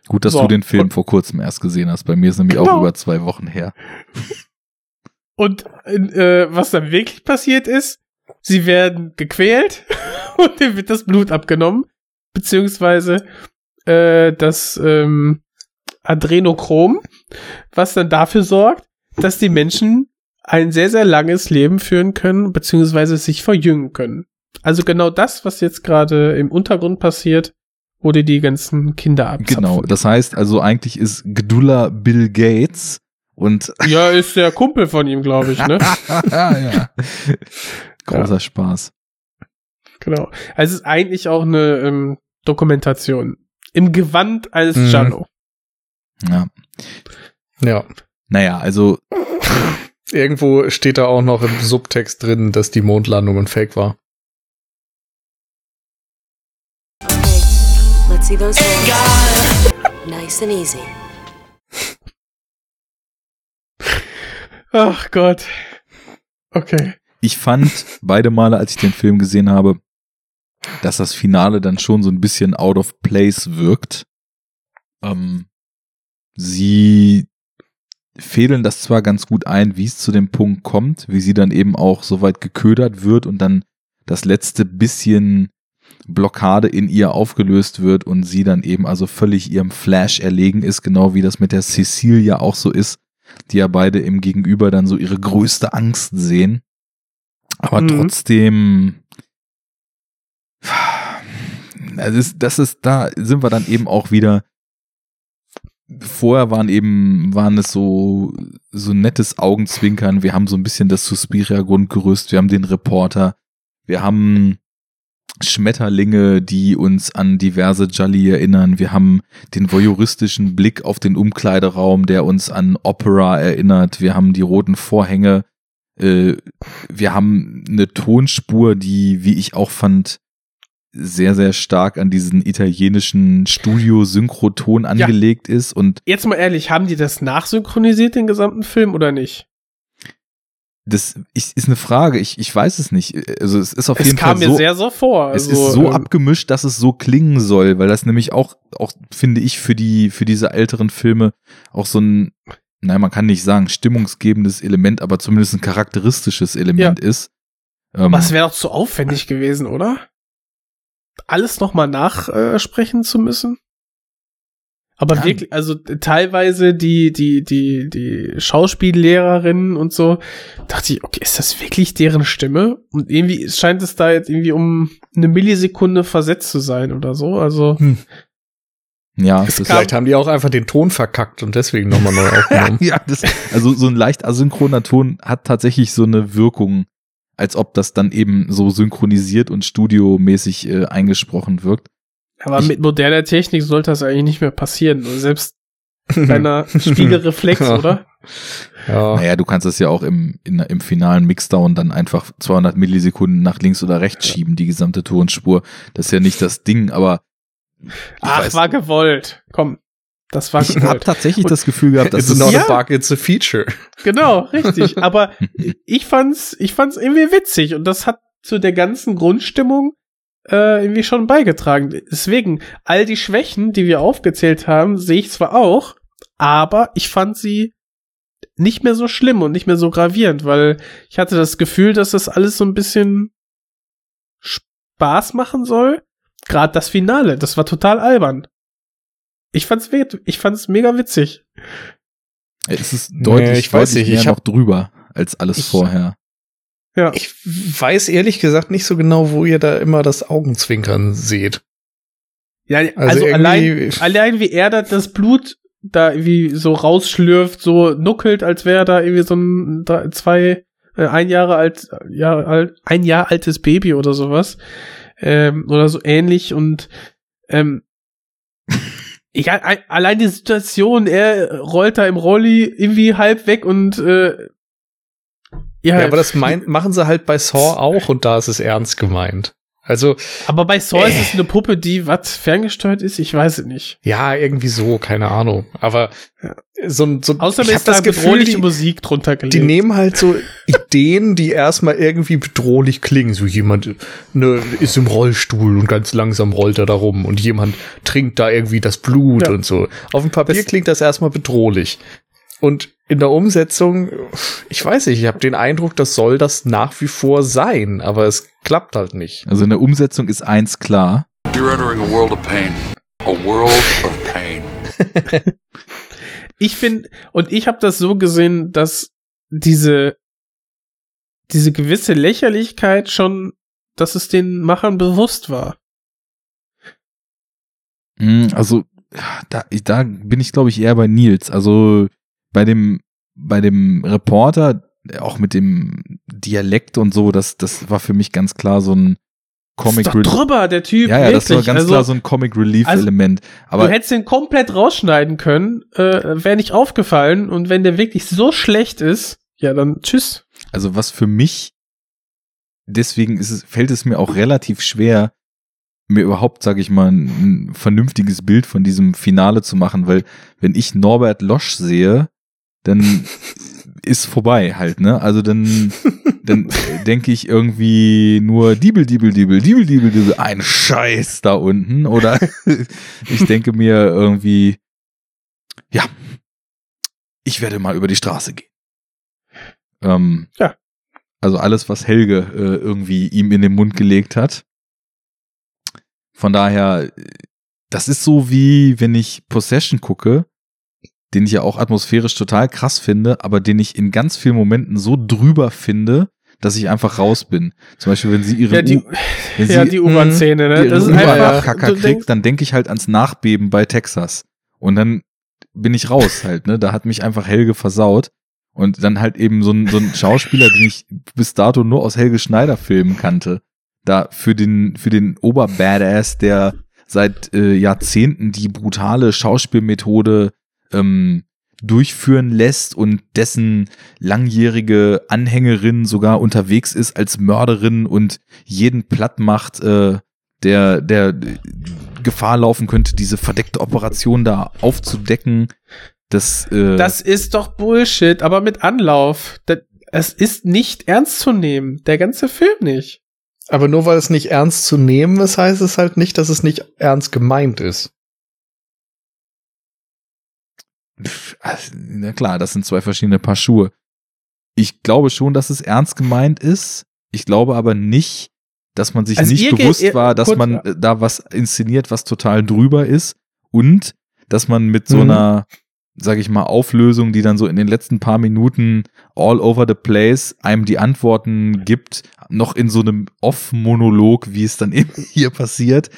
Gut, dass So, du den Film vor kurzem erst gesehen hast. Bei mir ist nämlich auch Genau. über zwei Wochen her. Und äh, was dann wirklich passiert ist, sie werden gequält und dem wird das Blut abgenommen, beziehungsweise äh, das ähm, Adrenochrom, was dann dafür sorgt, dass die Menschen ein sehr, sehr langes Leben führen können, beziehungsweise sich verjüngen können. Also genau das, was jetzt gerade im Untergrund passiert, wo die die ganzen Kinder abzapfen. Genau, das heißt also eigentlich ist Gdula Bill Gates und Ja, ist der Kumpel von ihm, glaube ich, ne? ja. großer Spaß. Genau. Also es ist eigentlich auch eine ähm, Dokumentation. Im Gewand eines Mhm. Giallo. Ja. ja. Naja, also Irgendwo steht da auch noch im Subtext drin, dass die Mondlandung ein Fake war. Let's see those hands. Nice and easy. Ach Gott. Okay. ich fand beide Male, als ich den Film gesehen habe, dass das Finale dann schon so ein bisschen out of place wirkt. Ähm, sie fädeln das zwar ganz gut ein, wie es zu dem Punkt kommt, wie sie dann eben auch so weit geködert wird und dann das letzte bisschen Blockade in ihr aufgelöst wird und sie dann eben also völlig ihrem Flash erlegen ist, genau wie das mit der Cecilia auch so ist, die ja beide im Gegenüber dann so ihre größte Angst sehen. Aber Mhm. trotzdem, das ist, das ist, da sind wir dann eben auch wieder. Vorher waren eben, waren es so, so nettes Augenzwinkern. Wir haben so ein bisschen das Suspiria-Grundgerüst. Wir haben den Reporter. Wir haben Schmetterlinge, die uns an diverse Jolly erinnern. Wir haben den voyeuristischen Blick auf den Umkleideraum, der uns an Opera erinnert. Wir haben die roten Vorhänge. Äh, wir haben eine Tonspur, die, wie ich auch fand, sehr, sehr stark an diesen italienischen Studio-Synchroton angelegt ist und Jetzt mal ehrlich, haben die das nachsynchronisiert, den gesamten Film, oder nicht? das ist, eine Frage. Ich, ich weiß es nicht. Also es ist auf Es jeden kam Fall mir so, sehr so vor. es Also, ist so ähm, abgemischt, dass es so klingen soll, weil das nämlich auch, auch finde ich für die, für diese älteren Filme auch so ein, nein, man kann nicht sagen stimmungsgebendes Element, aber zumindest ein charakteristisches Element ist. Ähm, Aber es wäre doch zu aufwendig gewesen, oder? Alles nochmal nachsprechen zu müssen? Aber Ja. wirklich, also äh, teilweise die, die, die, die Schauspiellehrerinnen und so, dachte ich, okay, ist das wirklich deren Stimme? Und irgendwie scheint es da jetzt irgendwie um eine Millisekunde versetzt zu sein oder so. Also, ja, es das kam- Vielleicht haben die auch einfach den Ton verkackt und deswegen nochmal neu aufgenommen. ja, das, also so ein leicht asynchroner Ton hat tatsächlich so eine Wirkung, als ob das dann eben so synchronisiert und studiomäßig äh, eingesprochen wirkt. aber Ich- mit moderner Technik sollte das eigentlich nicht mehr passieren. Selbst Kleiner Spiegelreflex, Ja. oder? Ja. Naja, du kannst es ja auch im, in, im finalen Mixdown dann einfach 200 Millisekunden nach links oder rechts schieben, die gesamte Tonspur. Das ist ja nicht das Ding, aber Ach, weiß- war gewollt. Komm, das war ich habe tatsächlich das Gefühl gehabt, dass It's es not Ja. a bug, it's a feature. Genau, richtig. Aber ich fand's, ich fand's irgendwie witzig und das hat zu der ganzen Grundstimmung äh, irgendwie schon beigetragen. Deswegen, all die Schwächen, die wir aufgezählt haben, sehe ich zwar auch, aber ich fand sie nicht mehr so schlimm und nicht mehr so gravierend, weil ich hatte das Gefühl, dass das alles so ein bisschen Spaß machen soll. Gerade das Finale, das war total albern. Ich fand's, ich fand's mega witzig. es ist deutlich, Nee, ich weiß deutlich nicht, ich noch hab- drüber als alles Ich- vorher. Ja. Ich weiß ehrlich gesagt nicht so genau, wo ihr da immer das Augenzwinkern seht. Ja, Also also, allein, allein wie er da das Blut da irgendwie so rausschlürft, so nuckelt, als wäre da irgendwie so ein drei, zwei, äh, ein Jahre alt, Jahre alt, ein Jahr altes Baby oder sowas. Ähm, oder so ähnlich und ähm, egal, ein, allein die Situation, er rollt da im Rolli irgendwie halb weg und äh, ja, Ja, aber das meint, machen sie halt bei Saw auch und da ist es ernst gemeint. Also, aber bei Saw ist Äh. es eine Puppe, die was ferngesteuert ist, ich weiß es nicht. ja, irgendwie so, keine Ahnung. Aber so ein, so Außerdem ich ist da bedrohliche Musik drunter gelegt. Die nehmen halt so Ideen, die erstmal irgendwie bedrohlich klingen. So jemand ne, ist im Rollstuhl und ganz langsam rollt er da rum und jemand trinkt da irgendwie das Blut Ja. und so. Auf dem Papier Das- klingt das erstmal bedrohlich. Und in der Umsetzung, ich weiß nicht, ich habe den Eindruck, das soll das nach wie vor sein, aber es klappt halt nicht. Also in der Umsetzung ist eins klar. You're entering a world of pain. A world of pain. ich finde, und ich habe das so gesehen, dass diese, diese gewisse Lächerlichkeit schon, dass es den Machern bewusst war. Mm, Also da, da bin ich, glaube ich, eher bei Nils. Also bei dem, bei dem Reporter, auch mit dem Dialekt und so, das, das war für mich ganz klar so ein Comic doch drüber, der Typ. Ja, ja, das war ganz also, klar so ein Comic Relief also, Element. Aber du hättest den komplett rausschneiden können, äh, wäre nicht aufgefallen. Und wenn der wirklich so schlecht ist, ja, dann tschüss. Also was für mich, deswegen ist es, fällt es mir auch relativ schwer, mir überhaupt, sage ich mal, ein, ein vernünftiges Bild von diesem Finale zu machen, weil wenn ich Norbert Losch sehe, dann ist vorbei halt, ne? Also dann, dann denke ich irgendwie nur Diebel, Diebel, Diebel, Diebel, Diebel, Diebel, ein Scheiß da unten. Oder ich denke mir irgendwie, ja, ich werde mal über die Straße gehen. Ähm, Ja. Also alles, was Helge äh, irgendwie ihm in den Mund gelegt hat. Von daher, das ist so wie, wenn ich Possession gucke, den ich ja auch atmosphärisch total krass finde, aber den ich in ganz vielen Momenten so drüber finde, dass ich einfach raus bin. Zum Beispiel, wenn sie ihre Ja, die, U- wenn ja, sie die U-Bahn-Szene, ne? Das ist einfach, Kacker kriegt, denkst, dann denke ich halt ans Nachbeben bei Texas. Und dann bin ich raus halt, ne? Da hat mich einfach Helge versaut. Und dann halt eben so ein, so ein Schauspieler, den ich bis dato nur aus Helge Schneider Filmen kannte. Da für den, für den Oberbadass, der seit äh, Jahrzehnten die brutale Schauspielmethode ähm, durchführen lässt und dessen langjährige Anhängerin sogar unterwegs ist als Mörderin und jeden platt macht, äh, der, der Gefahr laufen könnte, diese verdeckte Operation da aufzudecken. Das, äh, das ist doch Bullshit, aber mit Anlauf. Das, es ist nicht ernst zu nehmen. Der ganze Film nicht. Aber nur weil es nicht ernst zu nehmen ist, heißt es halt nicht, dass es nicht ernst gemeint ist. Also, Na klar, das sind zwei verschiedene Paar Schuhe. Ich glaube schon, dass es ernst gemeint ist. Ich glaube aber nicht, dass man sich Also nicht geht- bewusst ihr- war, dass kurz- man äh, da was inszeniert, was total drüber ist und dass man mit so Mhm. einer, sag ich mal, Auflösung, die dann so in den letzten paar Minuten all over the place einem die Antworten gibt, noch in so einem Off-Monolog, wie es dann eben hier passiert,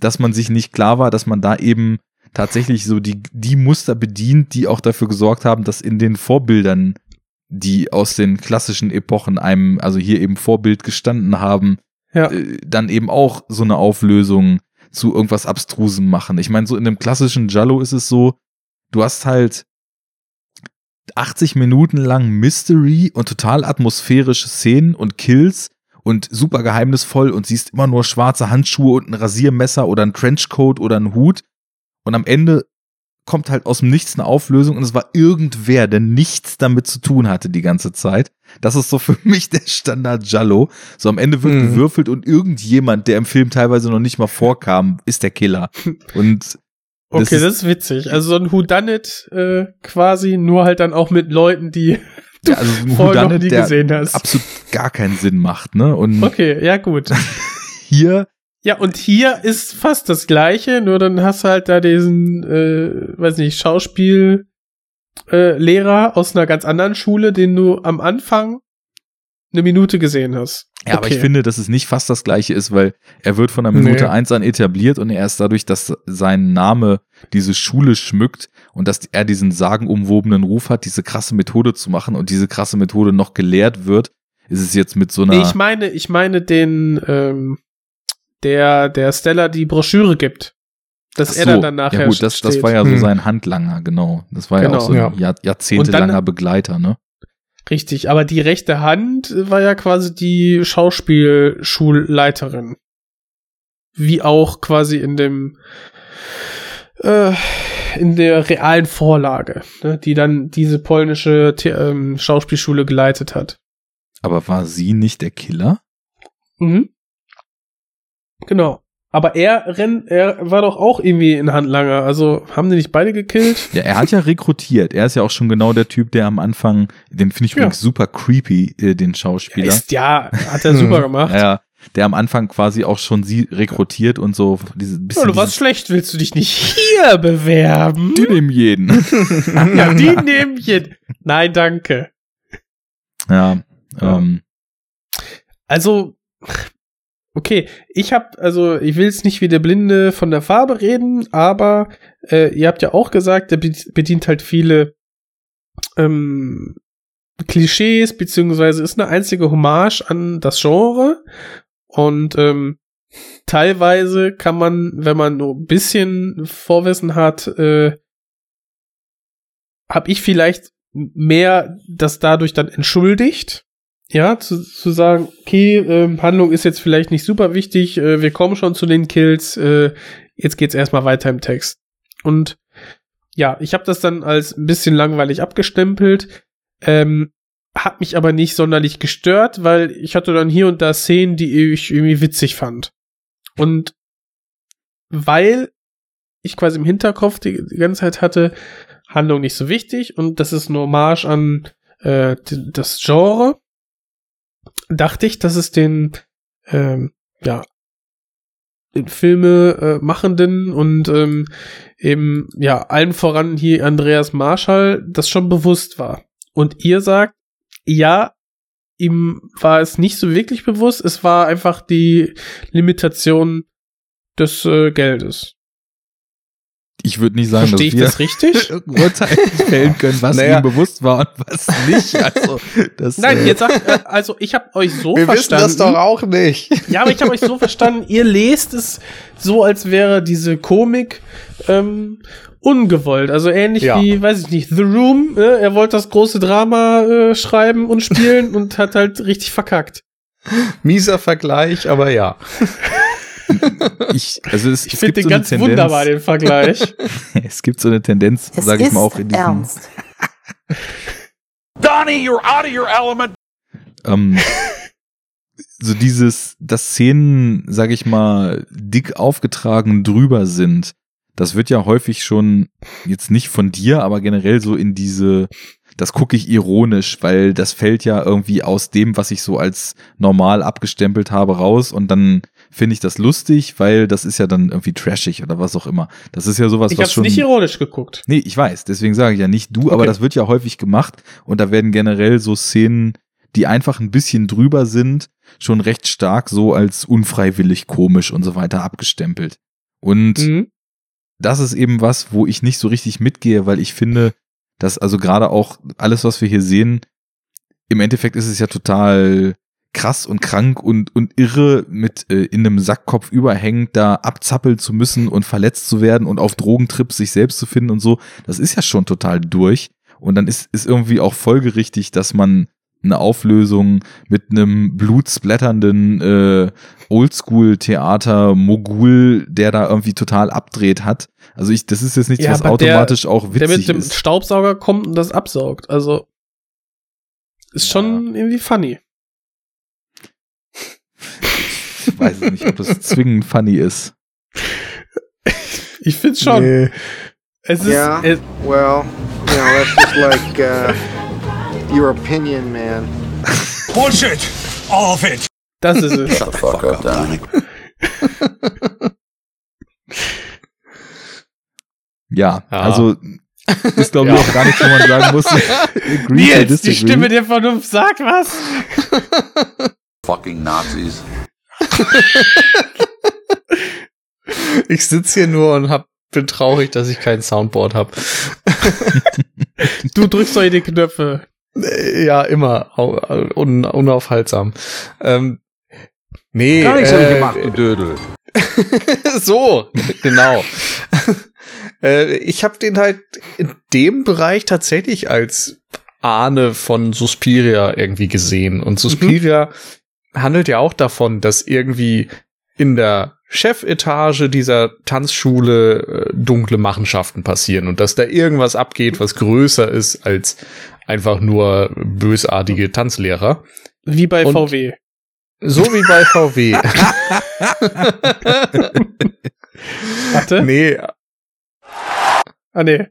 dass man sich nicht klar war, dass man da eben tatsächlich so die, die Muster bedient, die auch dafür gesorgt haben, dass in den Vorbildern, die aus den klassischen Epochen einem, also hier eben Vorbild gestanden haben, Ja. äh, dann eben auch so eine Auflösung zu irgendwas Abstrusem machen. Ich meine, so in dem klassischen Jallo ist es so, du hast halt 80 Minuten lang Mystery und total atmosphärische Szenen und Kills und super geheimnisvoll und siehst immer nur schwarze Handschuhe und ein Rasiermesser oder ein Trenchcoat oder ein Hut. Und am Ende kommt halt aus dem Nichts eine Auflösung und es war irgendwer, der nichts damit zu tun hatte die ganze Zeit. Das ist so für mich der Standard Jallo. So am Ende wird Mhm. gewürfelt und irgendjemand, der im Film teilweise noch nicht mal vorkam, ist der Killer. Und Okay, ist- das ist witzig. Also so ein Whodunit äh, quasi, nur halt dann auch mit Leuten, die ja, also ein vorher noch Whodunit, nie der gesehen hast. absolut gar keinen Sinn macht, ne? Und Okay, ja gut. hier Ja, und hier ist fast das gleiche, nur dann hast du halt da diesen, äh, weiß nicht, Schauspiel äh, Lehrer aus einer ganz anderen Schule, den du am Anfang eine Minute gesehen hast. Ja, aber ich finde, dass es nicht fast das gleiche ist, weil er wird von der Minute Nee. eins an etabliert und erst dadurch, dass sein Name diese Schule schmückt und dass er diesen sagenumwobenen Ruf hat, diese krasse Methode zu machen und diese krasse Methode noch gelehrt wird, ist es jetzt mit so einer. Nee, ich meine, ich meine den, ähm, der, der Stella die Broschüre gibt. Dass Ach er so, dann, dann nachher ja gut, das, das war ja so Hm. sein Handlanger, genau. Das war ja Genau, auch so ein ja. Jahr, jahrzehntelanger dann- Begleiter, ne? Richtig, aber die rechte Hand war ja quasi die Schauspielschulleiterin. Wie auch quasi in dem äh, in der realen Vorlage, ne, die dann diese polnische The ähm, Schauspielschule geleitet hat. Aber war sie nicht der Killer? Mhm. Genau. Aber er rennt, er war doch auch irgendwie ein Handlanger. Also haben die nicht beide gekillt? Ja, er hat ja rekrutiert. Er ist ja auch schon genau der Typ, der am Anfang, den finde ich Ja. übrigens super creepy, äh, den Schauspieler. Ist ja, hat er super gemacht. Ja, ja, der am Anfang quasi auch schon sie rekrutiert und so diese bisschen Ja, du warst schlecht, willst du dich nicht hier bewerben? die nehmen jeden. ja, die nehmen jeden. Nein, danke. ja, Ja. ähm, Also, okay, ich habe, also ich will jetzt nicht wie der Blinde von der Farbe reden, aber äh, ihr habt ja auch gesagt, der be- bedient halt viele ähm, Klischees, beziehungsweise ist eine einzige Hommage an das Genre. Und ähm, teilweise kann man, wenn man nur ein bisschen Vorwissen hat, äh, habe ich vielleicht mehr das dadurch dann entschuldigt. Ja, zu, zu sagen, okay, ähm, Handlung ist jetzt vielleicht nicht super wichtig, äh, wir kommen schon zu den Kills, äh, jetzt geht's erstmal weiter im Text. Und ja, ich habe das dann als ein bisschen langweilig abgestempelt, ähm, hat mich aber nicht sonderlich gestört, weil ich hatte dann hier und da Szenen, die ich irgendwie witzig fand. Und weil ich quasi im Hinterkopf die, die ganze Zeit hatte, Handlung nicht so wichtig und das ist eine Hommage an äh, das Genre, dachte ich, dass es den ähm, ja Filme äh, machenden und ähm, eben ja allen voran hier Andreas Marschall das schon bewusst war. Und ihr sagt, ja, ihm war es nicht so wirklich bewusst, es war einfach die Limitation des äh, Geldes. Ich würde nicht sagen, Verstehe ich dass das richtig? wir Urteil fällen können, was Naja. ihm bewusst war und was nicht. Also, das, Nein, äh, ihr sagt, äh, also ich habe euch so Wir wissen verstanden. das doch auch nicht. Ja, aber ich habe euch so verstanden, ihr lest es so, als wäre diese Komik ähm, ungewollt. Also ähnlich Ja. wie, weiß ich nicht, The Room. Äh, er wollte das große Drama äh, schreiben und spielen und hat halt richtig verkackt. Mieser Vergleich, aber ja. Ich, also es, Ich es finde den so eine ganz Tendenz, wunderbar, den Vergleich. es gibt so eine Tendenz, sage ich mal auch in diesem, ernst. Donnie, you're out of your element. ähm, so dieses, dass Szenen, sag ich mal, dick aufgetragen drüber sind, das wird ja häufig schon jetzt nicht von dir, aber generell so in diese, das gucke ich ironisch, weil das fällt ja irgendwie aus dem, was ich so als normal abgestempelt habe, raus und dann finde ich das lustig, weil das ist ja dann irgendwie trashig oder was auch immer. Das ist ja sowas, Ich was hab's schon. nicht ironisch geguckt. Nee, ich weiß, deswegen sage ich ja nicht du, aber Okay. das wird ja häufig gemacht und da werden generell so Szenen, die einfach ein bisschen drüber sind, schon recht stark so als unfreiwillig komisch und so weiter abgestempelt. Und Mhm. das ist eben was, wo ich nicht so richtig mitgehe, weil ich finde, dass also gerade auch alles, was wir hier sehen, im Endeffekt ist es ja total krass und krank und, und irre mit äh, in einem Sackkopf überhängend da abzappeln zu müssen und verletzt zu werden und auf Drogentrips sich selbst zu finden und so, das ist ja schon total durch. Und dann ist, ist irgendwie auch folgerichtig, dass man eine Auflösung mit einem blutsplatternden äh, Oldschool-Theater-Mogul, der da irgendwie total abdreht hat. Also ich, das ist jetzt nichts, Ja, was automatisch der, auch witzig Der mit dem ist. Staubsauger kommt und das absaugt. Also ist schon irgendwie funny. Ich weiß nicht, ob das zwingend funny ist. Ich find's schon. Nee. Es ist Yeah. es, Well, you know, that's just like uh, your opinion, man. Bullshit! All of it! das ist es. Shut the fuck up, Dominic. Ja, Ja. also ist glaube ich Ja. auch gar nichts, wo man sagen muss. Nils, die. Stimme der Vernunft sagt was. Fucking Nazis. Ich sitze hier nur und hab, bin traurig, dass ich kein Soundboard habe. Du drückst doch in die Knöpfe. Ja, immer. Au- Un, unaufhaltsam. Ähm, nee. Gar nichts hab ich äh, gemacht, du Dödel. so, genau. äh, ich habe den halt in dem Bereich tatsächlich als Ahne von Suspiria irgendwie gesehen. Und Suspiria handelt ja auch davon, dass irgendwie in der Chefetage dieser Tanzschule äh, dunkle Machenschaften passieren und dass da irgendwas abgeht, was größer ist als einfach nur bösartige Tanzlehrer. Wie bei Und- VW. So wie bei VW. Warte. nee, Ah, nee.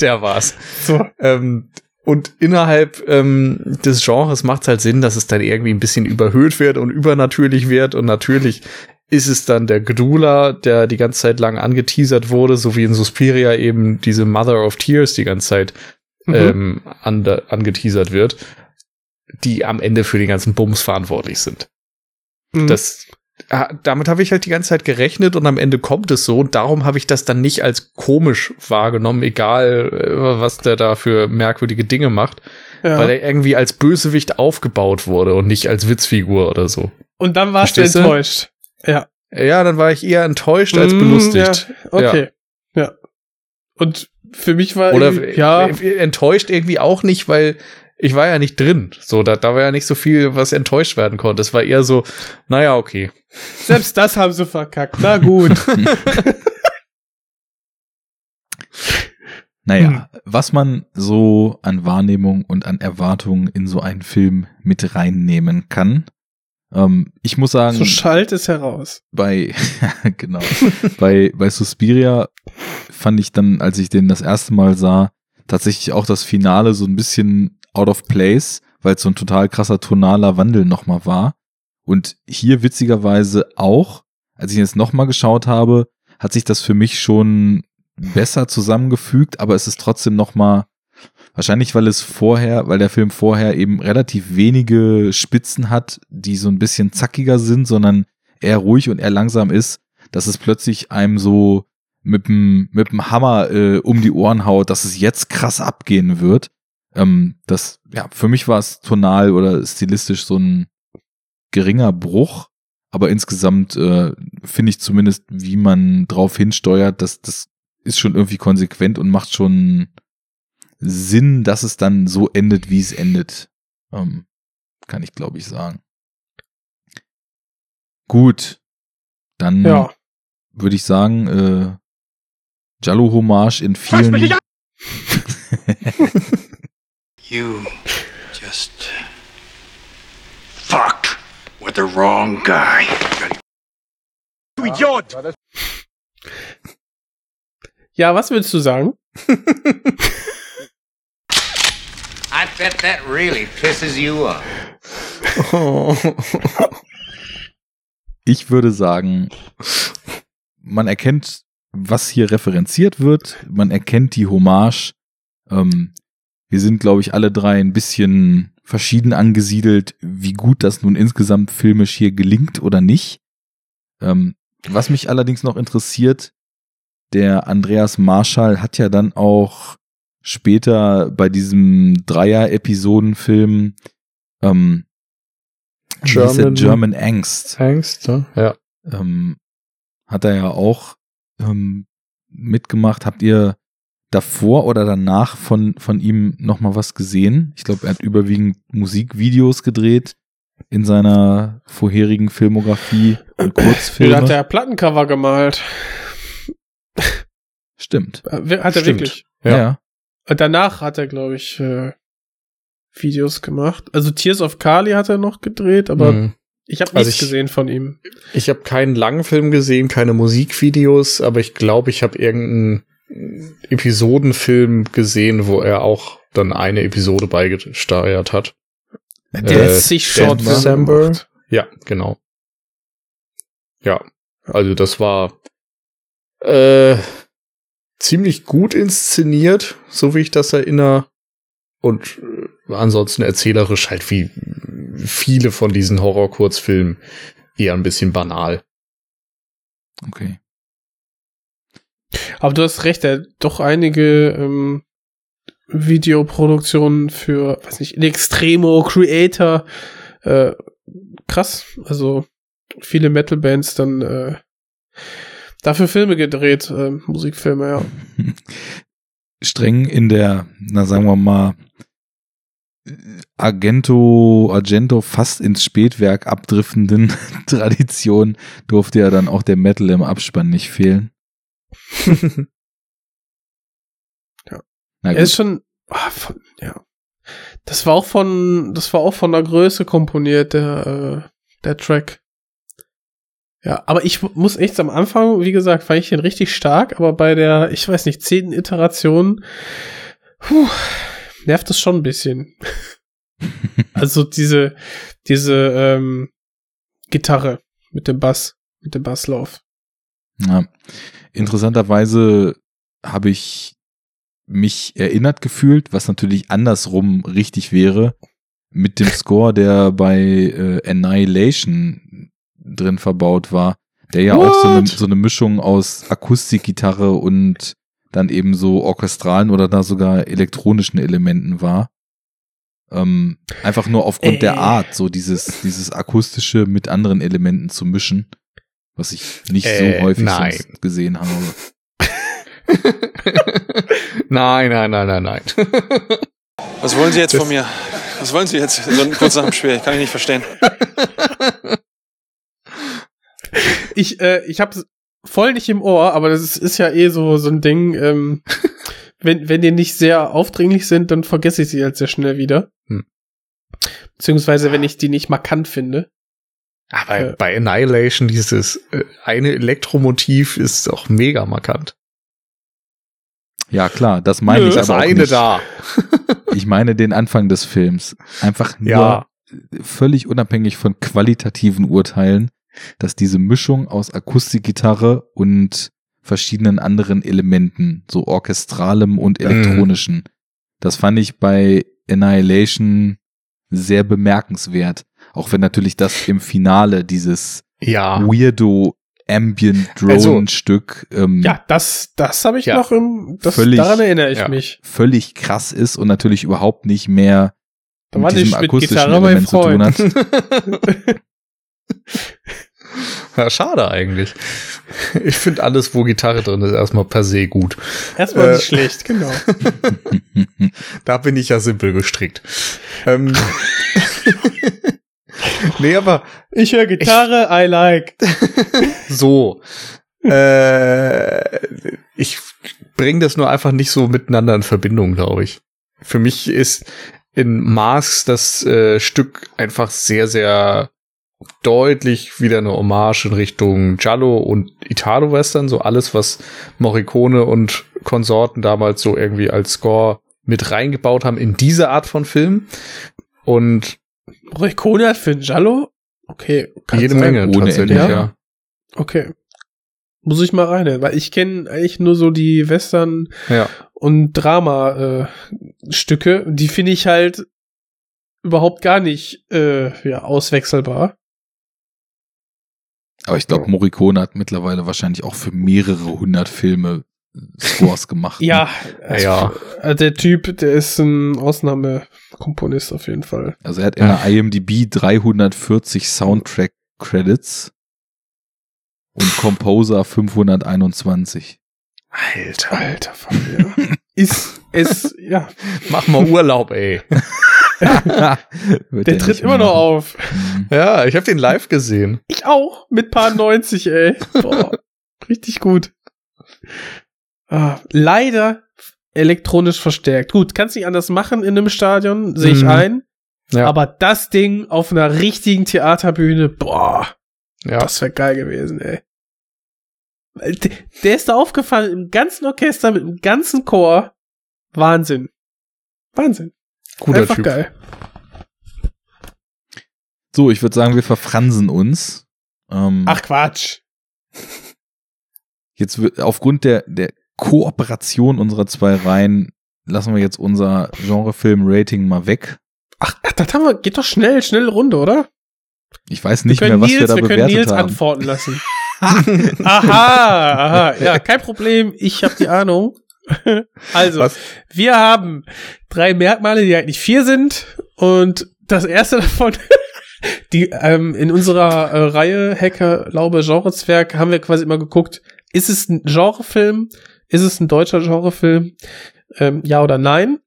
der war's. So. Ähm, und innerhalb ähm, des Genres macht es halt Sinn, dass es dann irgendwie ein bisschen überhöht wird und übernatürlich wird. Und natürlich ist es dann der Gdula, der die ganze Zeit lang angeteasert wurde, so wie in Suspiria eben diese Mother of Tears die ganze Zeit Mhm. ähm, an, angeteasert wird, die am Ende für den ganzen Bums verantwortlich sind. Mhm. Das, damit habe ich halt die ganze Zeit gerechnet und am Ende kommt es so und darum habe ich das dann nicht als komisch wahrgenommen, egal äh, was der da für merkwürdige Dinge macht, ja. weil er irgendwie als Bösewicht aufgebaut wurde und nicht als Witzfigur oder so. Und dann warst du Verstehst du? enttäuscht. Ja. Ja, dann war ich eher enttäuscht als Mm, belustigt. Ja. Okay. Ja. Und für mich war Oder ja, äh, enttäuscht irgendwie auch nicht, weil ich war ja nicht drin. So, da, da war ja nicht so viel, was enttäuscht werden konnte. Es war eher so, naja, okay. selbst das haben sie verkackt. Na gut. Naja, was man so an Wahrnehmung und an Erwartungen in so einen Film mit reinnehmen kann. Ähm, ich muss sagen, so schallt es heraus. bei, genau, bei, bei Suspiria fand ich dann, als ich den das erste Mal sah, tatsächlich auch das Finale so ein bisschen out of place, weil es so ein total krasser tonaler Wandel nochmal war. Und hier witzigerweise auch, als ich jetzt nochmal geschaut habe, hat sich das für mich schon besser zusammengefügt, aber es ist trotzdem nochmal, wahrscheinlich weil es vorher, weil der Film vorher eben relativ wenige Spitzen hat, die so ein bisschen zackiger sind, sondern eher ruhig und eher langsam ist, dass es plötzlich einem so mit dem mit dem Hammer äh, um die Ohren haut, dass es jetzt krass abgehen wird. Ähm, das ja für mich war es tonal oder stilistisch so ein geringer Bruch, aber insgesamt äh, finde ich zumindest, wie man drauf hinsteuert, dass das ist schon irgendwie konsequent und macht schon Sinn, dass es dann so endet, wie es endet. Ähm, kann ich glaube ich sagen. Gut, dann Ja. würde ich sagen, äh, Jallo Hommage in vielen. You just fucked with the wrong guy. Du Idiot! Ja, was willst du sagen? I bet that really pisses you off. Ich würde sagen, man erkennt, was hier referenziert wird. Man erkennt die Hommage. Ähm, wir sind, glaube ich, alle drei ein bisschen verschieden angesiedelt, wie gut das nun insgesamt filmisch hier gelingt oder nicht. Ähm, was mich allerdings noch interessiert, der Andreas Marschall hat ja dann auch später bei diesem Dreier-Episodenfilm ähm? German- German Angst. Angst, ne? ja. Ähm, hat er ja auch ähm, mitgemacht. Habt ihr davor oder danach von, von ihm noch mal was gesehen? Ich glaube, er hat überwiegend Musikvideos gedreht in seiner vorherigen Filmografie und Da Kurzfilme. hat er Plattencover gemalt. Stimmt. Äh, Hat er Stimmt. wirklich. Ja. Und danach hat er, glaube ich, äh, Videos gemacht. Also Tears of Kali hat er noch gedreht, aber Mhm. ich habe Also nichts ich- gesehen von ihm. Ich habe keinen langen Film gesehen, keine Musikvideos, aber ich glaube, ich habe irgendeinen Episodenfilm gesehen, wo er auch dann eine Episode beigesteuert hat. Der hat sich Short December. Ja, genau. Ja, also das war äh, ziemlich gut inszeniert, so wie ich das erinnere. Und äh, ansonsten erzählerisch halt wie viele von diesen Horror-Kurzfilmen eher ein bisschen banal. Okay. Aber du hast recht, er hat doch einige ähm, Videoproduktionen für, weiß nicht, in Extremo, Creator. Äh, krass. Also viele Metal-Bands dann äh, dafür Filme gedreht, äh, Musikfilme, ja. streng in der, na sagen wir mal, Argento, Argento fast ins Spätwerk abdriftenden Tradition durfte ja dann auch der Metal im Abspann nicht fehlen. Ja. Er ist schon, ah, von, ja. Das war auch von, das war auch von der Größe komponiert, der, äh, der Track. Ja, aber ich muss echt am Anfang, wie gesagt, fand ich den richtig stark, aber bei der, ich weiß nicht, zehnten Iteration, puh, nervt es schon ein bisschen. also diese, diese, ähm, Gitarre mit dem Bass, mit dem Basslauf. Ja. Interessanterweise habe ich mich erinnert gefühlt, was natürlich andersrum richtig wäre, mit dem Score, der bei äh, Annihilation drin verbaut war, der ja auch so eine, What? so eine Mischung aus Akustikgitarre und dann eben so orchestralen oder da sogar elektronischen Elementen war. Ähm, einfach nur aufgrund Äh. der Art, so dieses, dieses akustische mit anderen Elementen zu mischen, was ich nicht Äh, so häufig nein. sonst gesehen habe. nein, nein, nein, nein, nein. Was wollen Sie jetzt von mir? Was wollen Sie jetzt so kurz nach dem Spiel? Kann ich nicht verstehen. Ich, äh, ich hab's voll nicht im Ohr, aber das ist, ist ja eh so, so ein Ding, ähm, wenn, wenn die nicht sehr aufdringlich sind, dann vergesse ich sie halt sehr schnell wieder. Hm. Beziehungsweise, wenn ich die nicht markant finde. Aber Äh. bei Annihilation dieses äh, eine Elektromotiv ist auch mega markant. Ja, klar, das meine Nö, ich aber auch eine nicht. da. Ich meine den Anfang des Films. Einfach nur Ja. völlig unabhängig von qualitativen Urteilen, dass diese Mischung aus Akustikgitarre und verschiedenen anderen Elementen, so orchestralem und Mhm. elektronischen, das fand ich bei Annihilation sehr bemerkenswert. Auch wenn natürlich das im Finale dieses Ja. weirdo Ambient Drone Stück ähm, Ja, das, das habe ich Ja. noch im, das, Völlig- daran erinnere ich ja. mich. völlig krass ist und natürlich überhaupt nicht mehr Da mit war diesem akustischen Gitarre Element zu tun hat. ja, schade eigentlich. Ich finde alles, wo Gitarre drin ist, erstmal per se gut. Erstmal Äh. nicht schlecht, genau. Da bin ich ja simpel gestrickt. Ähm, nee, aber Ich höre Gitarre, I like. so. Äh, ich bringe das nur einfach nicht so miteinander in Verbindung, glaube ich. Für mich ist in Masks das äh, Stück einfach sehr, sehr deutlich wieder eine Hommage in Richtung Giallo und Italo-Western, so alles, was Morricone und Konsorten damals so irgendwie als Score mit reingebaut haben in diese Art von Film. Und Morricone hat für Giallo? Okay. kann jede sein. Menge Ohne tatsächlich, Ende. ja. Okay. Muss ich mal rein, weil ich kenne eigentlich nur so die Western Ja. und Drama-Stücke. die finde ich halt überhaupt gar nicht äh, ja, auswechselbar. Aber ich glaube, Morricone hat mittlerweile wahrscheinlich auch für mehrere hundert Filme Scores gemacht. ne? Ja, Ja. äh, der Typ, der ist ein Ausnahmekomponist auf jeden Fall. Also er hat in der IMDb 340 Soundtrack-Credits und Composer 521. Alter. Alter Falter. ist es, ja, Mach mal Urlaub, ey. Der er tritt immer noch auf. Ja, ich habe den live gesehen. Ich auch, mit paar 90, ey. Boah, richtig gut. Ah, leider elektronisch verstärkt. Gut, kannst nicht anders machen in einem Stadion, sehe ich Mhm. ein. Ja. Aber das Ding auf einer richtigen Theaterbühne, boah, Ja. das wäre geil gewesen, ey. Der ist da aufgefallen im ganzen Orchester mit dem ganzen Chor. Wahnsinn. Wahnsinn. Guter Einfach Typ. geil. So, ich würde sagen, wir verfransen uns. Ähm, Ach Quatsch. Jetzt wird aufgrund der, der Kooperation unserer zwei Reihen lassen wir jetzt unser Genrefilm-Rating mal weg. Ach, ach, das haben wir, geht doch schnell, schnell Runde, oder? Ich weiß nicht wir mehr, können was Nils, wir da wir können bewertet Nils haben. antworten lassen. aha, aha, ja, kein Problem, ich habe die Ahnung. Also, Was? wir haben drei Merkmale, die eigentlich vier sind. Und das erste davon, die ähm, in unserer äh, Reihe Hacker, Laube, Genrezwerg haben wir quasi immer geguckt, ist es ein Genrefilm? Ist es ein deutscher Genrefilm? Ähm, ja oder nein?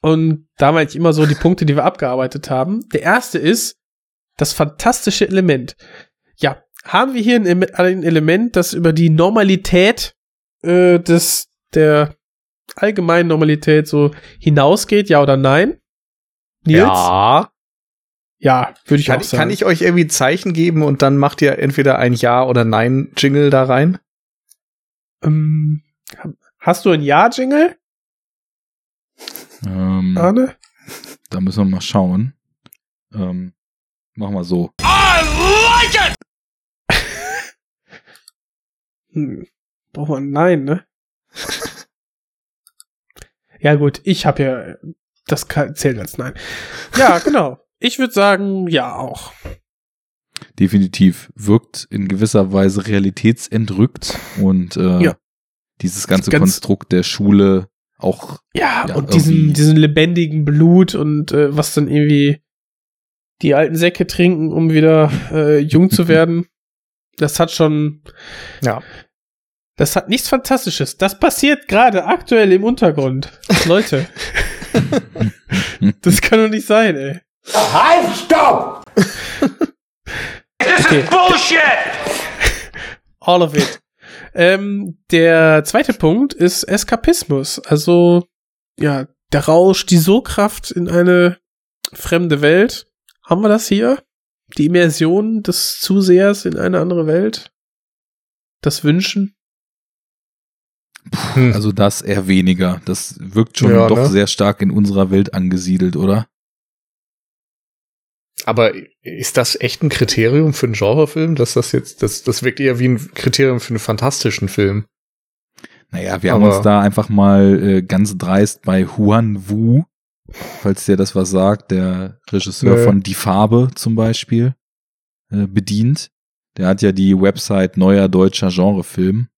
Und da wir eigentlich immer so die Punkte, die wir abgearbeitet haben. Der erste ist das fantastische Element. Ja, haben wir hier ein, ein Element, das über die Normalität äh, des der allgemeinen Normalität so hinausgeht, ja oder nein? Nils? Ja. Ja, würde ich Kann, auch sagen. kann ich euch irgendwie Zeichen geben und dann macht ihr entweder ein Ja oder Nein Jingle da rein? ähm, hast du ein Ja-Jingle, Ähm, Arne? da müssen wir mal schauen. Ähm, machen wir so. Hm. Braucht man ein Nein, ne? ja gut, ich habe ja, das zählt als Nein. Ja, genau. Ich würde sagen, ja auch. Definitiv wirkt in gewisser Weise realitätsentrückt und äh, Ja. Dieses ganze Ganz- Konstrukt der Schule auch Ja, Ja, und diesen, diesen lebendigen Blut und äh, was dann irgendwie die alten Säcke trinken, um wieder äh, jung zu werden. Das hat schon. Ja. Das hat nichts Fantastisches. Das passiert gerade aktuell im Untergrund. Leute. das kann doch nicht sein, ey. Halt, stopp! This Okay. is bullshit! All of it. Ähm, der zweite Punkt ist Eskapismus. Also, ja, der Rausch, die Sogkraft in eine fremde Welt. Haben wir das hier? Die Immersion des Zusehers in eine andere Welt? Das Wünschen? Hm. Also das eher weniger. Das wirkt schon Ja, doch ne? sehr stark in unserer Welt angesiedelt, oder? Aber ist das echt ein Kriterium für einen Genrefilm? Dass das jetzt, das, das wirkt eher wie ein Kriterium für einen fantastischen Film. Naja, wir haben Aber- uns da einfach mal äh, ganz dreist bei Huan Wu, falls der das was sagt, der Regisseur Nö. von Die Farbe zum Beispiel, äh, bedient. Der hat ja die Website Neuer Deutscher Genrefilm.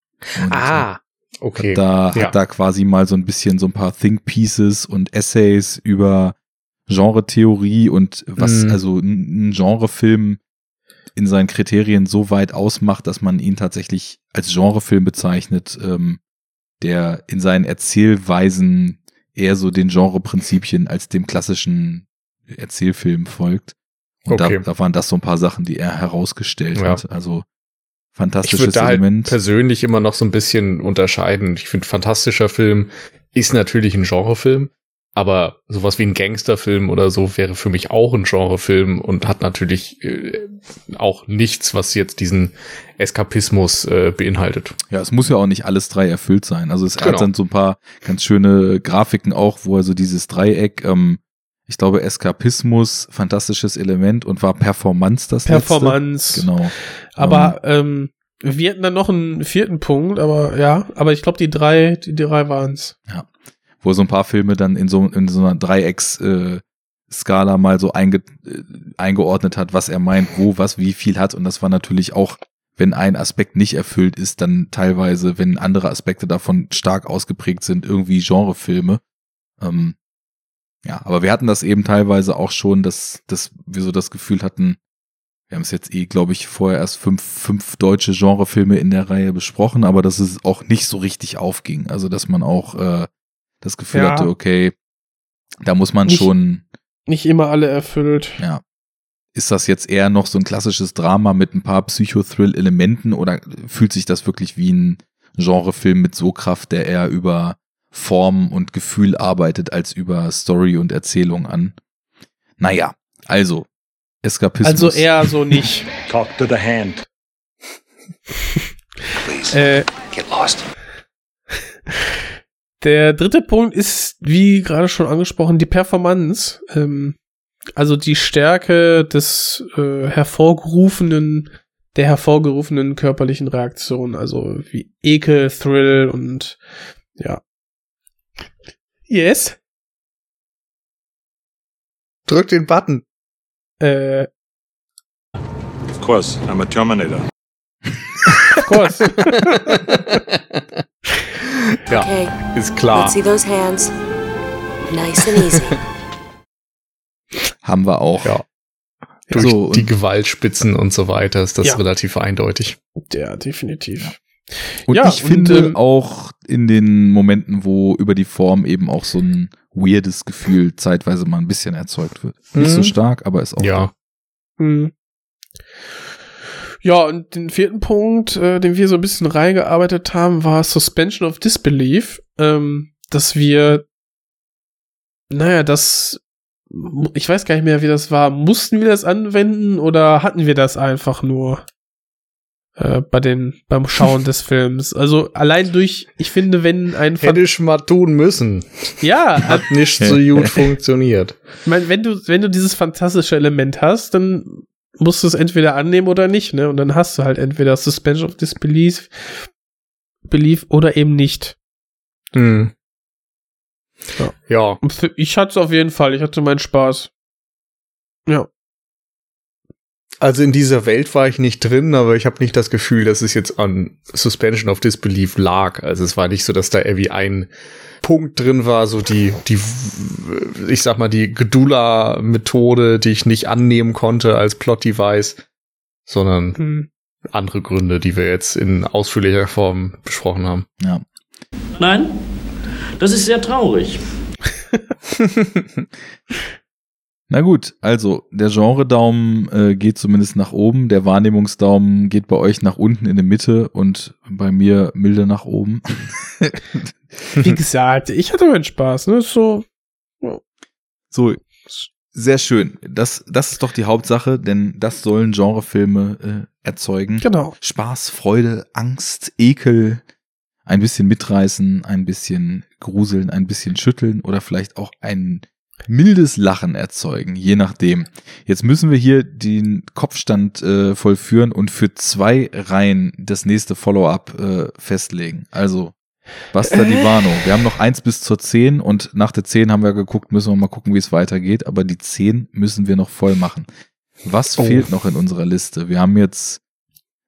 Ah, okay. Hat da, Ja. hat da quasi mal so ein bisschen so ein paar Think Pieces und Essays über Genretheorie und was Mhm. also ein Genrefilm in seinen Kriterien so weit ausmacht, dass man ihn tatsächlich als Genrefilm bezeichnet, ähm, der in seinen Erzählweisen eher so den Genreprinzipien als dem klassischen Erzählfilm folgt. Und Okay. da, da waren das so ein paar Sachen, die er herausgestellt Ja. hat. Also Ich fantastisches würde da halt Element. persönlich immer noch so ein bisschen unterscheiden. Ich finde, fantastischer Film ist natürlich ein Genrefilm, aber sowas wie ein Gangsterfilm oder so wäre für mich auch ein Genrefilm und hat natürlich äh, auch nichts, was jetzt diesen Eskapismus äh, beinhaltet. Ja, es muss ja auch nicht alles drei erfüllt sein. Also es Genau. hat dann so ein paar ganz schöne Grafiken auch, wo er so dieses Dreieck, ähm, ich glaube Eskapismus, fantastisches Element und war Performance das Performance. letzte. Genau. Aber ähm, wir hatten dann noch einen vierten Punkt, aber ja, aber ich glaube, die drei, die, die drei waren's. Ja. Wo so ein paar Filme dann in so, in so einer Dreiecks, äh, Skala mal so einge, äh, eingeordnet hat, was er meint, wo, was, wie viel hat. Und das war natürlich auch wenn ein Aspekt nicht erfüllt ist, dann teilweise, wenn andere Aspekte davon stark ausgeprägt sind, irgendwie Genrefilme. Ähm, ja, aber wir hatten das eben teilweise auch schon, dass, dass wir so das Gefühl hatten, wir haben es jetzt eh, glaube ich, vorher erst fünf, fünf deutsche Genrefilme in der Reihe besprochen, aber dass es auch nicht so richtig aufging. Also, dass man auch äh, das Gefühl Ja. hatte, okay, da muss man Nicht- schon, Nicht immer alle erfüllt. ja, ist das jetzt eher noch so ein klassisches Drama mit ein paar Psychothrill-Elementen oder fühlt sich das wirklich wie ein Genrefilm mit so Kraft, der eher über Form und Gefühl arbeitet, als über Story und Erzählung an? Naja, also, Eskapismus. Also eher so nicht. Talk to the hand. Äh, Get lost. Der dritte Punkt ist, wie gerade schon angesprochen, die Performance. Ähm, also die Stärke des äh, hervorgerufenen, der hervorgerufenen körperlichen Reaktion. Also wie Ekel, Thrill und ja. Yes. Drück den Button. Äh, Of course, I'm a Terminator. of course. Ja, Okay. ist klar. Let's see those hands. Nice and easy. Haben wir auch. Ja. Durch So, und- die Gewaltspitzen und so weiter ist das Ja. relativ eindeutig. ja, definitiv. Und Ja, ich und, finde ähm, auch in den Momenten, wo über die Form eben auch so ein weirdes Gefühl zeitweise mal ein bisschen erzeugt wird. Nicht so Mhm. stark, aber ist auch. Ja. Hm. Ja, und den vierten Punkt, äh, den wir so ein bisschen reingearbeitet haben, war Suspension of Disbelief, ähm, dass wir, naja, das, ich weiß gar nicht mehr, wie das war. Mussten wir das anwenden oder hatten wir das einfach nur äh, bei den, beim Schauen des Films? Also allein durch, ich finde, wenn ein Fan- Hätte ich mal tun müssen. ja, Hat nicht so gut funktioniert. Ich meine, wenn du, wenn du dieses fantastische Element hast, dann musst du es entweder annehmen oder nicht, ne? Und dann hast du halt entweder Suspension of Disbelief Belief oder eben nicht. Hm. Ja. Ja. Ich hatte es auf jeden Fall, ich hatte meinen Spaß. Ja. Also in dieser Welt war ich nicht drin, aber ich habe nicht das Gefühl, dass es jetzt an Suspension of Disbelief lag. Also es war nicht so, dass da irgendwie ein Punkt drin war, so die, die, ich sag mal, die Gedula-Methode, die ich nicht annehmen konnte als Plot-Device, sondern Hm. andere Gründe, die wir jetzt in ausführlicher Form besprochen haben. Ja. Nein, das ist sehr traurig. Na gut, also der Genre-Daumen äh, geht zumindest nach oben, der Wahrnehmungsdaumen geht bei euch nach unten in die Mitte und bei mir milde nach oben. Wie gesagt, ich hatte meinen Spaß, ne? So, So, sehr schön. Das, das ist doch die Hauptsache, denn das sollen Genrefilme äh, erzeugen. genau. Spaß, Freude, Angst, Ekel, ein bisschen mitreißen, ein bisschen gruseln, ein bisschen schütteln oder vielleicht auch ein mildes Lachen erzeugen, je nachdem. Jetzt müssen wir hier den Kopfstand äh, vollführen und für zwei Reihen das nächste Follow-up äh, festlegen. Also, Basta di Vano. Wir haben noch eins bis zur zehn und nach der zehn haben wir geguckt, müssen wir mal gucken, wie es weitergeht, aber die zehn müssen wir noch voll machen. Was Oh. fehlt noch in unserer Liste? Wir haben jetzt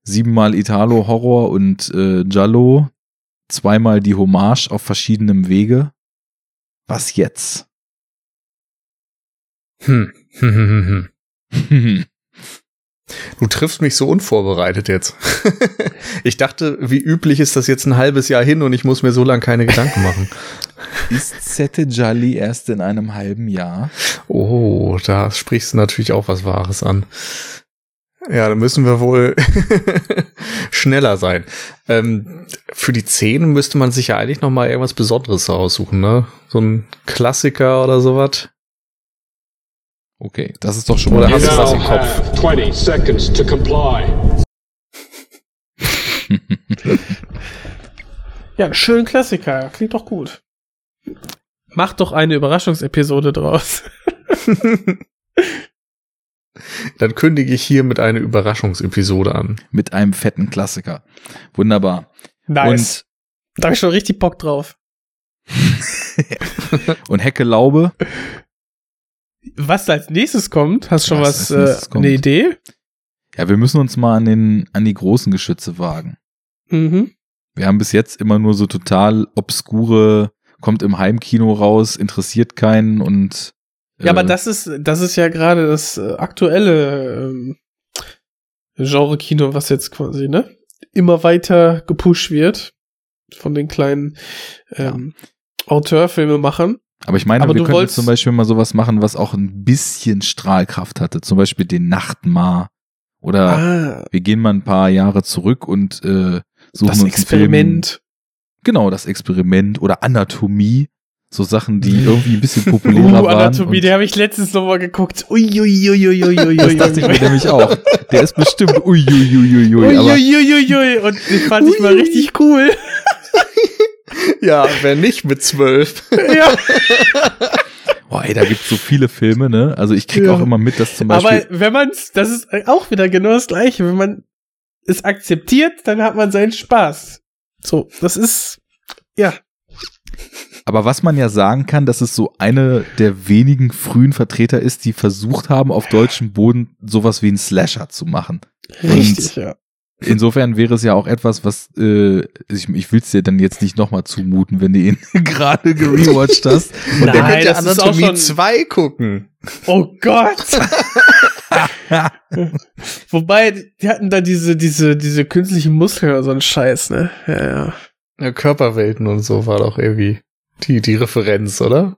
siebenmal Italo Horror und äh, Giallo, zweimal die Hommage auf verschiedenem Wege. Was jetzt? Hm. Hm, hm, hm, hm. Du triffst mich so unvorbereitet jetzt. ich dachte, wie üblich ist das jetzt ein halbes Jahr hin und ich muss mir so lange keine Gedanken machen. Ist Sette Jolly erst in einem halben Jahr? Oh, da sprichst du natürlich auch was Wahres an. Ja, da müssen wir wohl schneller sein. Ähm, für die 10 müsste man sich ja eigentlich noch mal irgendwas Besonderes aussuchen, ne? So ein Klassiker oder sowas. Okay, das ist doch schon Oder mal hast du was im Kopf? have 20 seconds to comply. Ja, ein schönen Klassiker. Klingt doch gut. Mach doch eine Überraschungsepisode draus. Dann kündige ich hier mit einer Überraschungsepisode an. mit einem fetten Klassiker. Wunderbar. Nice. da hab ich schon richtig Bock drauf. Und, und Hecke Laube. Was als nächstes kommt, hast du schon Was was, äh, eine Idee? Ja, wir müssen uns mal an, den, an die großen Geschütze wagen. Mhm. Wir haben bis jetzt immer nur so total obskure, kommt im Heimkino raus, interessiert keinen und. Ja, aber äh, das ist, das ist ja gerade das äh, aktuelle ähm, Genre-Kino, was jetzt quasi, ne? Immer weiter gepusht wird von den kleinen ähm, Auteurfilmemachern. Aber ich meine, Aber wir du könnten zum Beispiel mal sowas machen, was auch ein bisschen Strahlkraft hatte. Zum Beispiel den Nachtmar. Oder Ah. wir gehen mal ein paar Jahre zurück und äh, suchen Das uns Experiment. Film. Genau, das Experiment oder Anatomie. So Sachen, die irgendwie ein bisschen populärer Uh, waren. Anatomie, den habe ich letztens nochmal geguckt. Uiuiuiuiui. das dachte ich mir nämlich auch. Der ist bestimmt uiuiuiui. Aber Uiuiuiui. Und den fand ich mal richtig cool. Ja, wer nicht mit zwölf. ja. boah, ey, da gibt's so viele Filme, ne? Also ich krieg Ja. auch immer mit, dass zum Beispiel. Aber wenn man das ist auch wieder genau das Gleiche. Wenn man es akzeptiert, dann hat man seinen Spaß. So, das ist, ja. Aber was man ja sagen kann, dass es so eine der wenigen frühen Vertreter ist, die versucht haben, auf deutschem Boden sowas wie einen Slasher zu machen. Richtig, ja. Insofern wäre es ja auch etwas, was äh, ich, ich will es dir dann jetzt nicht nochmal zumuten, wenn du ihn gerade gerewatcht hast. Und Nein, das ist auch Anatomie schon- 2 gucken. Oh Gott. Wobei, die hatten da diese, diese, diese künstlichen Muskeln oder so ein Scheiß, ne? Ja, ja. Ja, Körperwelten und so war doch irgendwie die, die Referenz, oder?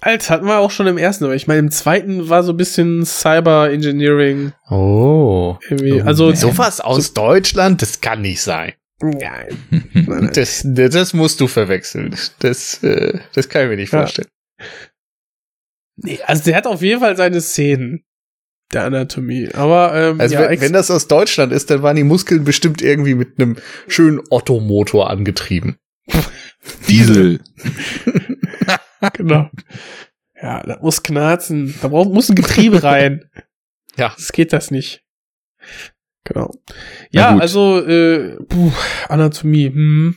Als hatten wir auch schon im ersten, aber ich meine, im zweiten war so ein bisschen Cyber Engineering Oh. irgendwie. Also, sowas aus Deutschland, das kann nicht sein. Nein. Das, das musst du verwechseln. Das, äh, das kann ich mir nicht Ja. vorstellen. Nee, also der hat auf jeden Fall seine Szenen der Anatomie. Aber ähm, Also ja, wenn, wenn das aus Deutschland ist, dann waren die Muskeln bestimmt irgendwie mit einem schönen Ottomotor angetrieben. Diesel. genau. Ja, da muss knarzen. Da braucht, muss ein Getriebe rein. Ja. Das geht das nicht. Genau. Na Ja, also äh, puh, Anatomie. Hm.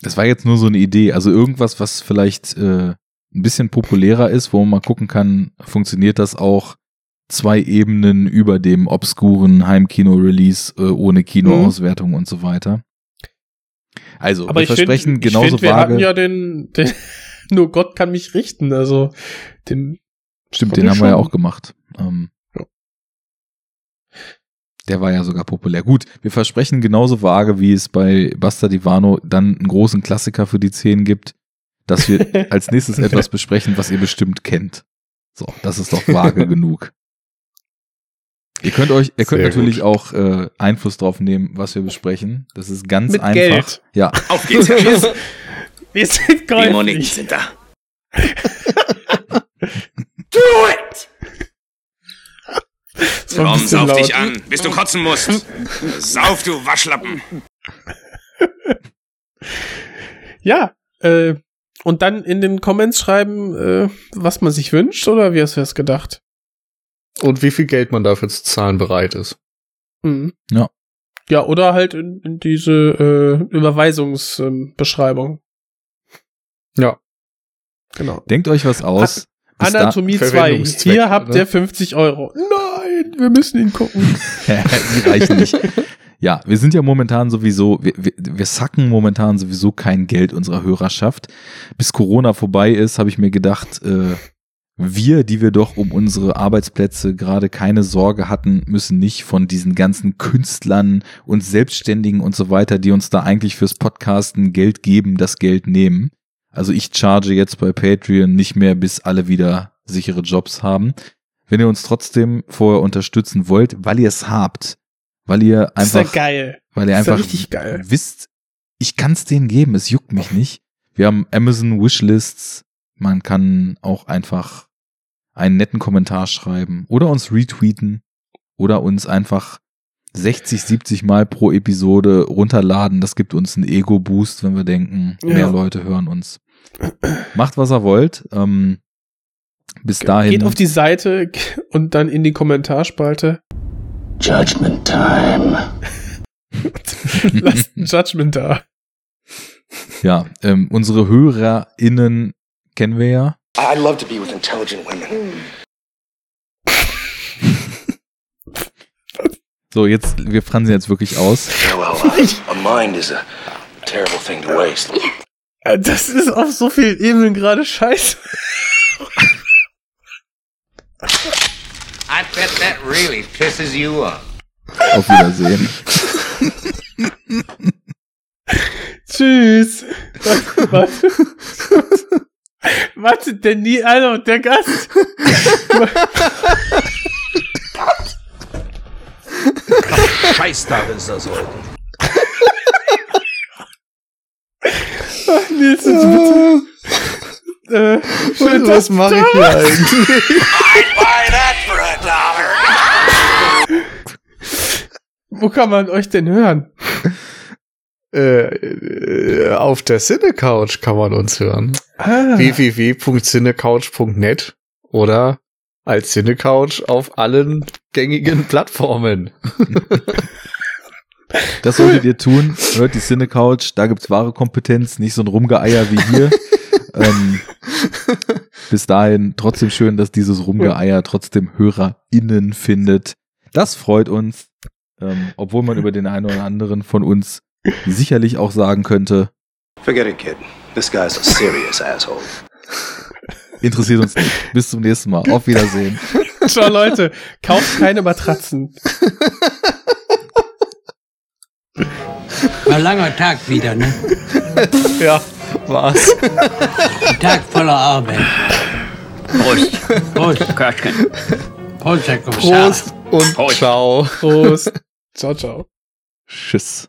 Das war jetzt nur so eine Idee. Also irgendwas, was vielleicht äh, ein bisschen populärer ist, wo man mal gucken kann, funktioniert das auch zwei Ebenen über dem obskuren Heimkino-Release äh, ohne Kinoauswertung und so weiter. Also, Aber wir ich versprechen finde, genauso find, wir vage. hatten ja den, den nur Gott kann mich richten. Also den Stimmt, den haben wir ja schon- auch gemacht. Ähm, Ja. Der war ja sogar populär. Gut, wir versprechen genauso vage, wie es bei Basta Divano dann einen großen Klassiker für die 10 gibt, dass wir als nächstes etwas besprechen, was ihr bestimmt kennt. So, das ist doch vage genug. Ihr könnt euch, ihr könnt Sehr natürlich gut. auch äh, Einfluss drauf nehmen, was wir besprechen. Das ist ganz Mit einfach. Geld. Ja, Auf geht's. Wir sind Die Moneten käuflich. sind da. Do it! Ein Komm, sauf laut. dich an, bis du kotzen musst. Sauf, du Waschlappen. Ja, äh, und dann in den Comments schreiben, äh, was man sich wünscht, oder wie hast du das gedacht? Und wie viel Geld man dafür zu zahlen bereit ist. Mhm. Ja. Ja, oder halt in, in diese äh, Überweisungsbeschreibung. Ja. Genau. denkt euch was aus. Bis Anatomie 2. Verwendungszweck, Hier habt ihr 50 Euro. Nein, wir müssen ihn gucken. die reichen nicht. Ja, wir sind ja momentan sowieso, wir, wir, wir sacken momentan sowieso kein Geld unserer Hörerschaft. Bis Corona vorbei ist, habe ich mir gedacht, äh, wir, die wir doch um unsere Arbeitsplätze gerade keine Sorge hatten, müssen nicht von diesen ganzen Künstlern und Selbstständigen und so weiter, die uns da eigentlich fürs Podcasten Geld geben, das Geld nehmen. Also ich charge jetzt bei Patreon nicht mehr, bis alle wieder sichere Jobs haben. Wenn ihr uns trotzdem vorher unterstützen wollt, weil ihr es habt, weil ihr Das ist ja einfach, geil. weil ihr ja einfach richtig geil. wisst, ich kann es denen geben, es juckt mich nicht. Wir haben Amazon Wishlists, man kann auch einfach einen netten Kommentar schreiben oder uns retweeten oder uns einfach 60, 70 Mal pro Episode runterladen. Das gibt uns einen Ego-Boost, wenn wir denken, Ja. mehr Leute hören uns. Macht, was ihr wollt. Ähm, bis dahin. Geht auf die Seite und dann in die Kommentarspalte. Judgment Time. Lasst ein Judgment da. ja, ähm, unsere HörerInnen kennen wir ja. I'd love to be with intelligent women. So, jetzt, wir fransen jetzt wirklich aus. Yeah, well, uh, a mind is a terrible thing to waste. Äh, Das ist auf so vielen Ebenen gerade scheiße. I bet that really pisses you off. Auf Wiedersehen. Tschüss. Warte, warte. Warte, der nie, also, der Gast. Scheißtag ist das heute. Ach, Nils, jetzt bitte. Äh, Was Tag. mache ich hier eigentlich? Wo kann man euch denn hören? Äh, äh, auf der Cinecouch kann man uns hören. Ah. www.cinecouch.net oder als Cinecouch auf allen gängigen Plattformen. Das solltet ihr tun. Hört die Cine Couch, da gibt's wahre Kompetenz, nicht so ein Rumgeeier wie hier. ähm, bis dahin trotzdem schön, dass dieses Rumgeeier trotzdem HörerInnen findet. Das freut uns. Ähm, obwohl man über den einen oder anderen von uns sicherlich auch sagen könnte, Forget it, kid. This guy's a serious asshole. interessiert uns nicht. Bis zum nächsten Mal. Auf Wiedersehen. Ciao, Leute. Kauft keine Matratzen. War langer Tag wieder, ne? ja, war's. Ein Tag voller Arbeit. Prost. Prost. Köstchen. Prost, Herr Kommissar. Prost und Prost. ciao. Prost. Ciao, ciao. Tschüss.